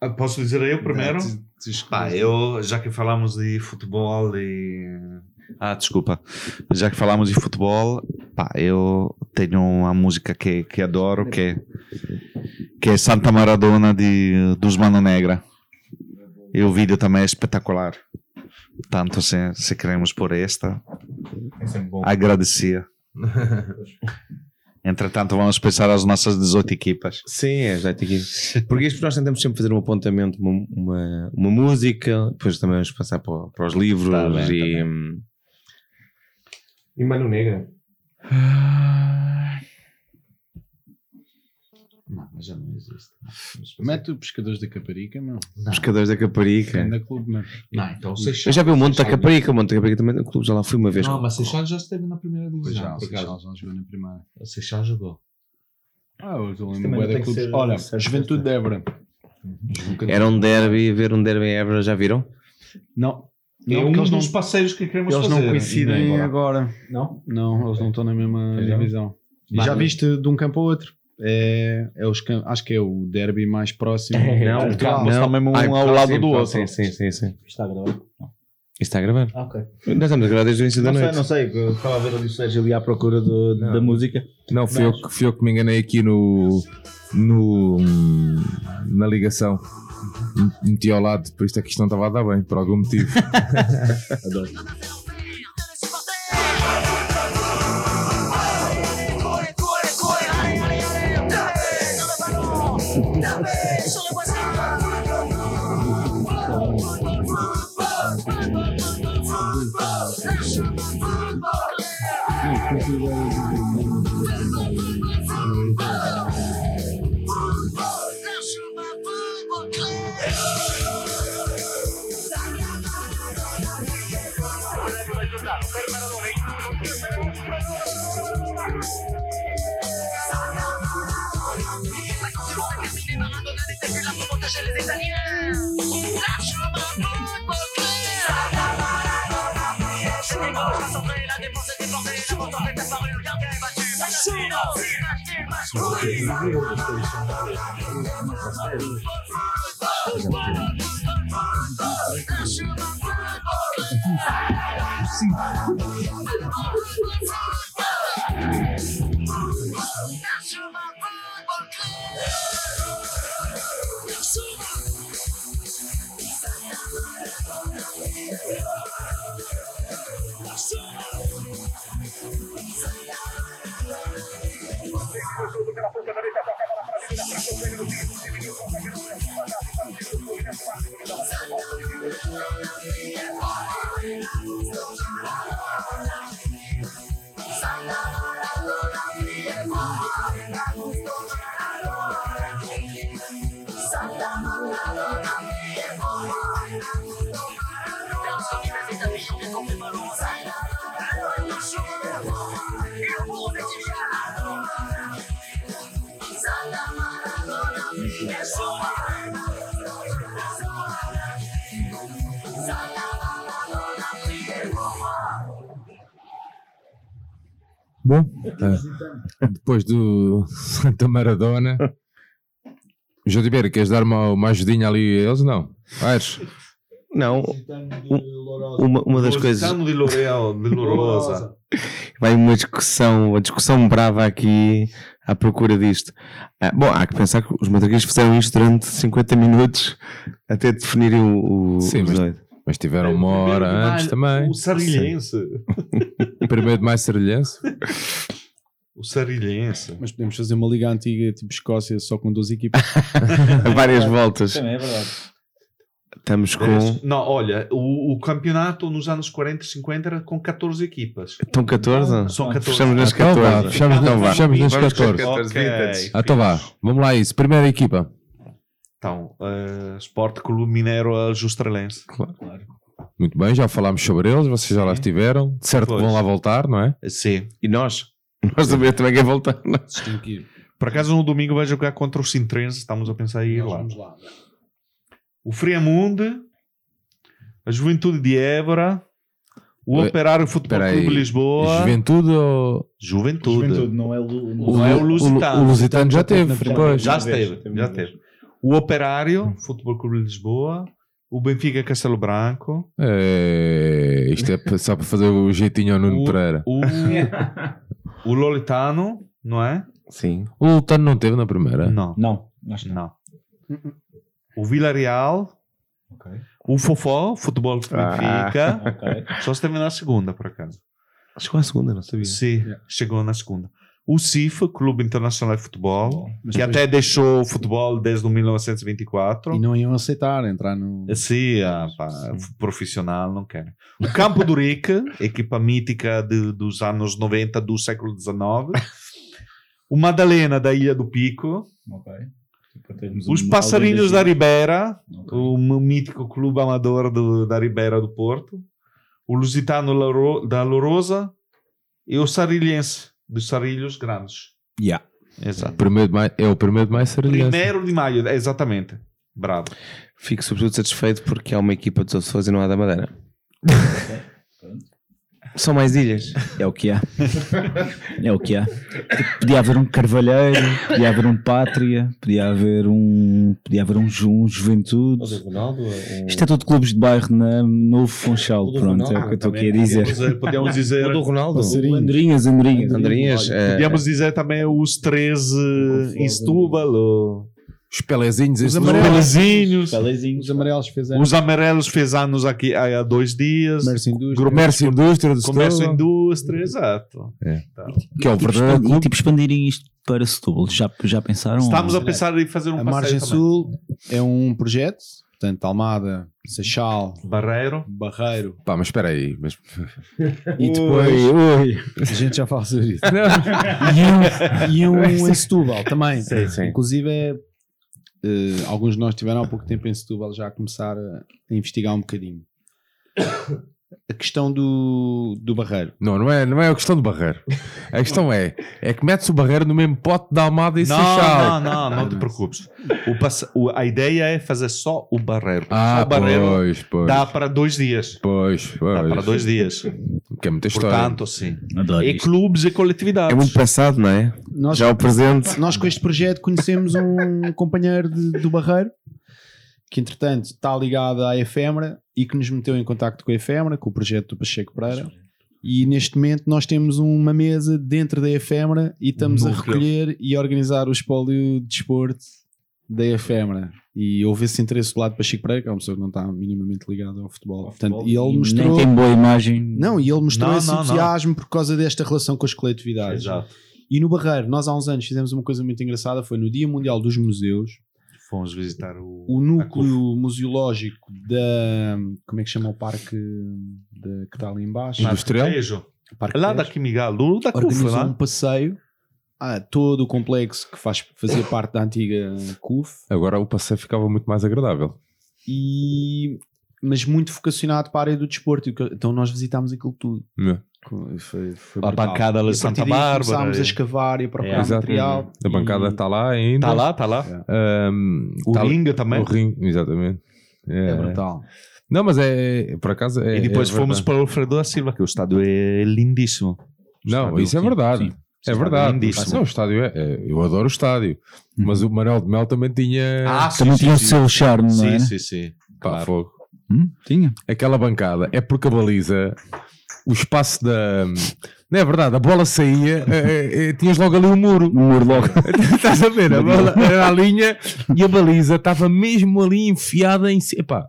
Speaker 5: Ah, Posso dizer eu primeiro? Pá, eu, já que falamos de futebol e. Ah, desculpa. Já que falamos de futebol, pá, eu tenho uma música que, que adoro, que é, que é Santa Maradona de, dos Mano Negra. E o vídeo também é espetacular. Tanto se, se queremos por esta,
Speaker 2: É
Speaker 5: agradecia. Entretanto, vamos pensar as nossas 18 equipas.
Speaker 2: Sim, é, já tem aqui. Porque isto nós tentamos sempre fazer um apontamento, uma, uma, uma música, depois também vamos passar para, para os livros
Speaker 5: Tá bem, tá
Speaker 2: e.
Speaker 5: bem.
Speaker 2: E Mano Negra?
Speaker 5: Não, mas já não existe.
Speaker 4: Mete o Pescadores da Caparica, meu.
Speaker 2: Pescadores da Caparica.
Speaker 4: Ainda clube, meu.
Speaker 5: Não, então
Speaker 2: Eu já vi o Monte da Caparica, o Monte da Caparica também no clube, já lá fui uma vez.
Speaker 5: Não, mas Seixal já esteve na primeira
Speaker 4: Pois
Speaker 5: divisão.
Speaker 4: já, o. Seixal já jogou na primeira.
Speaker 5: O Seixal jogou.
Speaker 4: Ah, eu estou
Speaker 3: não
Speaker 4: da
Speaker 3: tem que
Speaker 4: clubes. Olha, Juventude de Évora.
Speaker 2: Era um derby, ver um derby em Évora, já viram?
Speaker 4: Não.
Speaker 5: É
Speaker 4: Não,
Speaker 5: um
Speaker 4: porque eles
Speaker 5: dos
Speaker 4: não,
Speaker 5: passeios que queremos
Speaker 4: eles
Speaker 5: fazer.
Speaker 4: não coincidem
Speaker 5: Agora.
Speaker 4: agora.
Speaker 3: Não?
Speaker 4: Não, eles não estão na mesma
Speaker 3: Pois não.
Speaker 4: divisão. E
Speaker 3: Mas-
Speaker 4: já viste de um campo ao outro? É, é os, acho que é o derby mais próximo.
Speaker 2: Não,
Speaker 4: de Portugal.
Speaker 5: mas também um
Speaker 2: Ai,
Speaker 5: ao lado
Speaker 2: sim,
Speaker 5: do outro.
Speaker 2: Sim, sim, sim. sim.
Speaker 3: Está a gravar? Não.
Speaker 2: Isto está a gravar.
Speaker 3: Ah, ok.
Speaker 2: Nós estamos a gravar desde o início da
Speaker 3: Não sei,
Speaker 2: noite.
Speaker 3: não sei. eu Estava a ver ali o Sérgio ali à procura do- da música.
Speaker 1: Não, fui eu, que- fui eu que me enganei aqui no, no na ligação. Meti ao lado, por isto é que isto não estava a dar bem, por algum motivo.
Speaker 3: Adoro. Sim. Yeah.
Speaker 1: Bom, tá. depois do Santa Maradona, João Ribeiro, queres dar uma, uma ajudinha ali a eles? Não. Vais.
Speaker 2: Não, uma, uma das coisas.
Speaker 5: De de Lourosa.
Speaker 2: Vai uma discussão, uma discussão brava aqui à procura disto. Ah, bom, há que pensar que os matraquilhos fizeram isto durante 50 minutos até definirem o, o
Speaker 1: Sim,
Speaker 2: os
Speaker 1: mas-. Mas tiveram uma hora antes também.
Speaker 5: O Sarilhense.
Speaker 1: Primeiro de mais serilhense.
Speaker 5: O Sarilhense.
Speaker 4: Mas podemos fazer uma liga antiga, tipo Escócia, só com duas equipas.
Speaker 2: Várias voltas.
Speaker 3: Também é verdade.
Speaker 2: Estamos com.
Speaker 5: Não, olha, o, o campeonato nos anos 40 e 50 era com 14 equipas.
Speaker 2: Estão 14?
Speaker 5: São 14.
Speaker 2: Fechamos nas
Speaker 1: Então vá,
Speaker 2: 14.
Speaker 1: fechamos,
Speaker 2: Então vá.
Speaker 1: fechamos nas
Speaker 2: Vamos com
Speaker 1: 14.
Speaker 5: Ok.
Speaker 2: vintage.
Speaker 1: Ah, então vá, vamos lá isso. Primeira equipa.
Speaker 5: Então, uh, Sport Clube Mineiro Aljustrellense.
Speaker 1: Muito bem, já falámos sobre eles, vocês já lá estiveram. De certo que
Speaker 5: Pois.
Speaker 1: vão lá voltar, não é?
Speaker 5: Sim.
Speaker 2: E nós? Nós também também quer voltar. não?
Speaker 4: Tem que ir.
Speaker 5: Por acaso no domingo vai jogar contra o Sintrense, estamos a pensar em ir
Speaker 4: Nós
Speaker 5: lá.
Speaker 4: vamos lá.
Speaker 5: O Friamunde, a Juventude de Évora, o
Speaker 1: Ué,
Speaker 5: Operário Futebol
Speaker 1: espera aí.
Speaker 5: Clube Lisboa.
Speaker 1: Juventude ou.
Speaker 5: Juventude.
Speaker 3: Juventude, não é o.
Speaker 5: Não é o Lusitano.
Speaker 1: O, Lusitano já teve.
Speaker 5: Já
Speaker 3: Uma vez,
Speaker 5: esteve,
Speaker 3: teve
Speaker 5: já teve. O Operário, Futebol Clube de Lisboa, o Benfica Castelo Branco,
Speaker 1: É, isto é só para fazer o jeitinho ao Nuno
Speaker 5: O-
Speaker 1: Pereira.
Speaker 5: o, o Lolitano, não é?
Speaker 2: Sim.
Speaker 1: O Lutano não teve na primeira?
Speaker 5: Não,
Speaker 3: Não, acho que não.
Speaker 5: não. O Villarreal,
Speaker 3: Ok.
Speaker 5: o Fofó, Futebol de
Speaker 2: Ah.
Speaker 5: Benfica,
Speaker 3: Ok.
Speaker 5: só se teve na segunda, por acaso.
Speaker 2: Chegou à segunda, não sabia.
Speaker 5: Sim, chegou na segunda. O CIF, Clube Internacional de Futebol,
Speaker 4: Mas
Speaker 5: que até deixou o futebol desde o 1924.
Speaker 4: E não iam aceitar entrar no.
Speaker 5: Sim, ah, pá, profissional não quer. O Campo do Rique, equipa mítica de- dos anos 90 do século XIX. O Madalena da Ilha do Pico.
Speaker 3: Ok. Temos
Speaker 5: Os
Speaker 3: um-
Speaker 5: Passarinhos da Ribeira,
Speaker 3: Ok.
Speaker 5: o mítico clube amador do- da Ribeira do Porto. O Lusitano da Lourosa e o Sarilhense, dos Sarilhos Grandes.
Speaker 4: Yeah.
Speaker 5: Exato.
Speaker 1: Primeiro de maio, é o primeiro de maio serilhense.
Speaker 5: Primeiro de maio, exatamente. Bravo.
Speaker 2: Fico sobretudo satisfeito porque há uma equipa dos Açores e não há da Madeira. São mais ilhas.
Speaker 3: É o que há. É o que há. Podia haver um Carvalheiro, podia haver um Pátria, podia haver um. Podia haver um, Ju- um Juventude.
Speaker 2: Ronaldo?
Speaker 3: Isto é tudo clubes de bairro na Novo Funchal. Pronto, é o que eu estou aqui a dizer.
Speaker 5: Podíamos dizer,
Speaker 2: O do Ronaldo?
Speaker 3: Andorinhas, Andorinhas.
Speaker 2: Andrinhas? é,
Speaker 5: podíamos dizer também os 13 em Setúbal, ou
Speaker 1: Os Pelezinhos,
Speaker 4: Os amarelos.
Speaker 5: Pelezinhos,
Speaker 4: Os amarelos fizeram
Speaker 5: os amarelos fez anos aqui há dois dias,
Speaker 4: comércio e indústria.
Speaker 1: Comércio e Indústria do
Speaker 5: comércio e indústria, exato.
Speaker 1: que é o
Speaker 3: Tipo,
Speaker 1: verdadeiro clube.
Speaker 3: tipo expandirem isto para Setúbal. Já, já pensaram?
Speaker 5: Estamos a pensar em fazer um
Speaker 4: A Margem
Speaker 5: também.
Speaker 4: Sul é um projeto, portanto, Almada, Seixal,
Speaker 5: Barreiro.
Speaker 4: Barreiro
Speaker 1: Pá, mas espera aí. Mas...
Speaker 4: e depois
Speaker 3: Ui,
Speaker 4: a gente já fala sobre isso.
Speaker 1: Não.
Speaker 4: E um em Setúbal também.
Speaker 2: Sim, sim.
Speaker 4: Inclusive, é, alguns de nós tiveram há pouco tempo em Setúbal já a começar a, a investigar um bocadinho. A questão do, do barreiro.
Speaker 1: Não, não é, não é a questão do barreiro. A questão é, é que metes o barreiro no mesmo pote da Almada e
Speaker 5: Não,
Speaker 1: Seixal.
Speaker 5: não, não, não te preocupes. O passe- o- a ideia é fazer só o barreiro.
Speaker 1: Ah,
Speaker 5: só o barreiro
Speaker 1: pois, pois.
Speaker 5: dá para dois dias.
Speaker 1: Pois, pois.
Speaker 5: Dá para dois dias.
Speaker 1: Que é muita história.
Speaker 5: Portanto, sim.
Speaker 3: adoro
Speaker 5: E
Speaker 3: isto.
Speaker 5: clubes e coletividades.
Speaker 2: É muito passado, não é?
Speaker 4: Nós,
Speaker 2: Já o presente.
Speaker 4: nós com este projeto conhecemos um companheiro de- do Barreiro que entretanto está ligado à Efêmera e que nos meteu em contacto com a Efêmera, com o projeto do Pacheco Pereira. E neste momento nós temos uma mesa dentro da Efêmera e estamos a recolher e a organizar o espólio de desporto da Efêmera. E houve esse interesse do lado de Pacheco Pereira, que é uma pessoa que não está minimamente ligada ao futebol. Portanto, e ele
Speaker 3: Nem
Speaker 4: mostrou.
Speaker 3: tem boa imagem.
Speaker 4: Não, e ele mostrou
Speaker 5: Não,
Speaker 4: esse
Speaker 5: não, não.
Speaker 4: entusiasmo por causa desta relação com as coletividades.
Speaker 5: Exato.
Speaker 4: E no Barreiro, nós há uns anos fizemos uma coisa muito engraçada, foi no Dia Mundial dos Museus,
Speaker 5: Fomos visitar o,
Speaker 4: o núcleo museológico da... como é que chama o parque da- que está ali embaixo?
Speaker 1: Industrial?
Speaker 5: Tejo.
Speaker 4: Parque
Speaker 5: Lá da Quimigal, do, da CUF,
Speaker 4: Organizou um passeio a todo o complexo que faz, fazia parte da antiga CUF,
Speaker 1: Agora o passeio ficava muito mais agradável.
Speaker 4: e, mas muito vocacionado para a área do desporto. Então nós visitámos aquilo tudo.
Speaker 1: É.
Speaker 4: Foi, foi
Speaker 5: A
Speaker 4: brutal.
Speaker 5: bancada lá de Santa Bárbara
Speaker 4: Começámos
Speaker 5: e-
Speaker 4: a escavar e a procurar
Speaker 5: É,
Speaker 4: material.
Speaker 1: A bancada
Speaker 4: e-
Speaker 1: está lá ainda.
Speaker 5: Está lá, está lá.
Speaker 1: Ahm,
Speaker 5: O
Speaker 1: tá-
Speaker 5: ringue também.
Speaker 1: O ringue, exatamente. É.
Speaker 4: É brutal.
Speaker 1: Não, mas é, por acaso é.
Speaker 5: e depois
Speaker 1: é
Speaker 5: fomos para o Alfredo da Silva, que o estádio é lindíssimo.
Speaker 1: Não,
Speaker 5: estádio,
Speaker 1: isso é
Speaker 5: sim,
Speaker 1: verdade.
Speaker 3: sim.
Speaker 1: É verdade.
Speaker 5: lindíssimo.
Speaker 1: Não, o estádio é, é- Eu adoro o estádio. Mas o Manuel de Mel também tinha.
Speaker 3: Também tinha o seu charme, não
Speaker 5: Sim,
Speaker 3: é?
Speaker 5: sim, sim.
Speaker 1: pá,
Speaker 5: claro.
Speaker 1: fogo.
Speaker 3: Hum, tinha.
Speaker 1: Aquela bancada é porque a baliza, o espaço da. Não é verdade, a bola saía, é, é, é, tinhas logo ali o muro.
Speaker 3: No muro logo.
Speaker 1: Estás a ver? A bola era a linha e a baliza estava mesmo ali enfiada em cima. Epá,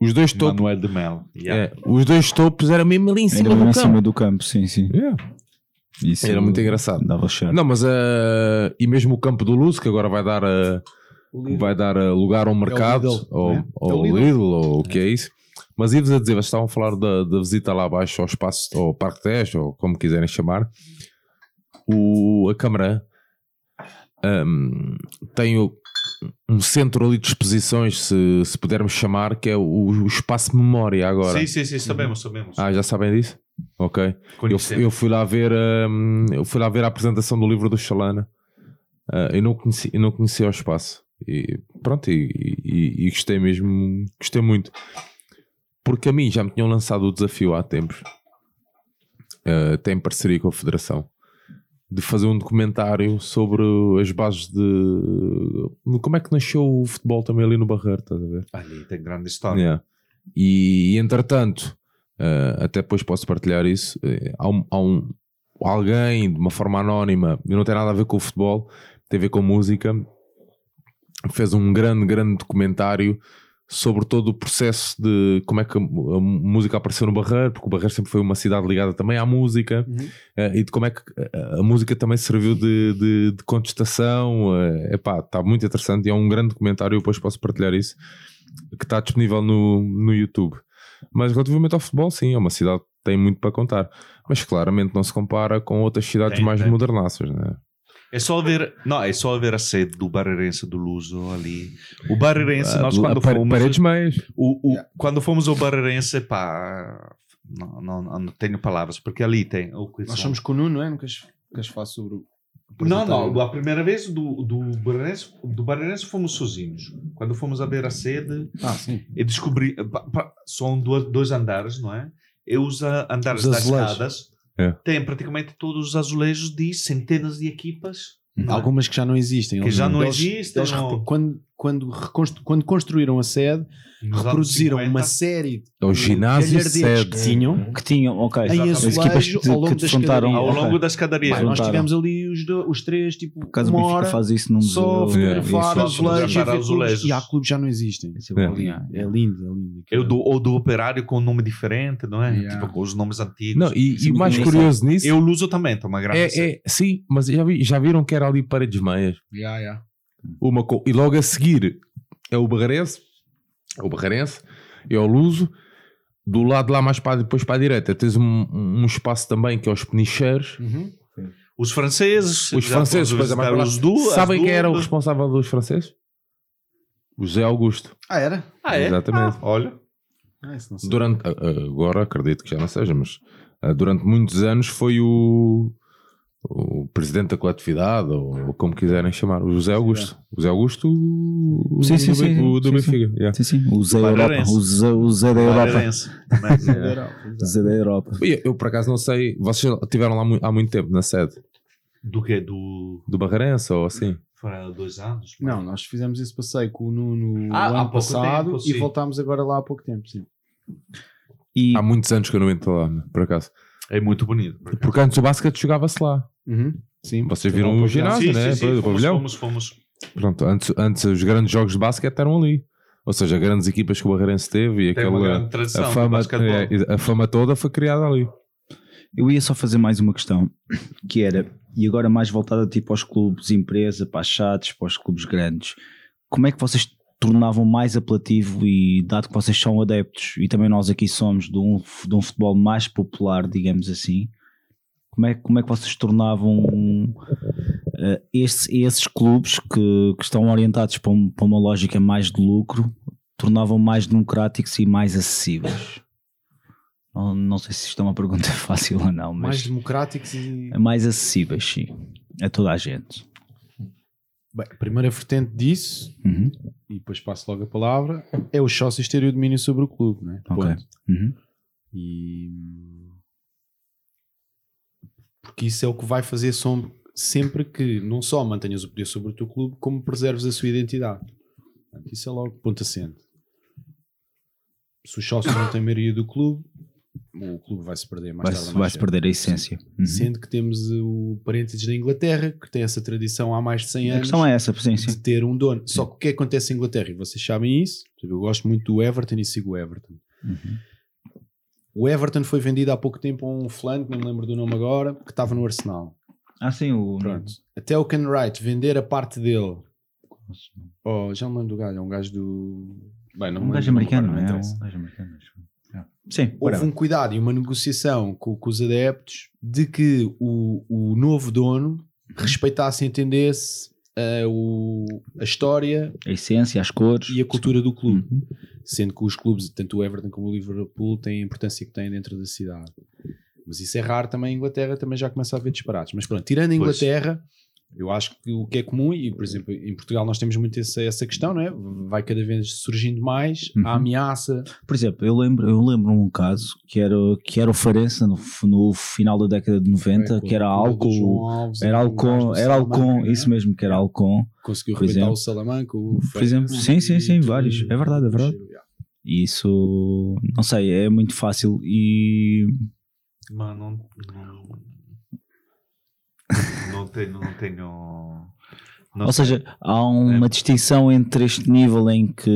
Speaker 1: os dois topos.
Speaker 5: Manuel de Mel. Yeah.
Speaker 1: é, os dois topos eram mesmo ali em cima do
Speaker 3: em
Speaker 1: campo.
Speaker 3: cima do campo, sim, sim.
Speaker 1: Yeah.
Speaker 3: Isso
Speaker 1: Era muito engraçado.
Speaker 3: Dava.
Speaker 1: Não, mas uh, e mesmo o campo do Luz, que agora vai dar, uh, vai dar uh, lugar ao mercado,
Speaker 4: Lidl,
Speaker 1: ou,
Speaker 4: né?
Speaker 1: ou
Speaker 4: É o
Speaker 1: ao
Speaker 4: Lidl.
Speaker 1: Lidl, ou o que é isso. Mas ia-vos a dizer, vocês estavam a falar da, da visita lá abaixo ao espaço, ao Parque Tejo, ou como quiserem chamar. O, a Câmara um, tem o- um centro ali de exposições, se, se pudermos chamar, que é o, o espaço memória agora.
Speaker 5: Sim, sim, sim, sabemos, sabemos.
Speaker 1: Ah, já sabem disso? Ok. Eu, eu fui lá ver hum, eu fui lá ver a apresentação do livro do Chalana Ah, eu não conheci eu não conhecia o espaço e pronto e, e- e gostei mesmo gostei muito porque a mim já me tinham lançado o desafio há tempos ah, até em parceria com a Federação de fazer um documentário sobre as bases de como é que nasceu o futebol também ali no Barreiro, estás a ver?
Speaker 5: Ali tem grande história.
Speaker 1: Yeah. E, entretanto, eh, até depois posso partilhar isso. eh, há, um, há um- alguém de uma forma anónima, e não tem nada a ver com o futebol, tem a ver com música, fez um grande, grande documentário sobre todo o processo de como é que a, música apareceu no Barreiro, porque o Barreiro sempre foi uma cidade ligada também à música, eh, e de como é que a, a música também serviu de, de, de contestação. É epá, está muito interessante e é um grande documentário. Eu depois posso partilhar isso, que está disponível no, no YouTube. Mas relativamente ao futebol, sim, é uma cidade que tem muito para contar, mas claramente não se compara com outras cidades
Speaker 5: Tem,
Speaker 1: mais
Speaker 5: tem.
Speaker 1: modernaças, né?
Speaker 5: É só ver, não, é só ver a sede do Barreirense do Luso ali. O Barreirense,
Speaker 1: Ah,
Speaker 5: nós
Speaker 1: a
Speaker 5: quando fomos,
Speaker 1: paredes meias.
Speaker 5: o, o- quando fomos ao Barreirense, pá, não, não, não tenho palavras, porque ali tem o que
Speaker 4: Nós somos com o Nuno, não é? Não queres, queres falar sobre o-
Speaker 5: Não, não, a primeira vez do, do Barreirense, do Barreirense fomos sozinhos. Quando fomos a ver a sede,
Speaker 4: Ah, sim.
Speaker 5: eu descobri, pa- pa- são dois, dois andares, não é? E os ah, andares
Speaker 4: Os
Speaker 5: das escadas
Speaker 1: É.
Speaker 5: têm praticamente todos os azulejos de centenas de equipas. não é?
Speaker 4: Algumas que já não existem.
Speaker 5: Que
Speaker 4: Eles-
Speaker 5: já não
Speaker 4: eles-
Speaker 5: existem,
Speaker 4: eles quando, quando, reconstru- quando construíram a sede,
Speaker 5: Nos
Speaker 4: reproduziram
Speaker 5: 50,
Speaker 4: uma série
Speaker 1: É o ginásio
Speaker 4: galhardetes
Speaker 1: sede.
Speaker 4: que tinham
Speaker 3: Que tinham, ok.
Speaker 4: em
Speaker 3: As
Speaker 4: azulejo
Speaker 3: equipas que,
Speaker 4: ao longo das escadarias.
Speaker 5: Ao longo da escadaria.
Speaker 4: Pá, nós tivemos ali os, do- os três, tipo,
Speaker 3: Por causa
Speaker 4: uma hora,
Speaker 3: faz isso num
Speaker 4: só fotografar
Speaker 1: isso,
Speaker 4: azulejos e
Speaker 5: azulejos.
Speaker 4: E há clubes que já não existem.
Speaker 3: É
Speaker 1: É.
Speaker 4: É lindo, é lindo.
Speaker 5: Eu do, ou do operário com um nome diferente, não é?
Speaker 4: Yeah.
Speaker 5: Tipo, com os nomes antigos.
Speaker 1: Não, e, e o mais
Speaker 3: muito
Speaker 1: curioso nisso
Speaker 5: Eu luso também, estou uma graça.
Speaker 1: é, é, sim, mas já, vi- já viram que era ali paredes meias.
Speaker 4: Yeah, yeah.
Speaker 1: Uma co- e logo a seguir é o Barreirense, é o Barreirense, é o Luso. Do lado lá mais para depois para a direita tens um, um espaço também que é os penicheiros.
Speaker 4: Uhum.
Speaker 5: Os franceses.
Speaker 1: Os franceses, depois mais
Speaker 5: os as
Speaker 1: Sabem quem era o responsável dos franceses? O José Augusto.
Speaker 4: Ah, era?
Speaker 5: Ah, é?
Speaker 1: Exatamente.
Speaker 5: Ah, olha.
Speaker 4: Ah.
Speaker 1: Durante, agora acredito que já não seja, mas ah, durante muitos anos foi o, o presidente da coletividade, ou como quiserem chamar, o José Augusto. O José Augusto, o,
Speaker 3: Sim, sim,
Speaker 1: do,
Speaker 3: sim,
Speaker 1: o do
Speaker 3: sim,
Speaker 1: Benfica. yeah.
Speaker 3: Sim, sim. O Zé da Europa. O Zé, o Zé da Europa. O Zé da Europa.
Speaker 1: Eu, por acaso não sei, vocês estiveram lá há muito tempo na sede
Speaker 5: Do que? Do.
Speaker 1: do Barreirense ou assim?
Speaker 5: Há dois anos?
Speaker 4: Não, nós fizemos esse passeio com o Nuno
Speaker 5: Ah,
Speaker 4: ano passado
Speaker 5: tempo,
Speaker 4: e
Speaker 5: sim.
Speaker 4: voltámos agora lá há pouco tempo, sim.
Speaker 3: E
Speaker 1: Há muitos anos que eu não entro lá, né, por acaso.
Speaker 5: É muito bonito. por acaso.
Speaker 1: Porque antes o basquete jogava-se lá.
Speaker 4: Uhum. Sim.
Speaker 1: Vocês viram o ginásio,
Speaker 5: Sim,
Speaker 1: né?
Speaker 5: sim, sim,
Speaker 1: o
Speaker 5: fomos,
Speaker 1: pavilhão.
Speaker 5: fomos, fomos.
Speaker 1: Pronto, antes, antes os grandes jogos de basquete eram ali. Ou seja, grandes equipas que o Barreirense teve e
Speaker 5: Tem
Speaker 1: aquela, a, fama, é, a fama toda foi criada ali.
Speaker 3: eu ia só fazer mais uma questão, que era, e agora mais voltada tipo aos clubes empresa, para as chats, para os clubes grandes. Como é que vocês tornavam mais apelativo e dado que vocês são adeptos e também nós aqui somos de um, de um futebol mais popular, digamos assim, como é, como é que vocês tornavam esse- esses clubes que, que estão orientados para, um- para uma lógica mais de lucro, tornavam mais democráticos e mais acessíveis? Não, não sei se isto é uma pergunta fácil ou não,
Speaker 4: Mais
Speaker 3: mas
Speaker 4: democráticos e.
Speaker 3: mais acessíveis, sim, a toda a gente.
Speaker 4: Bem, a primeira vertente disso,
Speaker 3: Uhum,
Speaker 4: e depois passo logo a palavra, é os sócios terem o domínio sobre o clube, né?
Speaker 3: Ok. Uhum.
Speaker 4: E. Porque isso é o que vai fazer som- sempre que não só mantenhas o poder sobre o teu clube, como preserves a sua identidade. Portanto, isso é logo ponto assente. Se os sócios não têm maioria do clube, o clube vai se perder mais tarde.
Speaker 3: Vai-se
Speaker 4: ou mais
Speaker 3: vai-se perder a essência. Uhum.
Speaker 4: Sendo que temos o parênteses da Inglaterra, que tem essa tradição há mais de 100
Speaker 3: A
Speaker 4: anos
Speaker 3: questão é essa, sim, sim.
Speaker 4: de ter um dono. Só que o que é acontece em Inglaterra? E vocês sabem isso. Eu gosto muito do Everton e sigo o Everton.
Speaker 3: Uhum.
Speaker 4: O Everton foi vendido há pouco tempo a um fulano, que não me lembro do nome agora, que estava no Arsenal.
Speaker 3: Ah, sim, o.
Speaker 4: Pronto. Até o Ken Wright vender a parte dele. Oh, já me lembro do gajo, é um gajo do. Bem, não
Speaker 3: Um gajo americano,
Speaker 4: agora,
Speaker 3: não é? Um gajo americano. acho. Sim,
Speaker 4: Houve um cuidado e uma negociação com, com os adeptos de que o, o novo dono respeitasse e entendesse eh, o, a história
Speaker 3: a essência, as cores.
Speaker 4: e a cultura do clube.
Speaker 3: Uhum.
Speaker 4: Sendo que os clubes, tanto o Everton como o Liverpool, têm a importância que têm dentro da cidade. Mas isso é raro também em Inglaterra, também já começa a haver disparates. Mas pronto, tirando a. Inglaterra, eu acho que o que é comum, e por exemplo em Portugal nós temos muito essa, essa questão, não é? Vai cada vez surgindo mais
Speaker 3: Uhum.
Speaker 4: a ameaça.
Speaker 3: Por exemplo, eu lembro, eu lembro um caso que era, que era o Farense no, no final da década de 90,
Speaker 4: é,
Speaker 3: que era
Speaker 4: Alves
Speaker 3: Era
Speaker 4: do
Speaker 3: era
Speaker 4: Salamanca, né?
Speaker 3: isso mesmo, que era Alcon.
Speaker 4: Conseguiu
Speaker 3: por exemplo.
Speaker 4: o Salamanca, o
Speaker 3: Por exemplo, sim, sim, sim, vários. É verdade, é verdade. E isso, não sei, é muito fácil e
Speaker 5: Mas não, não, não tenho, não tenho. não
Speaker 3: Ou
Speaker 5: sei.
Speaker 3: seja, há uma
Speaker 5: É.
Speaker 3: distinção entre este nível em que,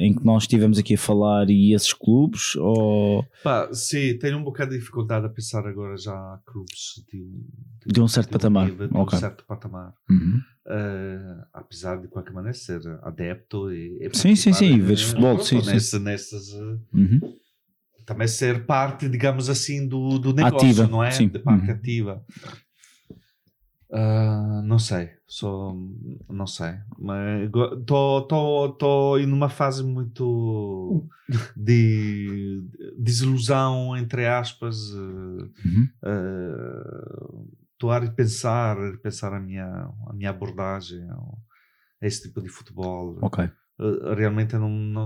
Speaker 3: em que nós estivemos aqui a falar e esses clubes? Ou
Speaker 5: Pá, sim, tenho um bocado de dificuldade a pensar agora já a clubes de um,
Speaker 3: De um certo patamar,
Speaker 5: nível, de um certo patamar.
Speaker 3: Uhum.
Speaker 5: Eh, apesar de qualquer maneira ser adepto e, e
Speaker 3: Sim, sim, sim, vês futebol, sim, sim.
Speaker 5: nesse- nessas, eh,
Speaker 3: Uhum.
Speaker 5: também ser parte, digamos assim, do, do negócio,
Speaker 3: Ativa,
Speaker 5: não é?
Speaker 3: sim.
Speaker 5: De parte
Speaker 3: Uhum.
Speaker 5: ativa. Ah, não sei, só não sei, mas estou em uma fase muito de desilusão entre aspas.
Speaker 3: Uhum.
Speaker 5: Estou atuar e pensar, pensar a minha, a minha abordagem a esse tipo de futebol.
Speaker 3: Ok.
Speaker 5: Uh, realmente eu não, não,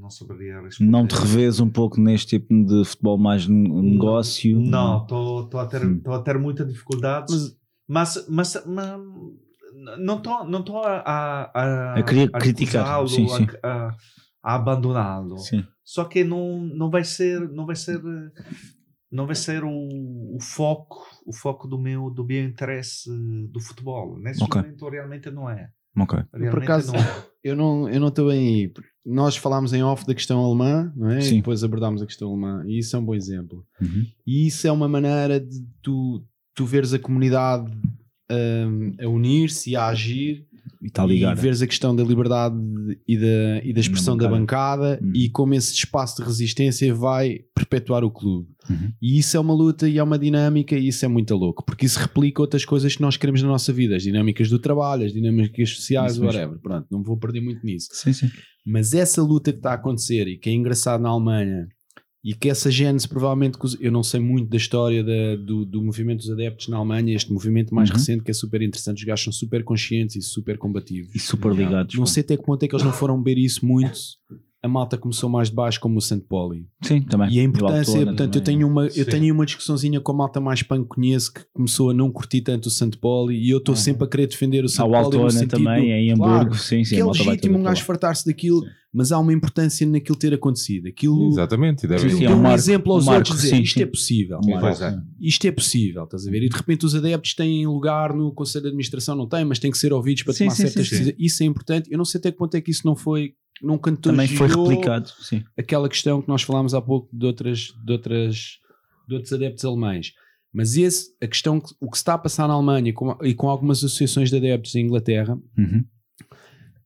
Speaker 5: não saberia responder.
Speaker 3: Não te revês um pouco neste tipo de futebol mais negócio?
Speaker 5: Não, estou a, ter- a ter muita dificuldade, mas, mas, mas, não estou não tô a, a, a,
Speaker 3: A criticar,
Speaker 5: recusá-lo,
Speaker 3: sim, sim.
Speaker 5: A, a, a abandoná-lo. Só que não, não vai ser, não vai ser, não vai ser o, o foco, o foco do meu, do meu interesse do futebol. Nesse
Speaker 3: Ok.
Speaker 5: momento realmente não é.
Speaker 3: Ok.
Speaker 5: Realmente
Speaker 4: acaso-
Speaker 5: não é.
Speaker 4: Eu não eu não estou bem aí. Nós falámos em off da questão alemã, não é?
Speaker 3: Sim.
Speaker 4: E depois abordámos a questão alemã. E isso é um bom exemplo.
Speaker 3: Uhum.
Speaker 4: E isso é uma maneira de tu, tu veres a comunidade hum, a unir-se e a agir
Speaker 3: E está ligado.
Speaker 4: e veres a questão da liberdade e da, e da expressão da bancada
Speaker 3: Uhum.
Speaker 4: e como esse espaço de resistência vai perpetuar o clube.
Speaker 3: Uhum.
Speaker 4: E isso é uma luta e é uma dinâmica e isso é muito louco, porque isso replica outras coisas que nós queremos na nossa vida, as dinâmicas do trabalho, as dinâmicas sociais,
Speaker 3: Isso mesmo.
Speaker 4: whatever. Pronto, não vou perder muito nisso.
Speaker 3: Sim, sim.
Speaker 4: Mas essa luta que está a acontecer e que é engraçado na Alemanha e que essa gênese provavelmente, eu não sei muito da história da- do, do movimento dos adeptos na Alemanha, este movimento mais
Speaker 3: Uhum.
Speaker 4: recente que é super interessante, os gajos são super conscientes e super combativos.
Speaker 3: E super ligados.
Speaker 4: Não sei até que ponto é que eles não foram beber isso muito. A malta começou mais de baixo como o St. Pauli.
Speaker 3: Sim, também.
Speaker 4: E a importância,
Speaker 3: Altona
Speaker 4: portanto, eu
Speaker 3: também.
Speaker 4: tenho, uma, eu
Speaker 5: Sim.
Speaker 4: tenho uma discussãozinha com a malta mais punk que conheço que começou a não curtir tanto o St. Pauli e eu estou sempre a querer defender o St.
Speaker 3: Há o
Speaker 4: Pauli no
Speaker 3: Altona
Speaker 4: sentido
Speaker 3: também, em
Speaker 4: Claro,
Speaker 3: Hamburgo. sim, sim.
Speaker 4: que é legítimo um gajo fartar-se daquilo, mas há uma importância naquilo ter acontecido. Aquilo
Speaker 1: Exatamente. E deve...
Speaker 3: Sim, sim, é um
Speaker 4: um
Speaker 3: marco-
Speaker 4: exemplo aos
Speaker 3: um marco,
Speaker 4: outros dizer
Speaker 3: sim,
Speaker 4: isto
Speaker 3: sim.
Speaker 4: é possível.
Speaker 3: Marco,
Speaker 1: é.
Speaker 3: sim.
Speaker 4: Isto é possível, estás a ver? E de repente os adeptos têm lugar no Conselho de Administração, não têm, mas têm que ser ouvidos para
Speaker 3: Sim,
Speaker 4: tomar
Speaker 3: sim,
Speaker 4: certas
Speaker 3: sim, sim.
Speaker 4: decisões. Isso é importante. Eu não sei até que ponto é que isso não foi, não
Speaker 3: Também foi replicado. Sim.
Speaker 4: aquela questão que nós falámos há pouco de outras, de outras, de outros adeptos alemães. Mas esse, a questão, que- o que se está a passar na Alemanha com- e com algumas associações de adeptos em Inglaterra
Speaker 3: Uhum.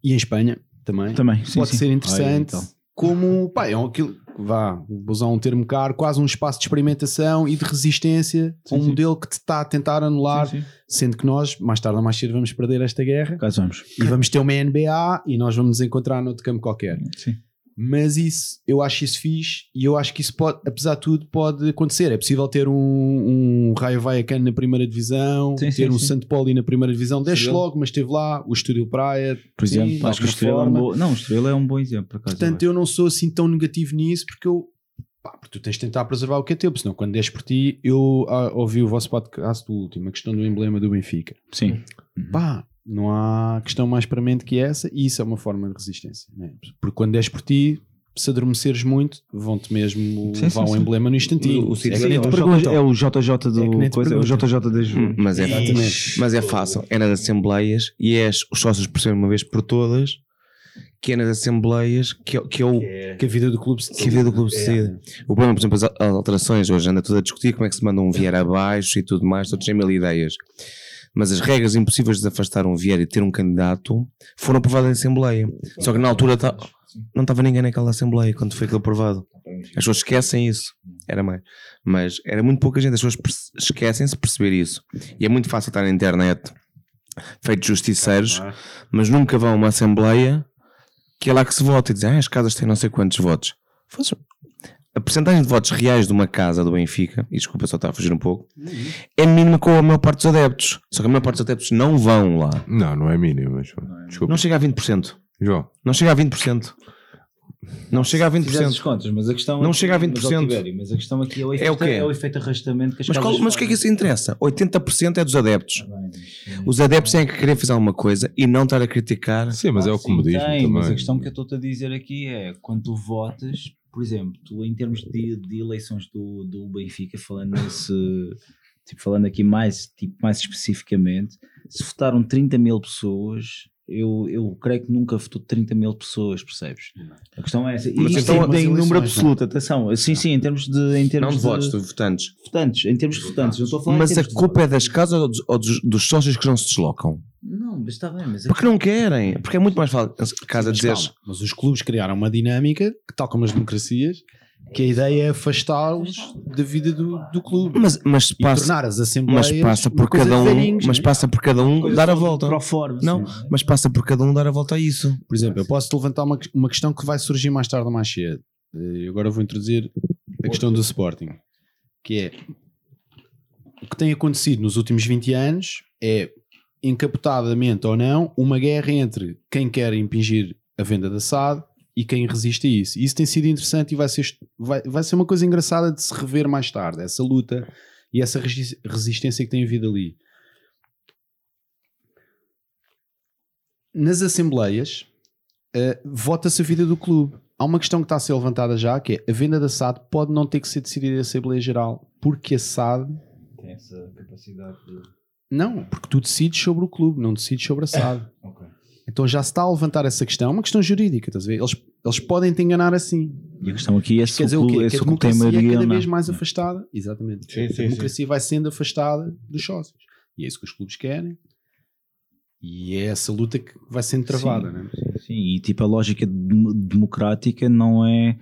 Speaker 4: e em Espanha também,
Speaker 3: Também. Sim,
Speaker 4: pode
Speaker 3: sim.
Speaker 4: ser interessante.
Speaker 3: Então.
Speaker 4: Como, pá, é aquilo, vá, vou usar um termo caro, quase um espaço de experimentação e de resistência a um
Speaker 3: Sim, sim.
Speaker 4: modelo que te está a tentar anular,
Speaker 3: Sim, sim.
Speaker 4: sendo que nós, mais tarde ou mais cedo, vamos perder esta guerra
Speaker 3: Caso vamos.
Speaker 4: e vamos ter uma NBA e nós vamos nos encontrar noutro campo qualquer.
Speaker 3: Sim.
Speaker 4: Mas isso, eu acho isso fixe e eu acho que isso pode, apesar de tudo, pode acontecer. É possível ter um, um Raio Vallecano na primeira divisão,
Speaker 3: Sim,
Speaker 4: ter
Speaker 3: sim,
Speaker 4: um
Speaker 3: sim.
Speaker 4: Santo Pauli na primeira divisão,
Speaker 3: Estrela.
Speaker 4: logo, mas esteve lá, o Estúdio Praia,
Speaker 3: Por exemplo, acho que o Estrela é um bom. Não, o Estrela é um bom exemplo, por acaso.
Speaker 4: Portanto, eu não sou assim tão negativo nisso porque eu. Pá, porque tu tens de tentar preservar o que é teu, senão quando des por ti, eu ah, ouvi o vosso podcast do último, a questão do emblema do Benfica.
Speaker 3: Sim.
Speaker 4: Pá, não há questão mais premente que essa e isso é uma forma de resistência. né? Porque quando des por ti, se adormeceres muito, vão-te mesmo
Speaker 3: Sim,
Speaker 4: levar
Speaker 3: sim,
Speaker 4: um
Speaker 3: sim.
Speaker 4: emblema no instantinho.
Speaker 2: O- o
Speaker 4: é que nem
Speaker 3: é,
Speaker 4: te
Speaker 3: o
Speaker 4: perguntam.
Speaker 3: J, é o JJ do
Speaker 4: É
Speaker 3: coisa, é o. JJ da Ju.
Speaker 2: Hum, Mas é,
Speaker 4: Exatamente.
Speaker 2: mas é fácil. É nas assembleias e é os sócios percebem uma vez por todas que é nas assembleias que é, que é o,
Speaker 4: Que a vida do clube se
Speaker 2: que a vida do clube se decide. O problema, por exemplo, as as alterações hoje anda tudo a discutir como é que se manda um vier abaixo e tudo mais, todos têm mil ideias. Mas as regras impossíveis de afastar um vier e ter um candidato foram aprovadas em Assembleia. Só que na altura ta- não estava ninguém naquela Assembleia quando foi aquilo aprovado. As pessoas esquecem isso. Era mais. Mas era muito pouca gente. As pessoas esquecem-se de perceber isso. E é muito fácil estar na internet feito justiceiros, mas nunca vão a uma Assembleia que é lá que se vota e dizem ah, as casas têm não sei quantos votos. A porcentagem de votos reais de uma casa do Benfica, e desculpa só estar a fugir um pouco, é mínima com a maior parte dos adeptos. Só que a maior parte dos adeptos não vão lá.
Speaker 1: Não, não é mínimo, mas desculpa.
Speaker 2: Não chega a 20%.
Speaker 1: João,
Speaker 2: Não chega a 20%. Não chega a
Speaker 3: Fizeste as
Speaker 2: 20%.
Speaker 3: contas, mas a questão
Speaker 2: Não
Speaker 3: aqui-
Speaker 2: chega a
Speaker 3: mas,
Speaker 2: 20%.
Speaker 3: ó, Tibério, mas a questão aqui é o
Speaker 2: É
Speaker 3: efeito,
Speaker 2: o quê?
Speaker 3: é o efeito arrastamento que as
Speaker 2: Mas, qual- mas o que é que isso interessa? 80% é dos adeptos.
Speaker 3: Bem, mas-
Speaker 2: Os adeptos têm que querer fazer alguma coisa e não estar a criticar.
Speaker 1: sim, mas é o
Speaker 3: Sim,
Speaker 1: comodismo
Speaker 3: tem,
Speaker 1: também.
Speaker 3: Mas a questão que eu estou-te a dizer aqui é quando tu votas, por exemplo, tu em termos de, de eleições do, do Benfica, falando nesse. Tipo, falando aqui mais, tipo, mais especificamente, se votaram 30 mil pessoas, eu, eu creio que nunca votou 30 mil pessoas, percebes? A questão é essa. E
Speaker 2: Mas
Speaker 3: isto
Speaker 2: então
Speaker 3: em- número
Speaker 4: eleições,
Speaker 3: absoluto, atenção. Sim, sim, em termos de. Em termos
Speaker 2: Não de votos, de votantes.
Speaker 3: votantes, em termos de votantes, não estou a falar
Speaker 2: Mas a culpa é das casas ou dos, ou dos- dos sócios que não se deslocam?
Speaker 3: Não, mas está bem, mas a
Speaker 2: Porque não querem. Porque é muito mais fácil casa
Speaker 4: Mas
Speaker 2: dizer
Speaker 4: calma, mas os clubes criaram uma dinâmica, que, tal como as democracias, que a ideia é afastá-los da vida do, do clube.
Speaker 2: Mas, mas,
Speaker 4: e
Speaker 2: passa,
Speaker 4: tornar as assembleias
Speaker 2: mas passa
Speaker 4: uma
Speaker 2: por cada um. Mas passa por cada um dar a volta.
Speaker 3: Forma,
Speaker 2: Não,
Speaker 3: sim.
Speaker 2: mas passa por cada um dar a volta a isso.
Speaker 4: Por exemplo, eu posso-te levantar uma, uma questão que vai surgir mais tarde ou mais cedo. Eh, Eu agora vou introduzir a questão do Sporting, que é o que tem acontecido nos últimos 20 anos é, encapotadamente ou não, uma guerra entre quem quer impingir a venda da SAD e quem resiste a isso. Isso tem sido interessante e vai ser, vai, vai ser uma coisa engraçada de se rever mais tarde, essa luta e essa resi- resistência que tem havido ali. Nas assembleias, eh, vota-se a vida do clube. Há uma questão que está a ser levantada já, que é a venda da SAD pode não ter que ser decidida em Assembleia Geral, porque a SAD
Speaker 3: Tem essa capacidade de.
Speaker 4: Não, porque tu decides sobre o clube, não decides sobre a SAD.
Speaker 3: Ok.
Speaker 4: Então já se está a levantar essa questão, é uma questão jurídica, estás a ver? Eles, eles podem te enganar assim.
Speaker 3: E a questão aqui é se
Speaker 4: Quer dizer o quê?
Speaker 3: é
Speaker 4: Que
Speaker 3: se
Speaker 4: a
Speaker 3: o clube tem
Speaker 4: democracia é cada vez mais afastada. Exatamente.
Speaker 2: Sim, sim,
Speaker 4: a democracia vai sendo afastada dos sócios. E é isso que os clubes querem. E é essa luta que vai sendo travada,
Speaker 3: Sim.
Speaker 4: né?
Speaker 3: Sim, e tipo a lógica dem- democrática não é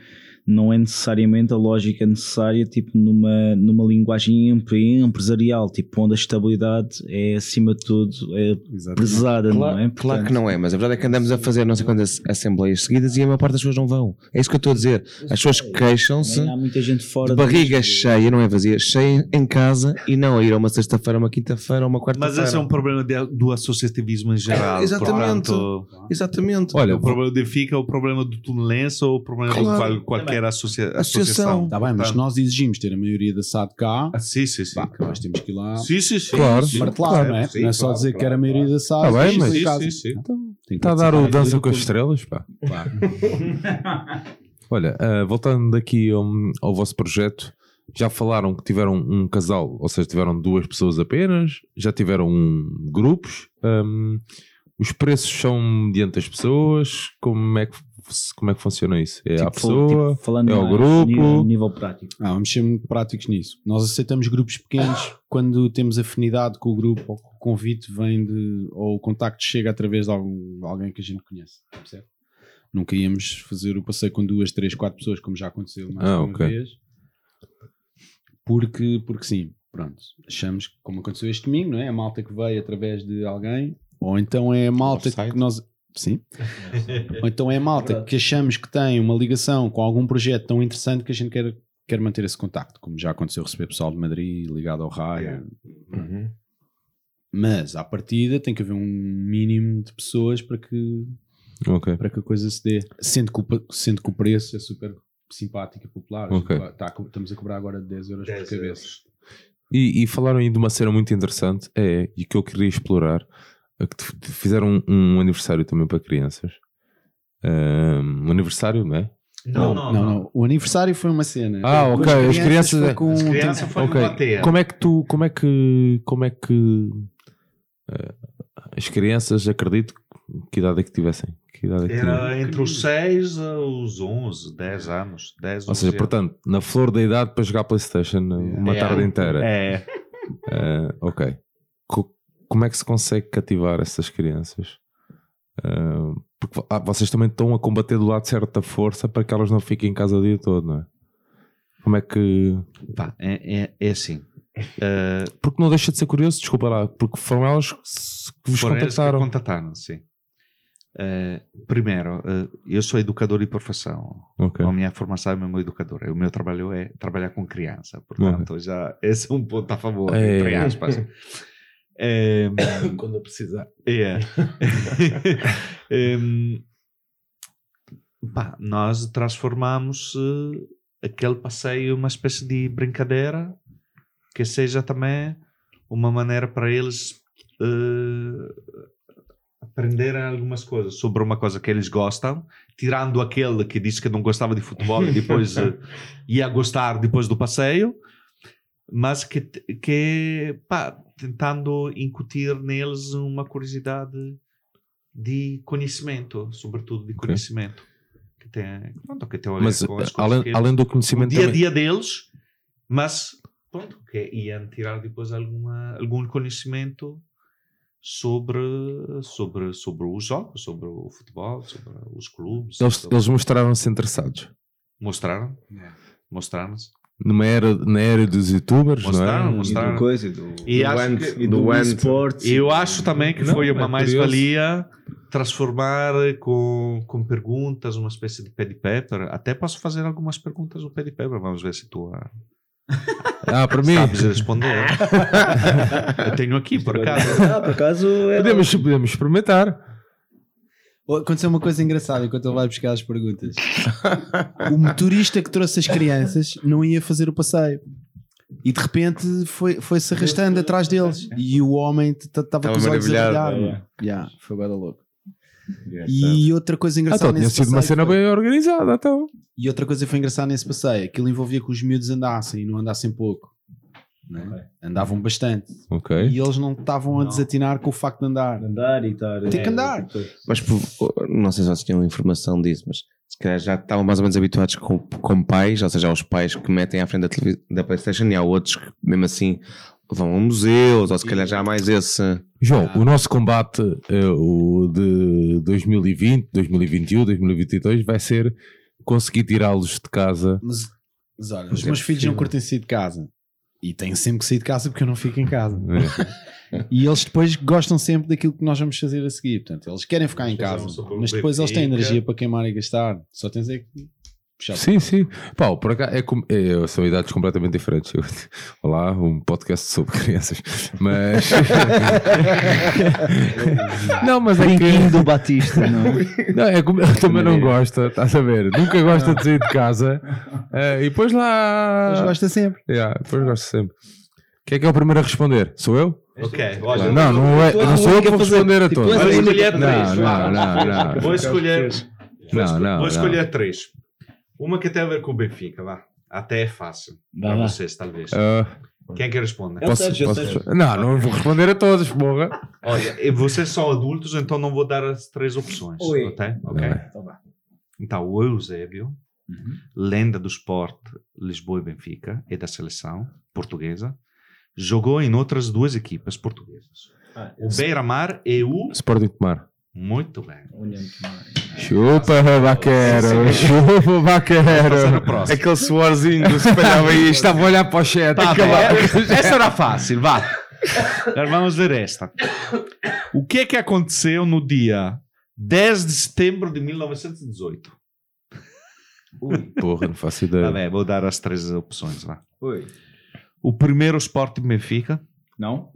Speaker 3: não é necessariamente a lógica necessária tipo numa, numa linguagem empre- empresarial, tipo onde a estabilidade é acima de tudo é prezada,
Speaker 2: Claro,
Speaker 3: não é?
Speaker 2: claro que não é, mas a verdade é que andamos a fazer não sei quantas assembleias seguidas e a maior parte das pessoas não vão. É isso que eu estou a dizer. As pessoas queixam-se
Speaker 3: Também há muita gente fora
Speaker 2: de barriga cheia, não é vazia, cheia em casa e não a ir a uma sexta-feira, uma quinta-feira, uma
Speaker 5: Mas
Speaker 2: quarta-feira.
Speaker 5: esse é um problema de- do associativismo em geral.
Speaker 2: exatamente.
Speaker 5: portanto,
Speaker 2: Exatamente.
Speaker 1: Olha,
Speaker 5: o problema do FICA é o problema do Tunense ou o problema
Speaker 2: Claro.
Speaker 5: de qual- qualquer associa-
Speaker 2: Associação.
Speaker 5: associação.
Speaker 4: Está bem, mas se nós exigimos ter a maioria da SAD cá,
Speaker 5: Ah, sim, sim, sim.
Speaker 4: pá, nós temos que ir lá
Speaker 5: Sim, sim, sim.
Speaker 1: Claro.
Speaker 5: sim.
Speaker 4: martelar,
Speaker 1: claro,
Speaker 4: não é?
Speaker 5: sim,
Speaker 4: não é só
Speaker 5: claro,
Speaker 4: dizer que
Speaker 5: claro,
Speaker 4: era a maioria da SAD.
Speaker 1: Tá bem, mas-
Speaker 5: Sim, sim, sim.
Speaker 4: Então,
Speaker 1: Está a dar o Dança com as. Estrelas, pá.
Speaker 4: Claro.
Speaker 1: Olha, ah, voltando aqui ao, ao vosso projeto, já falaram que tiveram um casal, ou seja, tiveram duas pessoas apenas, já tiveram um, grupos. Ahm, os preços são mediante as pessoas? Como é que, como é que funciona isso? É à
Speaker 3: Tipo,
Speaker 1: pessoa?
Speaker 3: tipo, falando
Speaker 1: é ao
Speaker 3: mais
Speaker 1: grupo?
Speaker 3: nível, nível prático.
Speaker 4: Ah, vamos ser muito práticos nisso. Nós aceitamos grupos pequenos quando temos afinidade com o grupo ou o convite vem de. ou o contacto chega através de algum, alguém que a gente conhece. Percebe? Nunca íamos fazer o passeio com duas, três, quatro pessoas, como já aconteceu mais
Speaker 1: Ah,
Speaker 4: uma
Speaker 1: ok.
Speaker 4: vez. Porque, porque sim, pronto. Achamos que, como aconteceu este domingo, não é? A malta que veio através de alguém, ou então é a malta
Speaker 2: Offside.
Speaker 4: que nós. Sim. ou então é a malta que achamos que tem uma ligação com algum projeto tão interessante que a gente quer quer manter esse contacto, como já aconteceu receber pessoal de Madrid ligado ao raio.
Speaker 2: Uhum.
Speaker 4: Mas à partida tem que haver um mínimo de pessoas para que,
Speaker 1: Ok.
Speaker 4: para que a coisa se dê. Sendo que, o, sendo que o preço é super simpático e popular.
Speaker 1: Ok.
Speaker 4: Tá a co- estamos a cobrar agora 10 euros
Speaker 5: 10
Speaker 4: por cabeça.
Speaker 5: euros.
Speaker 1: E, e falaram aí de uma cena muito interessante, é, e que eu queria explorar, que fizeram um, um aniversário também para crianças. Um aniversário, não é?
Speaker 5: Não, não, não.
Speaker 4: O aniversário foi uma cena.
Speaker 1: Ah,
Speaker 4: Com
Speaker 1: ok, as crianças é-
Speaker 4: com
Speaker 5: As crianças foi numa teia.
Speaker 1: Como é que tu, como é que, como é que eh, as crianças, acredito, que idade é que tivessem? Que idade é que?
Speaker 5: Era entre os 6 aos 11, 10 anos. 10,
Speaker 1: Ou seja,
Speaker 5: 11
Speaker 1: portanto, na flor da idade para jogar Playstation uma
Speaker 5: É.
Speaker 1: tarde inteira.
Speaker 5: É.
Speaker 1: Ah, ok. Co- como é que se consegue cativar essas crianças? Ah, porque ah, vocês também estão a combater do lado certo da força para que elas não fiquem em casa o dia todo, não é? Como é que.
Speaker 5: Pá, é, é, é assim. Eh,
Speaker 1: Porque não deixa de ser curioso, desculpa lá, porque foram elas que que vos
Speaker 5: foram eles que
Speaker 1: contactaram.
Speaker 5: contataram, sim. Eh, primeiro, eh, eu sou educador de profissão.
Speaker 1: Ok.
Speaker 5: A minha formação é mesmo educadora. O meu trabalho é trabalhar com criança. Portanto, já esse é um ponto a favor,
Speaker 1: É.
Speaker 5: entre aspas. Eh,
Speaker 1: Quando eu precisar.
Speaker 5: Em, pá, nós transformamos eh, aquele passeio uma espécie de brincadeira que seja também uma maneira para eles eh, aprenderem algumas coisas sobre uma coisa que eles gostam, tirando aquele que disse que não gostava de futebol e depois eh, ia gostar depois do passeio, mas que, que pá, tentando incutir neles uma curiosidade de conhecimento, sobretudo de conhecimento. Que tem, pronto, que tem a ver
Speaker 1: Mas
Speaker 5: com as coisas
Speaker 1: além,
Speaker 5: que eles-
Speaker 1: além do
Speaker 5: o
Speaker 1: conhecimento
Speaker 5: dia a
Speaker 1: também-
Speaker 5: dia deles, mas pronto, que iam tirar depois alguma, algum conhecimento sobre, sobre, sobre os jogos, sobre o futebol, sobre os clubes.
Speaker 1: eles,
Speaker 5: sobre-
Speaker 1: eles mostraram-se interessados.
Speaker 5: mostraram, mostraram-se.
Speaker 1: Numa era, na era dos youtubers,
Speaker 5: Mostraram,
Speaker 1: não é?
Speaker 5: mostraram.
Speaker 3: E do coisa, do,
Speaker 5: E
Speaker 3: do Ant,
Speaker 5: que-
Speaker 3: e
Speaker 2: do
Speaker 3: do esportes.
Speaker 5: E eu acho também que
Speaker 1: Não,
Speaker 5: foi
Speaker 1: é
Speaker 5: uma
Speaker 1: curioso.
Speaker 5: mais-valia transformar com, com perguntas, uma espécie de pad paper. Até posso fazer algumas perguntas no pad paper, vamos ver se tu a,
Speaker 1: Ah, para mim.
Speaker 5: Sabes responder? Eu tenho aqui, por acaso.
Speaker 3: Ah, por acaso era...
Speaker 1: Podemos, podemos experimentar.
Speaker 4: Aconteceu uma coisa engraçada enquanto ele vai buscar as perguntas. o motorista que trouxe as crianças não ia fazer o passeio. E de repente foi- foi-se arrastando atrás deles. E o homem estava com os olhos a brilhar. mano. Yeah, foi bem louco. E outra coisa
Speaker 1: Ah,
Speaker 4: engraçada
Speaker 1: então tinha sido uma cena
Speaker 4: foi-
Speaker 1: bem organizada, então.
Speaker 4: E outra coisa que foi engraçada nesse passeio, aquilo envolvia que os miúdos andassem e não andassem pouco. Né? Andavam bastante.
Speaker 1: Ok.
Speaker 4: E eles não estavam a desatinar com o facto de andar.
Speaker 3: Andar e estar...
Speaker 4: Tem que andar.
Speaker 2: Mas por- não sei se vocês tinham informação disso, mas se calhar já estavam mais ou menos habituados com, com pais, ou seja, há os pais que metem à frente da, televis- da Playstation e há outros que mesmo assim vão a museus, ou se calhar já há mais esse.
Speaker 1: João, o nosso combate, eh, o de 2020, 2021, 2022, vai ser conseguir tirá-los de casa.
Speaker 4: Mas, mas olha,
Speaker 1: Mas
Speaker 4: os
Speaker 1: é
Speaker 4: meus filhos não curtem sair de casa. E têm sempre que sair de casa porque eu não fico em casa.
Speaker 1: É.
Speaker 4: E eles depois gostam sempre daquilo que nós vamos fazer a seguir. Portanto, eles querem ficar em casa. Mas depois eles têm energia para queimar e gastar. Só tens é que
Speaker 1: Sim, sim. Pá, por acaso, é, com- é, são idades completamente diferentes. Eu- olá, um podcast sobre crianças. Mas. não, mas é que.
Speaker 3: do Batista, não é?
Speaker 1: Não, é como ele também não gosta, estás a ver? Nunca gosta de sair de casa. eh, e depois lá.
Speaker 4: Mas gosta sempre.
Speaker 1: Yeah, depois gosta sempre. Quem é que é o primeiro a responder? Sou eu?
Speaker 5: Ok, olha.
Speaker 1: Não, não, é, não sou eu que vou responder a todos.
Speaker 5: Vou escolher três.
Speaker 1: não, não, não.
Speaker 5: Vou escolher. Vou, escolher três. Uma que tem a ver com o Benfica, vá. Até é fácil.
Speaker 3: Vá,
Speaker 5: Para
Speaker 3: vá.
Speaker 5: vocês, talvez.
Speaker 1: Ah,
Speaker 5: Quem é que responde?
Speaker 3: Eu
Speaker 1: posso,
Speaker 3: eu
Speaker 1: posso-. Não, não vou responder a todos, porra.
Speaker 5: Olha, e vocês são adultos, então não vou dar as três opções.
Speaker 3: Oi.
Speaker 5: Ok? Ok?
Speaker 3: Então vá.
Speaker 5: Então, o Eusébio, lenda do esporte Lisboa e Benfica e da seleção portuguesa, jogou em outras duas equipas portuguesas. O Beira-Mar e o...
Speaker 1: Sporting Tomar.
Speaker 5: Muito bem.
Speaker 1: Chupa, vaquero. Chupa, vaquero.
Speaker 2: Aquele suorzinho que se espalhava aí.
Speaker 1: Estava a olhar para o chat.
Speaker 5: Tá. Essa era fácil, vá. Agora vamos ver esta. O que é que aconteceu no dia 10 de setembro de 1918?
Speaker 1: Porra, não faço
Speaker 5: Tá
Speaker 1: ideia.
Speaker 5: bem, vou dar as três opções, vá.
Speaker 3: Oi.
Speaker 5: O primeiro Sporting Benfica,
Speaker 3: Não?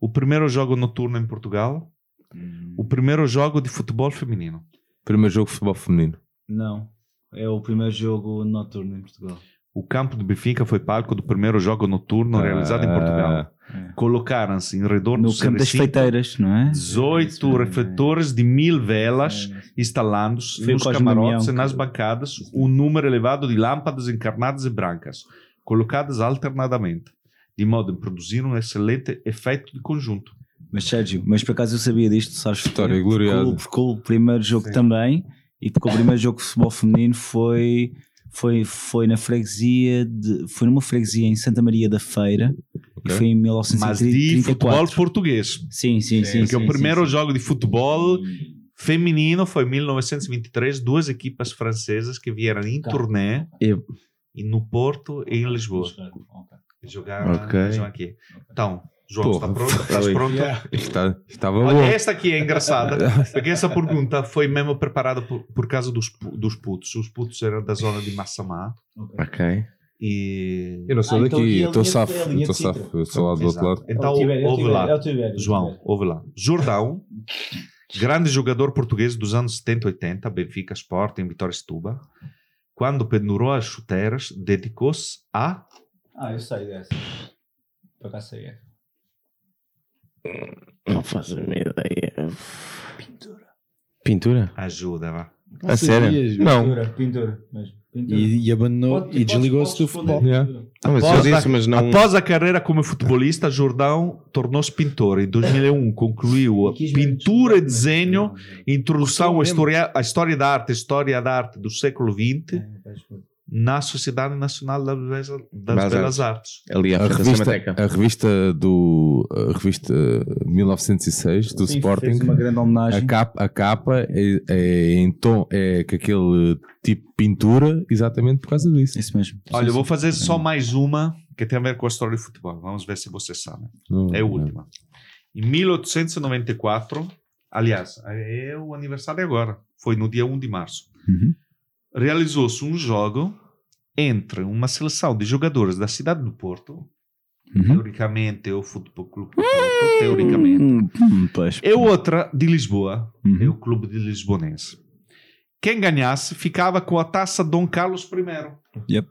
Speaker 5: o primeiro jogo noturno em Portugal, o primeiro jogo de futebol feminino.
Speaker 1: Primeiro jogo de futebol feminino.
Speaker 3: Não. É o primeiro jogo noturno em Portugal.
Speaker 5: O campo de Benfica foi palco do primeiro jogo noturno realizado em Portugal.
Speaker 3: É.
Speaker 5: Colocaram-se em redor
Speaker 3: No
Speaker 5: do
Speaker 3: campo das feiteiras, não é?
Speaker 5: 18 refletores de mil velas instalados
Speaker 3: Foi o
Speaker 5: nos camarotes e nas bancadas, um número elevado de lâmpadas encarnadas e brancas, colocadas alternadamente, de modo a produzir um excelente efeito de conjunto.
Speaker 3: Mas Sérgio, mas por acaso eu sabia disto, sabes?
Speaker 1: História gloriosa.
Speaker 3: Porque, o- porque o primeiro jogo também, e porque o primeiro jogo de futebol feminino foi, foi, foi na freguesia, de, foi numa freguesia em Santa Maria da Feira,
Speaker 1: Ok.
Speaker 3: e foi em
Speaker 5: Mas de
Speaker 3: 1934.
Speaker 5: futebol português.
Speaker 3: Sim, sim, sim.
Speaker 5: Porque
Speaker 3: sim,
Speaker 5: o primeiro
Speaker 3: sim,
Speaker 5: jogo de futebol feminino foi em 1923, duas equipas francesas que vieram em
Speaker 3: Tá.
Speaker 5: turnê
Speaker 2: E-
Speaker 5: e no Porto e em Lisboa.
Speaker 3: Ok.
Speaker 5: E Jogaram,
Speaker 2: Ok.
Speaker 5: jogaram aqui. Então, João,
Speaker 1: Porra.
Speaker 5: está pronto? Estás pronto?
Speaker 1: Está, estava
Speaker 5: Olha,
Speaker 1: bom.
Speaker 5: esta aqui é engraçada, porque essa pergunta foi mesmo preparada por, por causa dos, dos putos. Os putos eram da zona de Massamá
Speaker 2: Ok.
Speaker 5: e...
Speaker 1: Eu não sou
Speaker 3: Ah, então
Speaker 1: daqui, estou safo. Estou
Speaker 3: Sintra.
Speaker 1: safo. Eu sou lá do outro lado.
Speaker 5: Então,
Speaker 3: o
Speaker 5: ouve lá. João, ouve lá. Jordão, grande jogador português dos anos 70 e 80, Benfica Sporting, Vitória Setúbal, quando pendurou as chuteiras, dedicou-se a...
Speaker 3: Ah, eu sei dessa. Por acaso sei.
Speaker 2: Não faço a minha ideia. Pintura. Pintura?
Speaker 5: Ajuda, vá.
Speaker 2: A sério? Não.
Speaker 3: Pintura, pintura. Mas pintura.
Speaker 4: E, e abandonou
Speaker 3: Pode-
Speaker 4: e desligou-se do futebol.
Speaker 1: Yeah.
Speaker 2: Não, mas
Speaker 5: Após a-
Speaker 2: disse, mas não.
Speaker 5: Após a carreira como futebolista, Jordão tornou-se pintor. Em 2001, concluiu a pintura e desenho, introdução à história, à história da arte, história da arte do século XX, na Sociedade Nacional das Belas, das
Speaker 2: Belas
Speaker 5: Belas Artes.
Speaker 2: Ali
Speaker 1: A
Speaker 2: da
Speaker 1: revista, a revista do a revista 1906 do
Speaker 3: Sim,
Speaker 1: Sporting
Speaker 3: fez uma grande homenagem.
Speaker 1: a capa, a capa é, é em tom é com aquele tipo de pintura exatamente por causa disso
Speaker 3: Isso mesmo.
Speaker 5: Olha, eu vou fazer só mais uma que tem a ver com a história do futebol. Vamos ver se você sabe.
Speaker 1: Não,
Speaker 5: É a última. Em 1894, aliás, é o aniversário agora. Foi no dia 1 de março.
Speaker 3: Uhum.
Speaker 5: Realizou-se um jogo entre uma seleção de jogadores da cidade do Porto,
Speaker 3: Uhum.
Speaker 5: teoricamente é o Futebol Clube do Porto, teoricamente,
Speaker 3: Hum, hum, pois.
Speaker 5: e outra de Lisboa,
Speaker 3: Uhum.
Speaker 5: é o Clube de Lisbonense. Quem ganhasse ficava com a taça Dom Carlos I,
Speaker 3: Yep.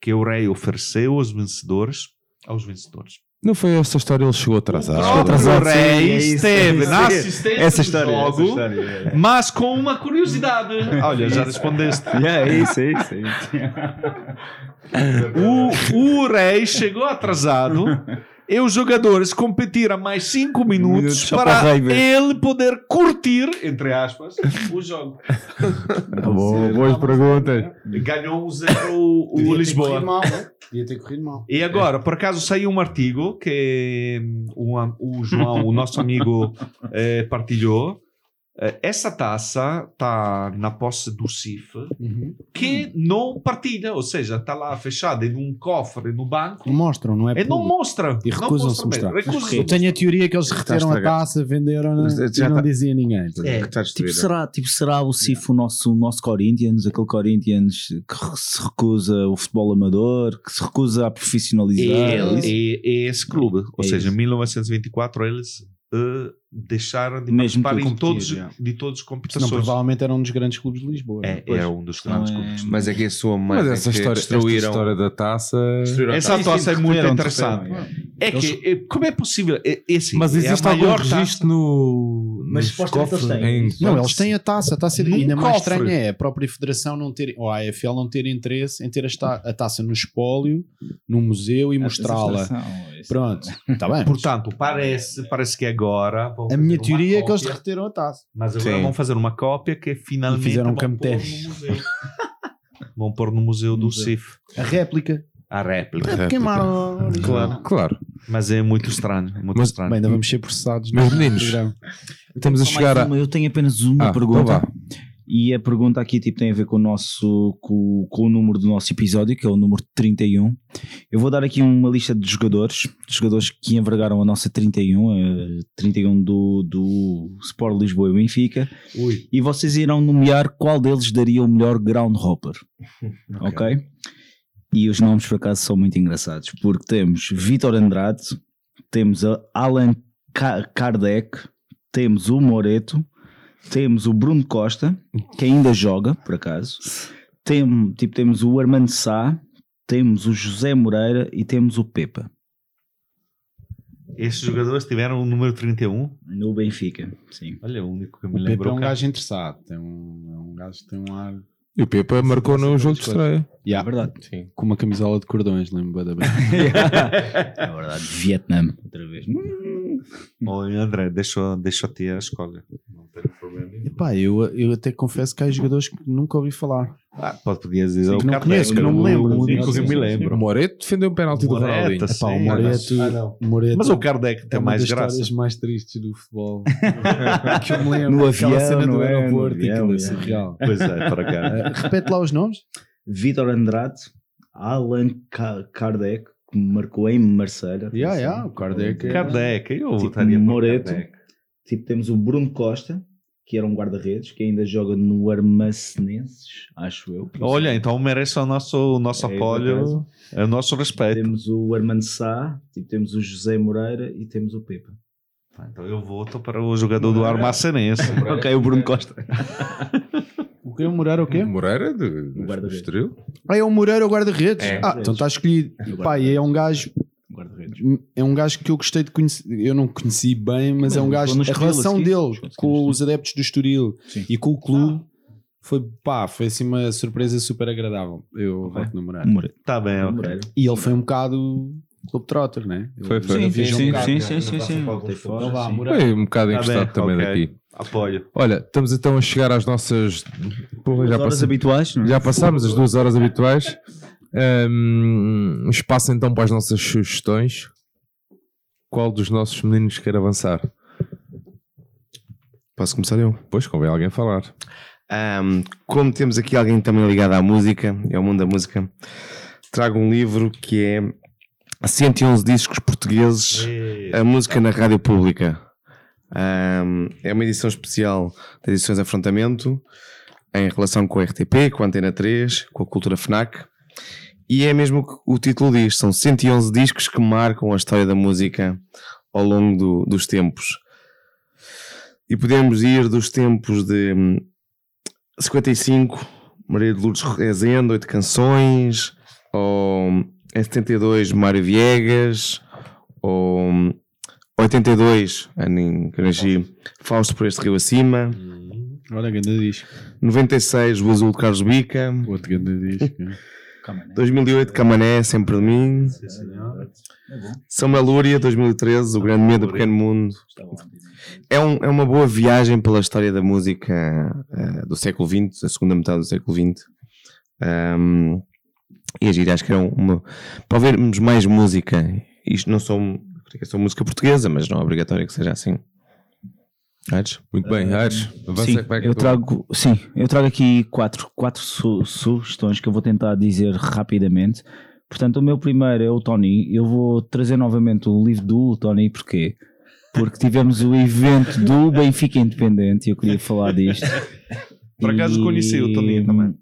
Speaker 5: que o rei ofereceu aos vencedores, aos vencedores.
Speaker 1: Não foi essa história, ele chegou atrasado.
Speaker 5: O próprio rei
Speaker 3: sim, é isso,
Speaker 5: esteve
Speaker 3: é isso,
Speaker 5: na
Speaker 3: é.
Speaker 5: assistência
Speaker 3: Essa
Speaker 5: do
Speaker 3: história, essa
Speaker 5: jogo,
Speaker 3: história, é, é.
Speaker 5: mas com uma curiosidade. Olha, já respondeste.
Speaker 3: Yeah, é isso, é isso. É isso.
Speaker 5: O, o rei chegou atrasado e os jogadores competiram mais 5 minutos para ele poder curtir, entre aspas, o jogo.
Speaker 1: Boa, boas perguntas.
Speaker 5: Ganhou um zero o, o Lisboa.
Speaker 4: Podia ter corrido mal.
Speaker 5: E agora, por acaso, saiu um artigo que am- o João, o nosso amigo, eh, partilhou. Eh, essa taça está na posse do CIF,
Speaker 4: Uhum.
Speaker 5: que não partilha, ou seja, está lá fechada em um cofre no banco
Speaker 4: Não mostram, não é?
Speaker 5: e não mostra.
Speaker 4: E recusam-se mostrar.
Speaker 5: recusam-se
Speaker 4: Eu tenho a teoria que eles reteram a taça, venderam
Speaker 2: Já
Speaker 4: e não dizia a ninguém.
Speaker 5: É.
Speaker 3: Tipo, será, tipo, será o CIF o nosso, o nosso Corinthians, aquele Corinthians que se recusa o futebol amador, que se recusa a profissionalizar?
Speaker 5: É,
Speaker 3: isso?
Speaker 5: é, é esse clube. Ou
Speaker 3: É
Speaker 5: seja, em 1924 eles eh, deixaram de
Speaker 3: Mesmo
Speaker 5: participar em todos,
Speaker 4: já.
Speaker 5: de as
Speaker 4: Senão
Speaker 5: competições.
Speaker 4: provavelmente era um dos grandes clubes de Lisboa.
Speaker 5: É,
Speaker 4: Pois.
Speaker 5: era um dos
Speaker 3: Não
Speaker 5: grandes
Speaker 3: é-
Speaker 5: clubes.
Speaker 2: Mas é que a sua mãe
Speaker 1: Mas essa
Speaker 2: que
Speaker 1: história,
Speaker 2: destruíram.
Speaker 1: história da taça.
Speaker 5: Essa
Speaker 2: taça.
Speaker 5: taça é muito interessante.
Speaker 3: reteram,
Speaker 5: É que, é, como é possível? É, é assim,
Speaker 1: Mas
Speaker 5: é
Speaker 1: existe algum
Speaker 5: maior
Speaker 1: registro
Speaker 5: taça-
Speaker 1: no.
Speaker 3: Mas supostamente
Speaker 1: cofres
Speaker 3: eles têm.
Speaker 1: em-
Speaker 4: Não, eles têm a taça, a taça
Speaker 5: Num
Speaker 4: ainda mais
Speaker 5: cofre.
Speaker 4: estranho é a própria federação não ter, ou a AFL não ter interesse em ter a, taça no espólio, num museu e mostrá-la. Pronto, está bem.
Speaker 5: Portanto, parece, parece que agora. Vão
Speaker 4: A minha teoria é que eles
Speaker 5: cópia,
Speaker 4: reteram a taça.
Speaker 5: Mas agora
Speaker 2: Sim.
Speaker 5: vão fazer uma cópia que finalmente
Speaker 4: E fizeram um
Speaker 5: vão
Speaker 4: campo
Speaker 5: pôr no museu. vão pôr no museu do. CIF.
Speaker 4: A réplica.
Speaker 5: A réplica.
Speaker 1: Réplica.
Speaker 4: Queimaram a.
Speaker 1: Claro, claro.
Speaker 5: Mas é muito estranho. Muito
Speaker 1: Mas-
Speaker 5: estranho.
Speaker 4: Bem, ainda vamos ser processados
Speaker 1: Meus
Speaker 4: no
Speaker 1: meninos. Estamos a chegar a.
Speaker 3: uma, Eu tenho apenas uma
Speaker 1: Ah,
Speaker 3: pergunta. E a pergunta aqui tipo, tem a ver com o nosso com, com o número do nosso episódio, que é o número 31. Eu vou dar aqui uma lista de jogadores, de jogadores que envergaram a nossa 31, a 31 do, do Sport Lisboa e Benfica,
Speaker 5: Ui.
Speaker 3: e vocês irão nomear qual deles daria o melhor ground hopper. ok? E os nomes por acaso são muito engraçados, porque temos Vitor Andrade, temos a Alan Ka- Kardec, temos o Moreto, temos o Bruno Costa, que ainda joga, por acaso, Tem, tipo, temos o Armando Sá, temos o José Moreira e temos o Pepa
Speaker 5: Estes jogadores tiveram o número 31.
Speaker 3: no Benfica. Sim.
Speaker 5: Olha, o único que me
Speaker 4: O Pepe
Speaker 5: lembro.
Speaker 4: é um gajo interessado. Tem um, é um gajo que tem um ar.
Speaker 1: E o Pepa marcou no jogo de estreia.
Speaker 4: Yeah,
Speaker 3: É verdade.
Speaker 2: Sim.
Speaker 4: Com uma camisola de cordões, lembro bem.
Speaker 3: É verdade. Vietnã, outra vez.
Speaker 5: Oi, André, deixa, deixa te a escolha. Não tem problema nenhum.
Speaker 4: Epá, eu, eu até confesso que há jogadores que nunca ouvi falar.
Speaker 5: Ah, pode podias dizer o
Speaker 4: que não conheço, que não me lembro.
Speaker 5: O único
Speaker 4: Sim,
Speaker 5: que
Speaker 4: sim,
Speaker 5: me
Speaker 4: sim.
Speaker 1: O
Speaker 5: lembro.
Speaker 1: Moreto defendeu um penalti do
Speaker 5: Moreto,
Speaker 1: Ronaldinho.
Speaker 5: sim.
Speaker 4: Epá, o Moreto.
Speaker 5: Ah, não.
Speaker 4: Moreto
Speaker 5: Mas o Kardec
Speaker 4: é
Speaker 5: tem
Speaker 4: uma
Speaker 5: mais
Speaker 4: das
Speaker 5: graça.
Speaker 4: histórias mais tristes do futebol. que eu me lembro.
Speaker 3: No avião,
Speaker 4: cena do
Speaker 3: é?
Speaker 4: Aeroporto,
Speaker 3: avião,
Speaker 4: aquilo é
Speaker 3: é.
Speaker 4: surreal.
Speaker 5: Pois é, para cá.
Speaker 4: Eh, repete lá os nomes.
Speaker 3: Vitor Andrade, Alan Ka- Kardec, que marcou em Marselha.
Speaker 4: Yeah, yeah, o Kardec é-
Speaker 5: Kardec, eu
Speaker 3: Tipo,
Speaker 5: votaria
Speaker 3: Moreto.
Speaker 5: Kardec.
Speaker 3: Tipo, temos o Bruno Costa, que era um guarda-redes, que ainda joga no Armacenenses, acho eu.
Speaker 5: Olha, então merece o nosso, o nosso
Speaker 3: É,
Speaker 5: apoio, é o nosso respeito.
Speaker 3: Temos o Armando Sá, tipo, temos o José Moreira e temos o Pepa.
Speaker 5: Ah, Então eu voto para o jogador do Armacenense.
Speaker 3: ok, o Bruno Costa.
Speaker 4: O que? O Moreira o quê?
Speaker 1: Moreira, de, do
Speaker 3: guarda-redes.
Speaker 1: Estoril.
Speaker 4: Ah, é o Moreira o guarda-redes.
Speaker 2: É.
Speaker 4: ah, então está escolhido.
Speaker 3: o
Speaker 4: Pá, é um gajo
Speaker 3: Guarda-redes.
Speaker 4: é um gajo que eu gostei de conhecer. Eu não conheci bem, mas é um
Speaker 3: Não,
Speaker 4: gajo. A relação
Speaker 3: assim.
Speaker 4: dele com os adeptos do Estoril
Speaker 3: Sim.
Speaker 4: e com o clube foi pá, foi assim uma surpresa super agradável. Eu
Speaker 3: Ok.
Speaker 4: voto no Moreira.
Speaker 5: Está bem,
Speaker 3: O
Speaker 5: ok.
Speaker 3: Moreira.
Speaker 4: E ele foi um bocado Globetrotter, né?
Speaker 1: Foi, foi.
Speaker 3: Sim,
Speaker 4: viajou
Speaker 3: sim,
Speaker 4: um bocado.
Speaker 3: sim, sim, sim, sim.
Speaker 4: Então
Speaker 3: sim.
Speaker 4: Moreira.
Speaker 1: Foi um bocado
Speaker 5: Tá
Speaker 1: encostado
Speaker 5: bem,
Speaker 1: também
Speaker 5: ok.
Speaker 1: daqui.
Speaker 5: Apoio.
Speaker 1: Olha, estamos então a chegar às nossas. Porra, já,
Speaker 3: As horas
Speaker 1: passamos,
Speaker 3: habituais, não é?
Speaker 1: já passámos as duas horas habituais. Hum, espaço então para as nossas sugestões. Qual dos nossos meninos quer avançar?
Speaker 2: Posso começar eu?
Speaker 1: Pois convém alguém falar.
Speaker 2: Ahm, como temos aqui alguém também ligado à música, é o mundo da música, trago um livro que é 111 discos portugueses, a música na rádio pública. Ahm, é uma edição especial das edições Afrontamento, em relação com a RTP, com a Antena 3, com a Cultura FNAC E é mesmo o que o título diz: são 111 discos que marcam a história da música ao longo do- dos tempos. E podemos ir dos tempos de hum, 55, Maria de Lourdes Rezende, 8 canções, ou em 72, Mário Viegas, ou hum, 82, ano em que nasci, Fausto por este rio acima,
Speaker 4: Olha, grande disco.
Speaker 2: 96, o Azul de Carlos Bica,
Speaker 4: Outro grande disco.
Speaker 2: 2008, Camané, Sempre de Mim, São Melúria, 2013, O Grande Medo do Pequeno Mundo. É, um- é uma boa viagem pela história da música eh, do século XX, da segunda metade do século XX. Um, e a gira, acho que era uma. Para ouvirmos mais música, isto não sou, sou música portuguesa, mas não é obrigatório que seja assim. Aires?
Speaker 1: Muito bem, Aires. avança
Speaker 3: Sim,
Speaker 1: que vai que
Speaker 3: eu trago, sim, eu trago aqui quatro, quatro su- sugestões que eu vou tentar dizer rapidamente. Portanto, o meu primeiro é o Tony. Eu vou trazer novamente o livro do Tony, porquê? Porque tivemos o evento do Benfica Independente e eu queria falar disto.
Speaker 5: Por acaso conheci o Tony também.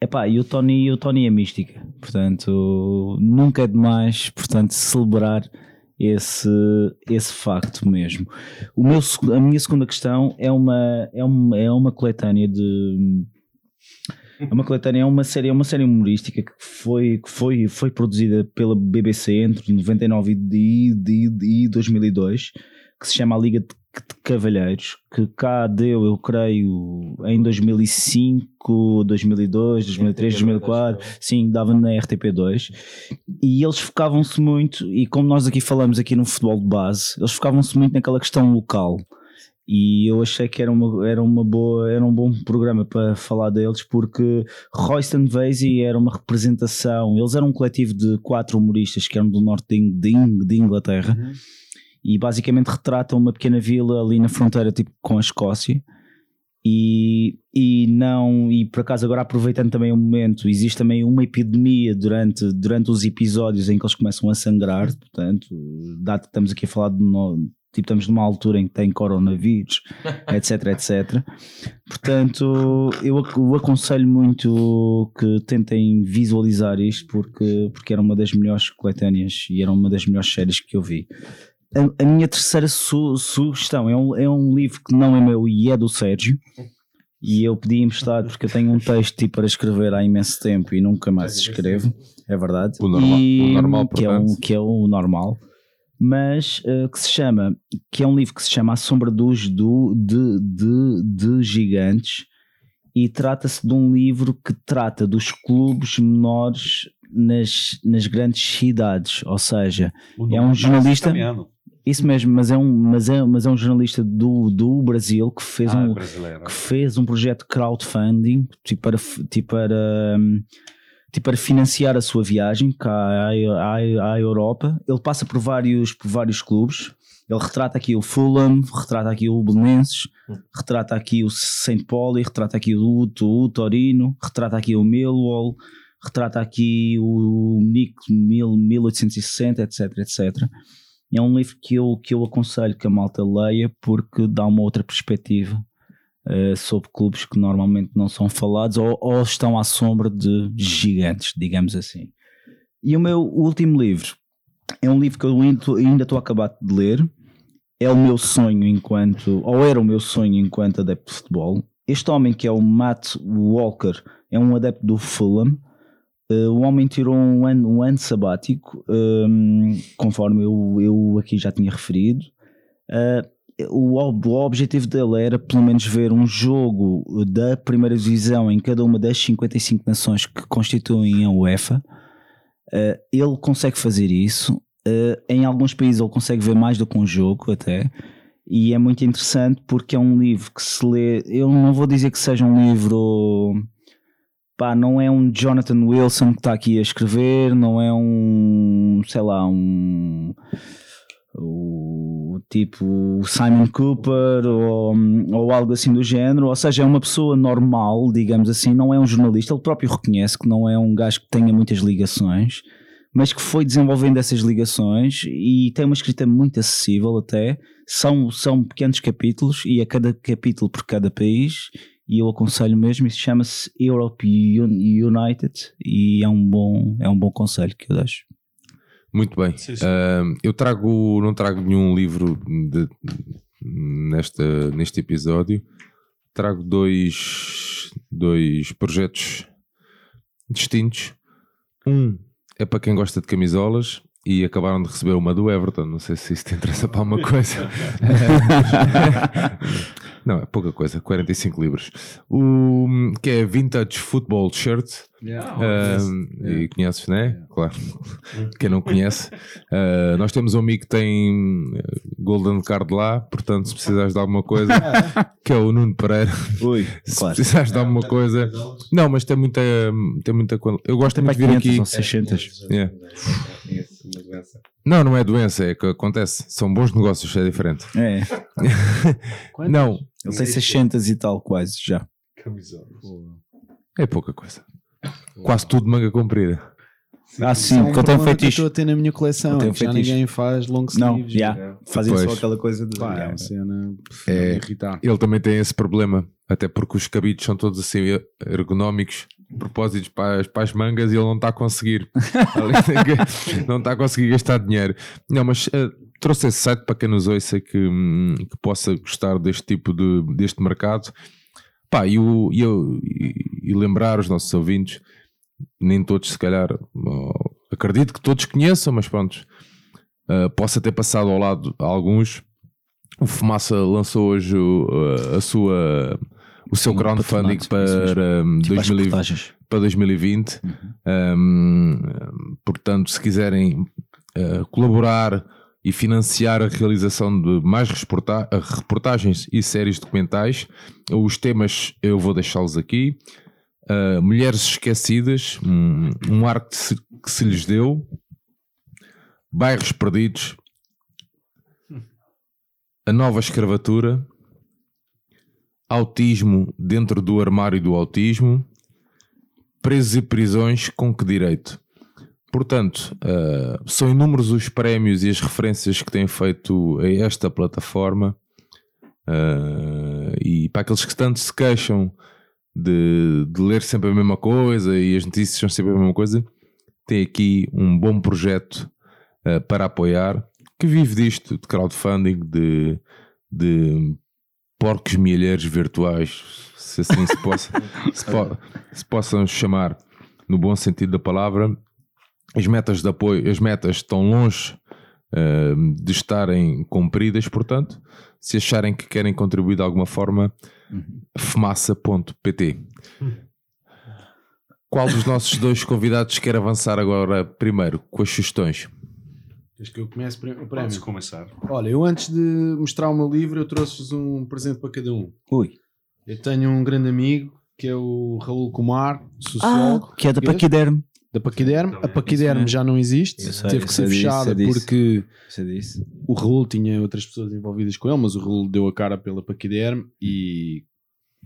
Speaker 3: Epá, e o Tony, o Tony é mística, portanto, nunca é demais, portanto, celebrar esse, esse facto mesmo. O meu, a minha segunda questão é uma, é uma, é uma coletânea de. É uma coletânea, é uma série, é uma série humorística que foi, que foi, foi produzida pela BBC entre 99 e, e, e 2002, que se chama A Liga de, de Cavalheiros, que cá deu, eu creio, em 2005, 2002, 2003, 2004, sim, dava na RTP2 e eles focavam-se muito, e como nós aqui falamos aqui no futebol de base, eles focavam-se muito naquela questão local. E eu achei que era uma, era uma boa, era um bom programa para falar deles, porque Royston Vasey era uma representação. Eles eram um coletivo de quatro humoristas que eram do norte de, In- de In- de Inglaterra e basicamente retratam uma pequena vila ali na fronteira, tipo com a Escócia. E, e não, e por acaso agora aproveitando também o momento, existe também uma epidemia durante, durante os episódios em que eles começam a sangrar, portanto, dado que estamos aqui a falar de no, tipo, estamos numa altura em que tem coronavírus, etc, etc. Portanto, eu eu aconselho muito que tentem visualizar isto porque, porque era uma das melhores coletâneas e era uma das melhores séries que eu vi. A, a minha terceira su- sugestão é um, é um livro que não é meu e é do Sérgio. E eu pedi emprestado porque eu tenho um texto tipo, para escrever há imenso tempo e nunca mais escrevo, é verdade.
Speaker 1: O normal-
Speaker 3: E-
Speaker 1: o normal,
Speaker 3: que é, um, que é o normal, mas eh, que se chama, que é um livro que se chama A Sombra dos do, de, de, de Gigantes e trata-se de um livro que trata dos clubes menores nas, nas grandes cidades, ou seja, é um jornalista. Isso mesmo, mas é um, mas é, mas é um jornalista do, do Brasil que fez,
Speaker 5: Ah,
Speaker 3: um,
Speaker 5: brasileiro.
Speaker 3: que fez um projeto de crowdfunding tipo para, tipo para, hum, tipo para financiar a sua viagem cá à, à, à Europa. Ele passa por vários, por vários clubes. Ele retrata aqui o Fulham, retrata aqui o Belenenses, retrata aqui o St. Pauli, retrata aqui o, o Torino, retrata aqui o Millwall, retrata aqui o Nick 1860, etc, etc. É um livro que eu, que eu aconselho que a malta leia porque dá uma outra perspectiva eh, sobre clubes que normalmente não são falados ou, ou estão à sombra de gigantes, digamos assim. E o meu último livro é um livro que eu ainda- estou a acabar de ler. É o meu sonho enquanto, ou era o meu sonho enquanto adepto de futebol. Este homem que é o Matt Walker é um adepto do Fulham. Uh, o homem tirou um ano, um ano sabático, um, conforme eu, eu aqui já tinha referido. Uh, o, o objetivo dele era pelo menos ver um jogo da primeira divisão em cada uma das 55 nações que constituem a UEFA. Uh, ele consegue fazer isso. Em alguns países ele consegue ver mais do que um jogo até. E é muito interessante porque é um livro que se lê. Eu não vou dizer que seja um livro pá, não é um Jonathan Wilson que está aqui a escrever, não é um, sei lá, um o tipo Simon Cooper ou, ou algo assim do género, ou seja, é uma pessoa normal, digamos assim, não é um jornalista, ele próprio reconhece que não é um gajo que tenha muitas ligações, mas que foi desenvolvendo essas ligações e tem uma escrita muito acessível até, são, são pequenos capítulos e a cada capítulo por cada país e eu aconselho mesmo. Isso chama-se Europe Un- United e é um bom, é um bom conselho que eu deixo.
Speaker 1: Muito bem.
Speaker 5: Sim, sim.
Speaker 1: Ah, eu trago, não trago nenhum livro de- nesta, neste episódio. Trago dois, dois projetos distintos. Um é para quem gosta de camisolas e acabaram de receber uma do Everton. Não sei se isso te interessa para alguma coisa. não, é pouca coisa, 45 libras. O que é Vintage Football Shirt. Ah, e conheces, né? Claro. Quem não conhece. Ah, nós temos um amigo que tem eh, Golden Card lá, portanto, se precisares de alguma coisa, que é o Nuno Pereira.
Speaker 3: Ui,
Speaker 1: Se
Speaker 3: claro.
Speaker 1: precisares de alguma coisa. Não, mas tem muita. Tem muita Eu gosto
Speaker 3: Tem
Speaker 1: muito de vir
Speaker 3: 500
Speaker 1: aqui.
Speaker 3: ou 600.
Speaker 1: É. Não, não é doença, é que acontece. São bons negócios, é diferente.
Speaker 3: É,
Speaker 1: Não,
Speaker 3: ele tem 600 e tal, quase já.
Speaker 1: é pouca coisa. Quase tudo manga comprida.
Speaker 3: Ah, sim,
Speaker 4: é um
Speaker 3: porque eu tenho
Speaker 4: que eu estou a ter na minha coleção.
Speaker 3: Eu
Speaker 4: é já
Speaker 3: fetiche.
Speaker 4: ninguém faz long
Speaker 3: Não,
Speaker 4: sleeves.
Speaker 3: já. Fazem só aquela coisa de.
Speaker 4: Pá, é
Speaker 3: Yeah.
Speaker 4: uma cena
Speaker 1: É.
Speaker 4: irritar.
Speaker 1: Ele também tem esse problema, até porque os cabides são todos assim ergonómicos, propósitos para as, para as mangas e ele não está a conseguir. não está a conseguir gastar dinheiro. Não, mas eh, trouxe esse site para quem nos ouça que, hum, que possa gostar deste tipo de deste mercado. Pá, e, o- e eu- e- e lembrar os nossos ouvintes, nem todos se calhar, acredito que todos conheçam, mas pronto, eh, possa ter passado ao lado a alguns. O Fumaça lançou hoje o, uh, a sua, o seu
Speaker 3: Um
Speaker 1: crowdfunding
Speaker 3: patronato, isso
Speaker 1: para, um,
Speaker 3: Tipo as
Speaker 1: 2020
Speaker 3: reportagens.
Speaker 1: para 2020. Um, portanto, se quiserem uh, colaborar e financiar a realização de mais reporta- uh, reportagens e séries documentais, os temas eu vou deixá-los aqui. Uh, Mulheres Esquecidas, um, um arco que se, que se lhes deu. Bairros Perdidos. A nova escravatura. Autismo dentro do armário do autismo presos e prisões com que direito? Portanto, eh, são inúmeros os prémios e as referências que têm feito a esta plataforma eh, e para aqueles que tanto se queixam de, de ler sempre a mesma coisa e as notícias são sempre a mesma coisa, tem aqui um bom projeto eh, para apoiar que vive disto, de crowdfunding, de, de porcos milheiros virtuais, se assim se possa, se, po- se possam chamar no bom sentido da palavra. As metas de apoio, as metas estão longe eh, de estarem cumpridas, portanto, se acharem que querem contribuir de alguma forma, fumaça.pt. Qual dos nossos dois convidados quer avançar agora primeiro com as sugestões?
Speaker 4: Queres que eu comece o prémio?
Speaker 5: Podes começar.
Speaker 4: Olha, eu antes de mostrar o meu livro, eu trouxe-vos um presente para cada um.
Speaker 3: Ui.
Speaker 4: Eu tenho um grande amigo que é o Raul Kumar,
Speaker 3: Ah,
Speaker 4: sociólogo.
Speaker 3: que é da Paquiderme.
Speaker 4: Da Paquiderme. A. Paquiderme já não existe,
Speaker 3: sei,
Speaker 4: teve que ser fechada
Speaker 3: disso.
Speaker 4: porque o Raul tinha outras pessoas envolvidas com ele, mas o Raul deu a cara pela Paquiderme e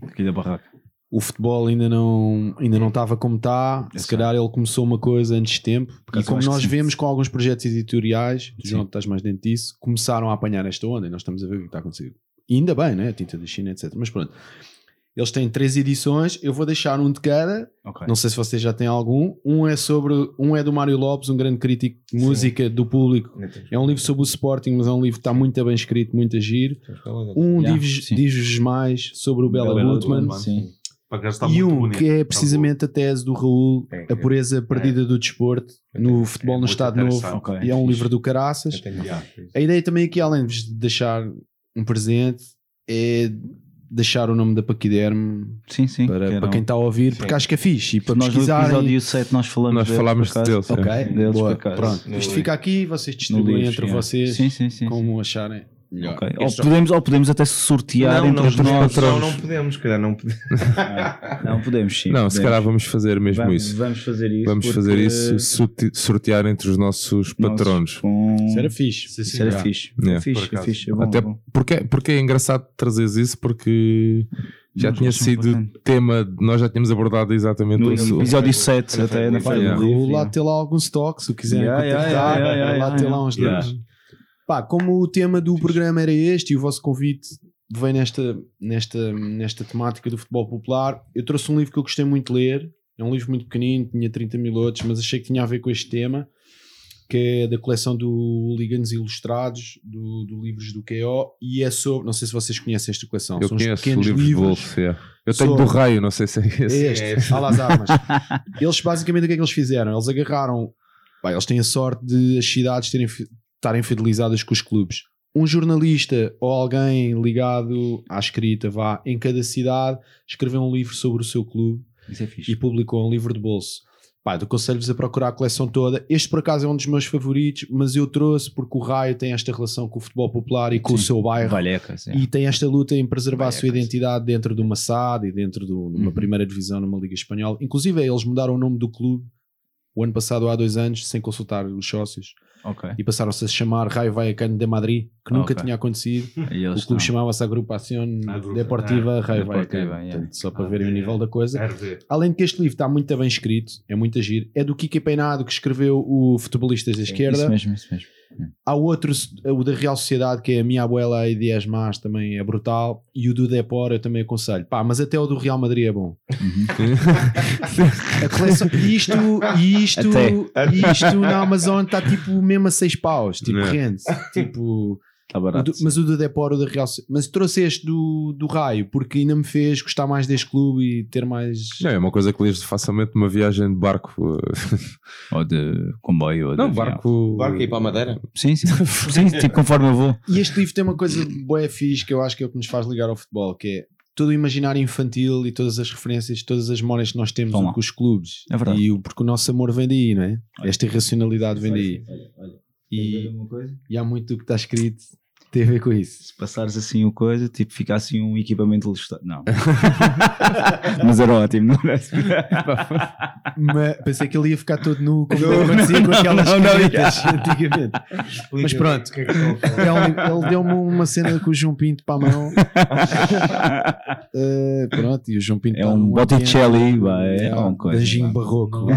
Speaker 3: Aqui da barraca.
Speaker 4: o futebol ainda não ainda não estava como está. Se calhar ele começou uma coisa antes de tempo. E como nós
Speaker 3: sim.
Speaker 4: vemos com alguns projetos editoriais, tu,
Speaker 3: Sim.
Speaker 4: João, estás mais dentro disso, começaram a apanhar esta onda e nós estamos a ver o que está a acontecer. E ainda bem, né? A tinta da China, etc. Mas pronto. Eles têm três edições, eu vou deixar um de cada.
Speaker 3: Ok.
Speaker 4: Não sei se vocês já têm algum. Um é sobre, um é do Mário Lopes, um grande crítico de música do público. É um livro sobre o Sporting, mas é um livro que está muito bem escrito, muito a giro. Um
Speaker 3: Yeah,
Speaker 4: diz-vos mais sobre o Bela
Speaker 5: Bela
Speaker 4: Gutmann. E
Speaker 5: muito
Speaker 4: um
Speaker 5: bonito.
Speaker 4: que é precisamente a tese do Raul,
Speaker 2: É,
Speaker 4: A Pureza Perdida do Desporto, no futebol no Estado Novo.
Speaker 5: interessante.
Speaker 3: Ok.
Speaker 4: E é um
Speaker 5: Fixe.
Speaker 4: livro do Caraças.
Speaker 5: Yeah.
Speaker 4: A ideia também aqui, além de vos deixar um presente, é deixar o nome da Paquiderme
Speaker 3: Sim, sim.
Speaker 4: para,
Speaker 3: que
Speaker 4: para quem está a ouvir, porque acho que é fixe. E para
Speaker 3: Nós no
Speaker 4: pesquisarem.
Speaker 3: episódio 7 nós falamos
Speaker 1: Nós
Speaker 3: deles,
Speaker 1: falámos deles.
Speaker 4: Ok,
Speaker 3: Deles,
Speaker 4: boa. Pronto,
Speaker 2: No
Speaker 4: isto fica aqui, vocês
Speaker 3: No
Speaker 4: distribuem
Speaker 3: livro,
Speaker 4: entre
Speaker 3: yeah.
Speaker 4: vocês
Speaker 3: Sim, sim, sim.
Speaker 4: como acharem melhor.
Speaker 3: Ok. Ou, podemos, ou podemos até sortear
Speaker 2: Não,
Speaker 3: entre
Speaker 2: não,
Speaker 3: os
Speaker 2: não,
Speaker 3: nossos.
Speaker 2: não, não podemos, se calhar não podemos.
Speaker 3: Não, podemos sim.
Speaker 1: Não, se
Speaker 3: podemos.
Speaker 1: calhar vamos fazer mesmo
Speaker 3: vamos,
Speaker 1: isso.
Speaker 3: Vamos fazer isso.
Speaker 1: Vamos
Speaker 3: porque
Speaker 1: fazer isso, sorte- sortear entre os nossos patronos.
Speaker 3: Com...
Speaker 4: Isso era fixe.
Speaker 5: Sim, sim,
Speaker 3: Isso era
Speaker 5: yeah.
Speaker 3: fixe.
Speaker 1: Yeah.
Speaker 3: É fixe,
Speaker 5: Por
Speaker 3: é fixe. É bom,
Speaker 1: Até
Speaker 3: é bom.
Speaker 1: porque, porque é engraçado trazeres isso porque já tinha sido
Speaker 3: bastante.
Speaker 1: tema, nós já tínhamos abordado exatamente
Speaker 3: No
Speaker 1: isso.
Speaker 3: episódio 7 até na
Speaker 1: Yeah.
Speaker 3: do
Speaker 4: o lá ter lá alguns toques, se quiserem
Speaker 3: Yeah,
Speaker 4: contactar,
Speaker 3: yeah, yeah,
Speaker 4: lá
Speaker 3: yeah,
Speaker 4: ter
Speaker 3: yeah.
Speaker 4: lá uns
Speaker 3: Yeah.
Speaker 4: Livros. Pá, como o tema do programa era este e o vosso convite veio nesta, nesta, nesta temática do futebol popular. Eu trouxe um livro que eu gostei muito de ler. É um livro muito pequenino, tinha 30 mil outros, mas achei que tinha a ver com este tema, que é da coleção do Hooligans Ilustrados, do, do livros do QO, e é sobre, não sei se vocês conhecem esta coleção,
Speaker 1: Eu
Speaker 4: são uns
Speaker 1: conheço o
Speaker 4: pequenos
Speaker 1: livro de
Speaker 4: livros.
Speaker 1: bolso. é. Eu tenho
Speaker 4: sobre-
Speaker 1: do raio, não sei se é esse.
Speaker 4: É este, Fala às armas. Eles basicamente o que é que eles fizeram? Eles agarraram. pá, eles têm a sorte de as cidades terem, estarem fidelizadas com os clubes. Um jornalista ou alguém ligado à escrita vá em cada cidade escreveu um livro sobre o seu clube
Speaker 3: é
Speaker 4: e publicou um livro de bolso. Pá, eu aconselho-vos a procurar a coleção toda. Este, por acaso, é um dos meus favoritos, mas eu trouxe porque o Raio tem esta relação com o futebol popular e com o
Speaker 3: Sim.
Speaker 4: seu bairro.
Speaker 3: Valheca, sim.
Speaker 4: E tem esta luta em preservar a sua identidade dentro de uma SAD e dentro de uma
Speaker 3: Uhum.
Speaker 4: primeira divisão numa Liga Espanhola. Inclusive, eles mudaram o nome do clube o ano passado, há dois anos, sem consultar os sócios,
Speaker 3: Ok.
Speaker 4: e passaram-se a chamar Raio Vallecano de Madrid, que nunca
Speaker 3: Ok.
Speaker 4: tinha acontecido. O clube chamava-se Agrupação
Speaker 5: Agrupa-
Speaker 4: Deportiva Raio
Speaker 3: Deportiva,
Speaker 4: Vallecano.
Speaker 3: yeah.
Speaker 4: Portanto, Só para verem o nível da coisa.
Speaker 5: RV.
Speaker 4: Além de que este livro está muito bem escrito, é muito agir. É do Kike Peinado, que escreveu o Futebolistas da Esquerda.
Speaker 3: Isso mesmo, isso mesmo.
Speaker 4: Há outro, o da Real Sociedade, que é a Minha Abuela e Dias Más, também é brutal. E o do Depor eu também aconselho. Pá, mas até o do Real Madrid é bom. A coleção, e isto, e isto,
Speaker 3: Até.
Speaker 4: e isto na Amazon está tipo mesmo a 6 paus. Tipo, rende Tipo,
Speaker 3: Está
Speaker 4: o
Speaker 3: barato.
Speaker 4: do- mas o do Depor, o da Real. Mas trouxe este do, do Raio, porque ainda me fez gostar mais deste clube e ter mais.
Speaker 1: Não, é uma coisa que lês facilmente numa viagem de barco.
Speaker 3: Ou de comboio. Ou
Speaker 1: Não,
Speaker 3: de
Speaker 1: barco.
Speaker 2: Barco ir para a Madeira?
Speaker 3: Sim, sim. sim, tipo conforme eu vou.
Speaker 4: E este livro tem uma coisa boa fixe que eu acho que é o que nos faz ligar ao futebol, que é todo o imaginário infantil e todas as referências, todas as memórias que nós temos com os clubes.
Speaker 3: É verdade.
Speaker 4: E o, porque o nosso amor vem daí, não é? Esta irracionalidade vem daí. E,
Speaker 3: uma coisa?
Speaker 4: e há muito do que está escrito tem a ver com isso.
Speaker 3: Se passares assim o coisa, tipo, fica assim um equipamento ilustrado. Não. Mas era ótimo, não era?
Speaker 4: Mas pensei que ele ia ficar todo nu, como acontecia com aquelas
Speaker 3: não, não,
Speaker 4: canetas antigamente. Mas pronto, é um- ele deu-me uma cena com o João Pinto para a mão. Eh, pronto, e o João Pinto
Speaker 3: É um Botticelli, vai, é
Speaker 4: ambiente,
Speaker 3: uma coisa.
Speaker 4: Danjinho
Speaker 3: vai.
Speaker 4: barroco.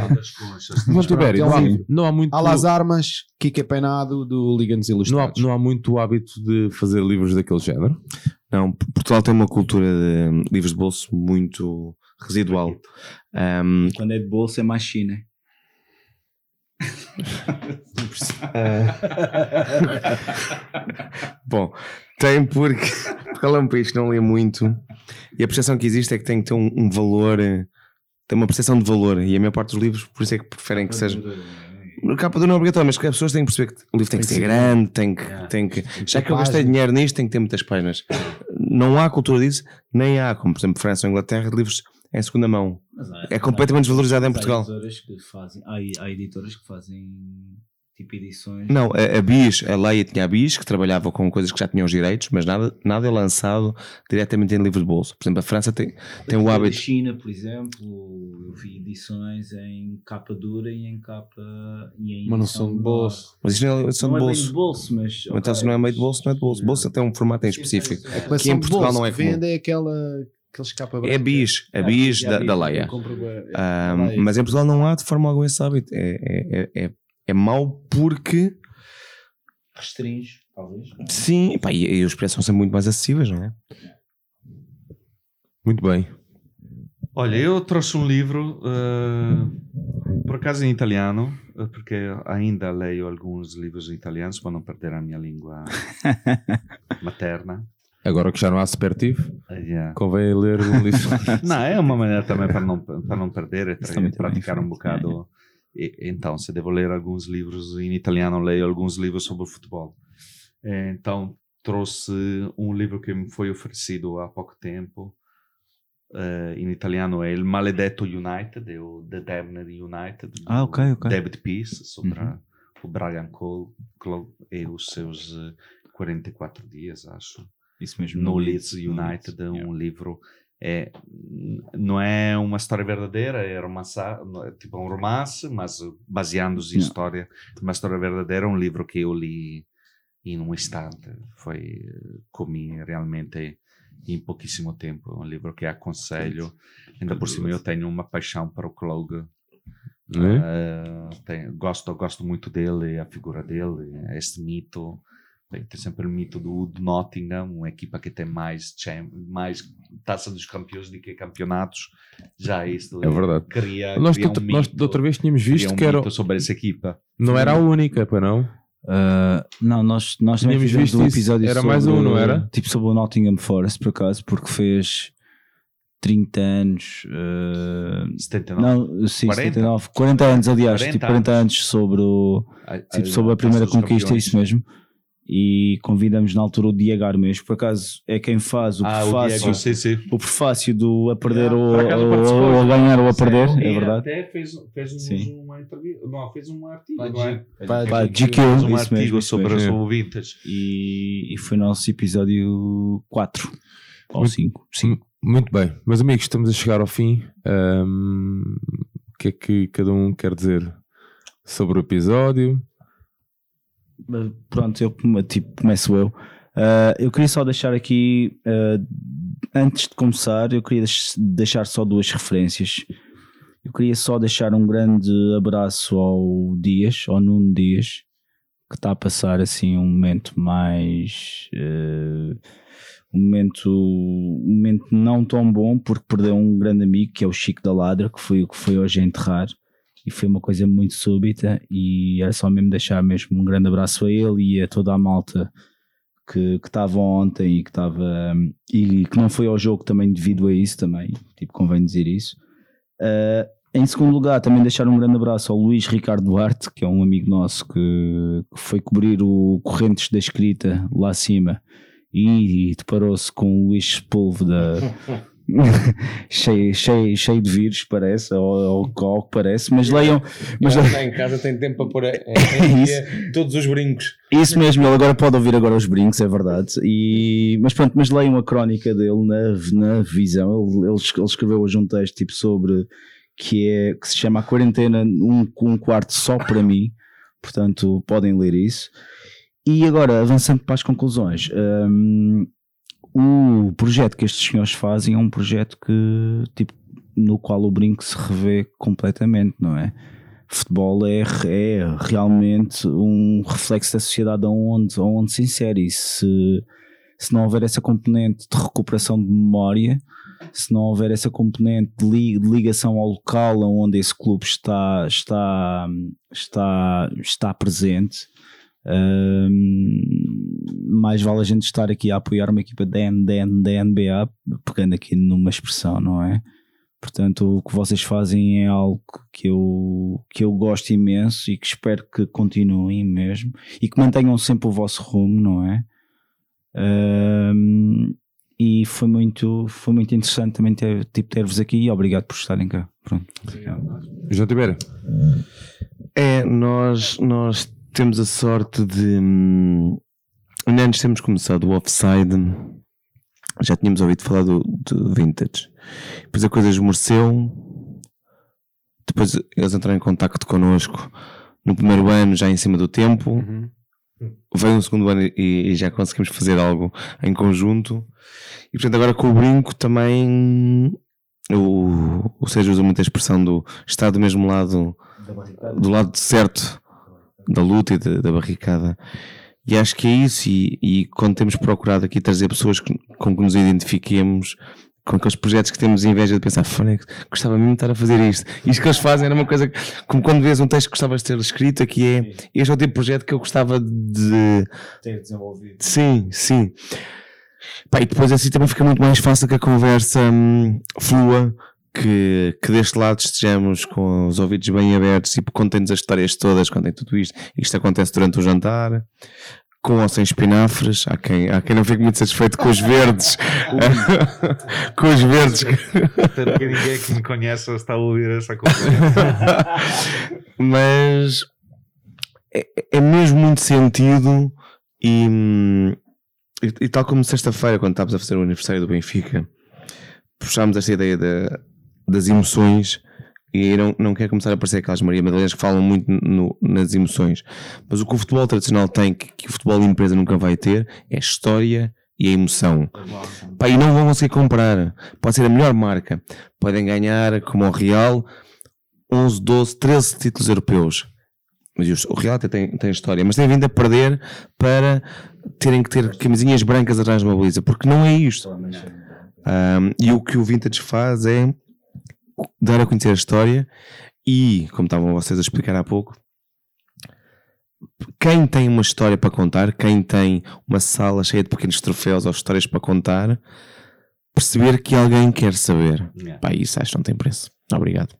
Speaker 1: Não, Tibério, não, há,
Speaker 4: Ele-
Speaker 1: não há muito.
Speaker 4: Há las armas, Kike Penado do Liga-nos
Speaker 1: Não há,
Speaker 4: Ilustrados.
Speaker 1: não há muito hábito de fazer livros daquele género.
Speaker 2: Não, Portugal tem uma cultura de livros de bolso muito residual. Um,
Speaker 3: Quando é de bolsa é mais China.
Speaker 2: Bom, tem porque Portugal é um país que não lê muito e a percepção que existe é que tem que ter um, um valor, tem uma percepção de valor e a maior parte dos livros por isso é que preferem que seja. A capa dura não é obrigatório, mas que as pessoas têm que perceber que o livro tem que ser grande, tem que, tem que. Já que eu gastei dinheiro nisto, tem que ter muitas páginas. Não há cultura disso, nem há, como por exemplo França ou Inglaterra, de livros em segunda mão. É completamente desvalorizado em Portugal.
Speaker 3: Há editoras que fazem, há, há editoras que fazem tipo edições.
Speaker 2: Não, a, a BIS, a Leia tinha a BIS, que trabalhava com coisas que já tinham os direitos, mas nada, nada é lançado diretamente em livro de bolso. Por exemplo, a França tem, tem o hábito.
Speaker 3: China, por exemplo, eu vi edições em capa dura e em capa. E em
Speaker 4: Mas não são de bolso.
Speaker 2: Mas isto não é edição
Speaker 3: Não
Speaker 2: de
Speaker 3: é bem
Speaker 2: bolso.
Speaker 3: de bolso, mas.
Speaker 2: Então, se não é meio de bolso, não é de bolso. Bolso tem um formato em específico.
Speaker 4: A coleção
Speaker 2: Que em Portugal
Speaker 4: bolso
Speaker 2: não é comum.
Speaker 4: vende é aquela,
Speaker 2: É. BIS, a BIS
Speaker 4: é
Speaker 2: da,
Speaker 4: BIS,
Speaker 2: da Leia.
Speaker 4: é, Leia.
Speaker 2: mas em Portugal não há de forma alguma esse hábito. É, é, é, é, é mau porque,
Speaker 3: Restringe, talvez.
Speaker 2: sim, pá, e, e os preços são sempre muito mais acessíveis, não é?
Speaker 1: Muito bem.
Speaker 5: Olha, eu trouxe um livro, eh, por acaso em italiano, eh, porque ainda leio alguns livros italianos para não perder a minha língua materna.
Speaker 1: Agora que já não há supertivo,
Speaker 5: Eh, yeah.
Speaker 1: convém ler um livro.
Speaker 5: Não, é uma maneira também para não, para não perder, e
Speaker 3: tem
Speaker 5: praticar um bocado. E- então, se devo ler alguns livros em italiano, leio alguns livros sobre futebol. Eh, Então, trouxe um livro que me foi oferecido há pouco tempo. Eh, em italiano é Il Maledetto United, é o The Damned United,
Speaker 3: Ah, ok, ok.
Speaker 5: David Peace, sobre
Speaker 3: Uhum.
Speaker 5: o Brian Cole, Cole e os seus eh, 44 dias, acho
Speaker 3: Isso mesmo.
Speaker 5: no Leeds United, um livro é não é uma história verdadeira, é romança, é tipo um romance, mas baseando-se em
Speaker 3: Não.
Speaker 5: história, uma história verdadeira, um livro que eu li em um instante, foi comi realmente em pouquíssimo tempo, um livro que aconselho, ainda por cima eu tenho uma paixão para o
Speaker 1: né?
Speaker 5: eh, tenho- gosto, gosto muito dele, a figura dele, este mito Tem sempre o mito do, do Nottingham, uma equipa que tem mais, mais taça dos campeões do que campeonatos. Já isso
Speaker 1: É verdade.
Speaker 5: cria,
Speaker 1: Nós,
Speaker 5: cria
Speaker 1: da-
Speaker 5: um
Speaker 1: nós
Speaker 5: mito,
Speaker 1: da outra vez tínhamos visto
Speaker 5: um
Speaker 1: que era,
Speaker 5: sobre essa equipa.
Speaker 1: não era a única, para não?
Speaker 3: Uh, não, nós, nós também
Speaker 1: Tínhamos visto
Speaker 3: um
Speaker 1: isso.
Speaker 3: episódio
Speaker 1: Era
Speaker 3: sobre,
Speaker 1: mais um, não era?
Speaker 3: Tipo sobre o Nottingham Forest, por acaso, porque fez 30 anos. uh,
Speaker 5: 79.
Speaker 3: não, sim,
Speaker 5: 40?
Speaker 3: 79, 40 anos, aliás,
Speaker 5: 40
Speaker 3: tipo 40 anos sobre, o,
Speaker 5: A-
Speaker 3: tipo, sobre a primeira conquista,
Speaker 5: Campeões.
Speaker 3: isso mesmo. E convidamos na altura o Diego Armes, por acaso é quem faz o
Speaker 5: Ah, o
Speaker 3: prefácio,
Speaker 5: Diego, sim, sim.
Speaker 3: o prefácio do a perder
Speaker 5: Yeah,
Speaker 3: ou, ou- a ganhar ou a
Speaker 5: Sim,
Speaker 3: perder,
Speaker 5: e
Speaker 3: é verdade.
Speaker 5: Até fez, fez um-
Speaker 3: Sim.
Speaker 5: uma entrevista, não, fez um artigo,
Speaker 4: Pá,
Speaker 5: não é?
Speaker 4: Pá,
Speaker 5: Fez
Speaker 3: GQ,
Speaker 5: um
Speaker 3: isso
Speaker 5: artigo
Speaker 3: mesmo,
Speaker 5: sobre
Speaker 3: mesmo.
Speaker 5: as ouvintes.
Speaker 3: E, e foi nosso episódio 4 ou
Speaker 1: Muito-
Speaker 3: 5.
Speaker 1: Sim, muito bem. Meus amigos, estamos a chegar ao fim. Ahm, o que é que cada um quer dizer sobre o episódio?
Speaker 3: Pronto, eu tipo, começo eu. Ah, eu queria só deixar aqui, ah, antes de começar, eu queria deix- deixar só duas referências. Eu queria só deixar um grande abraço ao Dias, ao Nuno Dias, que está a passar assim um momento mais. ah, um momento, um momento não tão bom, porque perdeu um grande amigo que é o Chico da Ladra, que foi o que foi hoje a enterrar e foi uma coisa muito súbita e era só mesmo deixar mesmo um grande abraço a ele e a toda a malta que estava ontem e que estava hum, e que não foi ao jogo também devido a isso também, tipo convém dizer isso. Ah, em segundo lugar, também deixar um grande abraço ao Luís Ricardo Duarte, que é um amigo nosso que, que foi cobrir o Correntes da Escrita lá acima e deparou-se com o Luís Sepúlveda cheio, cheio, cheio de vírus, parece, ou, ou, que parece, mas leiam. Mas,
Speaker 2: Já está em casa, tem tempo para pôr em, em dia todos os brincos.
Speaker 3: isso mesmo, ele agora pode ouvir agora os brincos, é verdade. E, mas pronto, mas leiam a crónica dele na, na visão. Ele, ele, ele escreveu hoje um texto tipo sobre que, é, que se chama A Quarentena, um, um quarto só para mim. Portanto, podem ler isso. E agora, avançando para as conclusões, hum, o projeto que estes senhores fazem é um projeto que, tipo, no qual o brinco se revê completamente, não é? Futebol é, é realmente um reflexo da sociedade aonde, aonde se insere. E se, se não houver essa componente de recuperação de memória, se não houver essa componente de ligação ao local onde esse clube está, está, está, está presente, hum, mais vale a gente estar aqui a apoiar uma equipa da, NBA, pegando aqui numa expressão, não é? Portanto, o que vocês fazem é algo que eu, que eu gosto imenso e que espero que continuem mesmo e que mantenham sempre o vosso rumo, não é? Hum, e foi muito, foi muito interessante também ter, tipo, ter-vos aqui e obrigado por estarem cá. Pronto.
Speaker 1: João Tibeira,
Speaker 2: É, nós, nós temos a sorte de. Antes de termos começado o offside, já tínhamos ouvido falar do, do Vintage. Depois a coisa esmoreceu. Depois eles entraram em contacto connosco no primeiro ano, já em cima do tempo. Veio um segundo ano e, e já conseguimos fazer algo em conjunto. E portanto, agora com o brinco também. O, o Sérgio usa muito a expressão do estar do mesmo lado do lado certo da luta e da barricada. E acho que é isso. E, e quando temos procurado aqui trazer pessoas que- com que nos identifiquemos, com aqueles projetos que temos inveja de pensar, "Fone, gostava mesmo de estar a fazer isto. Isto que eles fazem era uma coisa que, como quando vês um texto que gostavas de ter escrito, aqui é este é o tipo de projeto que eu gostava de
Speaker 3: Ter desenvolvido.
Speaker 2: Sim, sim. Pá, e depois assim também fica muito mais fácil que a conversa hum, flua, que, que deste lado estejamos com os ouvidos bem abertos e contem-nos as histórias todas, contem tudo isto. Isto acontece durante o jantar, com ou sem espinafres. Há quem, há quem não fique muito satisfeito com os verdes. com os verdes.
Speaker 5: Espero que ninguém que me conheça está a ouvir essa conversa.
Speaker 2: mas é, é mesmo muito sentido e, e, e tal como sexta-feira quando estávamos a fazer o aniversário do Benfica puxámos esta ideia da- das emoções e aí não, não quero começar a aparecer aquelas Maria Madalenas que falam muito no- nas emoções. Mas o que o futebol tradicional tem que, que o futebol de empresa nunca vai ter é a história e a emoção. Pá, e não vão conseguir comprar pode ser a melhor marca. Podem ganhar como o Real 11, 12, 13 títulos europeus. Mas o Real até tem, tem história, mas tem vindo a perder para terem que ter camisinhas brancas atrás de uma baliza, porque não é isto. Um, e o que o Vintage faz é dar a conhecer a história e, como estavam vocês a explicar há pouco, quem tem uma história para contar, quem tem uma sala cheia de pequenos troféus ou histórias para contar, perceber que alguém quer saber.
Speaker 5: Yeah.
Speaker 2: Pá, isso acho que não tem preço. Obrigado.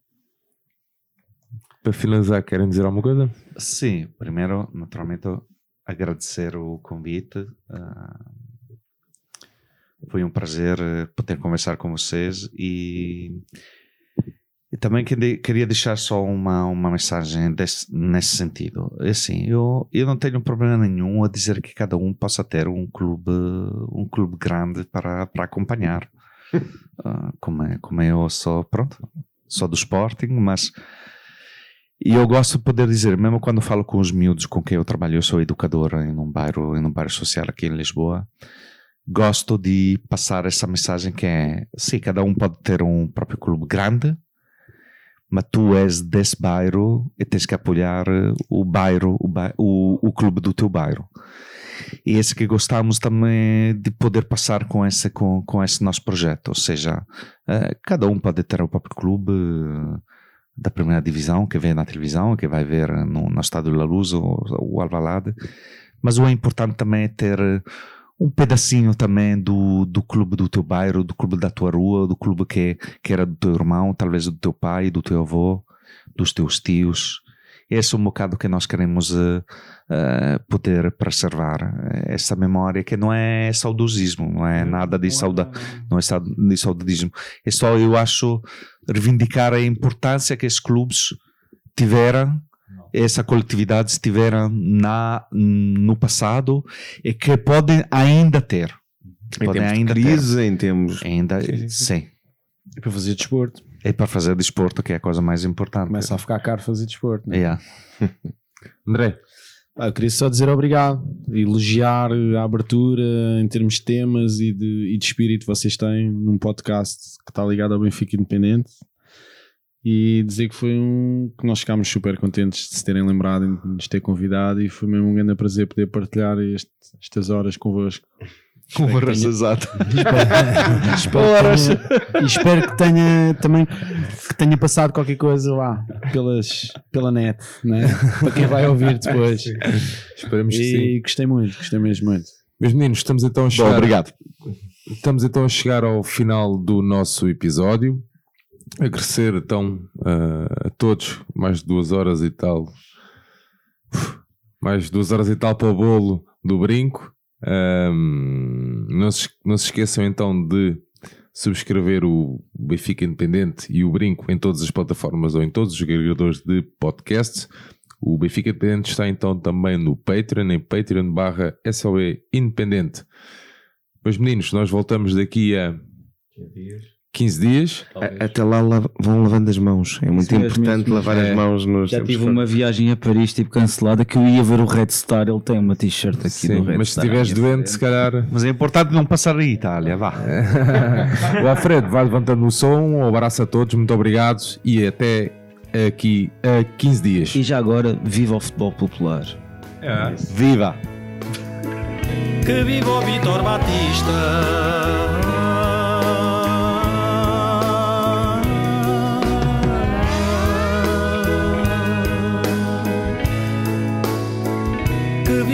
Speaker 1: Para finalizar, querem dizer alguma coisa?
Speaker 5: Sim, primeiro, naturalmente, agradecer o convite. ah, foi um prazer eh, poder conversar com vocês e, e também queria deixar só uma, uma mensagem desse, nesse sentido. É Assim, eu, eu não tenho problema nenhum a dizer que cada um possa ter um clube, um clube grande para, para acompanhar. Ah, como, é, como eu sou, pronto, sou do Sporting, mas e eu gosto de poder dizer, mesmo quando falo com os miúdos com quem eu trabalho, eu sou educador em um bairro, em um bairro social aqui em Lisboa, gosto de passar essa mensagem que é, sim, cada um pode ter um próprio clube grande, mas tu és desse bairro e tens que apoiar o bairro, o, bai- o, o clube do teu bairro. E esse que gostamos também de poder passar com esse, com, com esse nosso projeto, ou seja, eh, cada um pode ter o próprio clube, da primeira divisão que vê na televisão, que vai ver no, no Estádio La Luz ou o Alvalade, mas o importante também é ter um pedacinho também do, do clube do teu bairro, do clube da tua rua, do clube que, que era do teu irmão, talvez do teu pai, do teu avô, dos teus tios. Esse é um bocado que nós queremos eh, eh, poder preservar, eh, essa memória que não é saudosismo, não é nada de sauda, não é sa- de saudosismo. É só, eu acho, reivindicar a importância que esses clubes tiveram, essa coletividade tiveram na, no passado e que podem ainda ter.
Speaker 2: Em
Speaker 5: Podem ainda
Speaker 2: crise, em termos.
Speaker 5: ter. Ainda,
Speaker 4: Sim, sim. E para fazer desporto.
Speaker 5: É para fazer desporto que é a coisa mais importante.
Speaker 4: Começa a ficar caro fazer desporto. né?
Speaker 5: Yeah.
Speaker 1: André,
Speaker 4: Ah, eu queria só dizer obrigado, elogiar a abertura em termos de temas e de, e de espírito que vocês têm num podcast que está ligado ao Benfica Independente e dizer que foi um que nós ficámos super contentes de se terem lembrado de nos ter convidado e foi mesmo um grande prazer poder partilhar este- estas horas convosco. Que
Speaker 5: raça
Speaker 4: tenha-
Speaker 5: exata.
Speaker 4: espero, que tenha, e espero que tenha também que tenha passado qualquer coisa lá pelas, pela net, né? para quem vai ouvir depois.
Speaker 1: esperamos que sim.
Speaker 4: E gostei muito, gostei mesmo muito.
Speaker 1: Meus meninos, estamos então a
Speaker 2: Bom,
Speaker 1: chegar,
Speaker 2: obrigado.
Speaker 1: estamos então a chegar ao final do nosso episódio. Agradecer então a, a todos, mais de duas horas e tal, Uf, mais duas horas e tal para o bolo do brinco. Ahm, não, se, não se esqueçam então de subscrever o Benfica Independente e o Brinco em todas as plataformas ou em todos os agregadores de podcasts. O Benfica Independente está então também no Patreon, em patreon barra Independente. Meus meninos, nós voltamos daqui a 15 dias.
Speaker 2: A- Até lá vão lavando as mãos. É muito
Speaker 3: Sim, as
Speaker 2: importante lavar
Speaker 1: é.
Speaker 2: as mãos nos
Speaker 3: Já tive uma viagem a Paris tipo cancelada que eu ia ver o Red Star. Ele tem uma t-shirt aqui
Speaker 1: Sim,
Speaker 3: do Red
Speaker 1: mas se
Speaker 3: Star.
Speaker 1: estiveres
Speaker 3: à minha
Speaker 1: doente, se calhar
Speaker 5: Mas é importante não passar a Itália, vá.
Speaker 1: o Alfredo vai levantando o som. Um abraço a todos, muito obrigado e até aqui a 15 dias.
Speaker 3: E já agora, viva o futebol popular.
Speaker 5: Viva!
Speaker 6: Que viva o Vitor Batista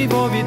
Speaker 6: vivo vi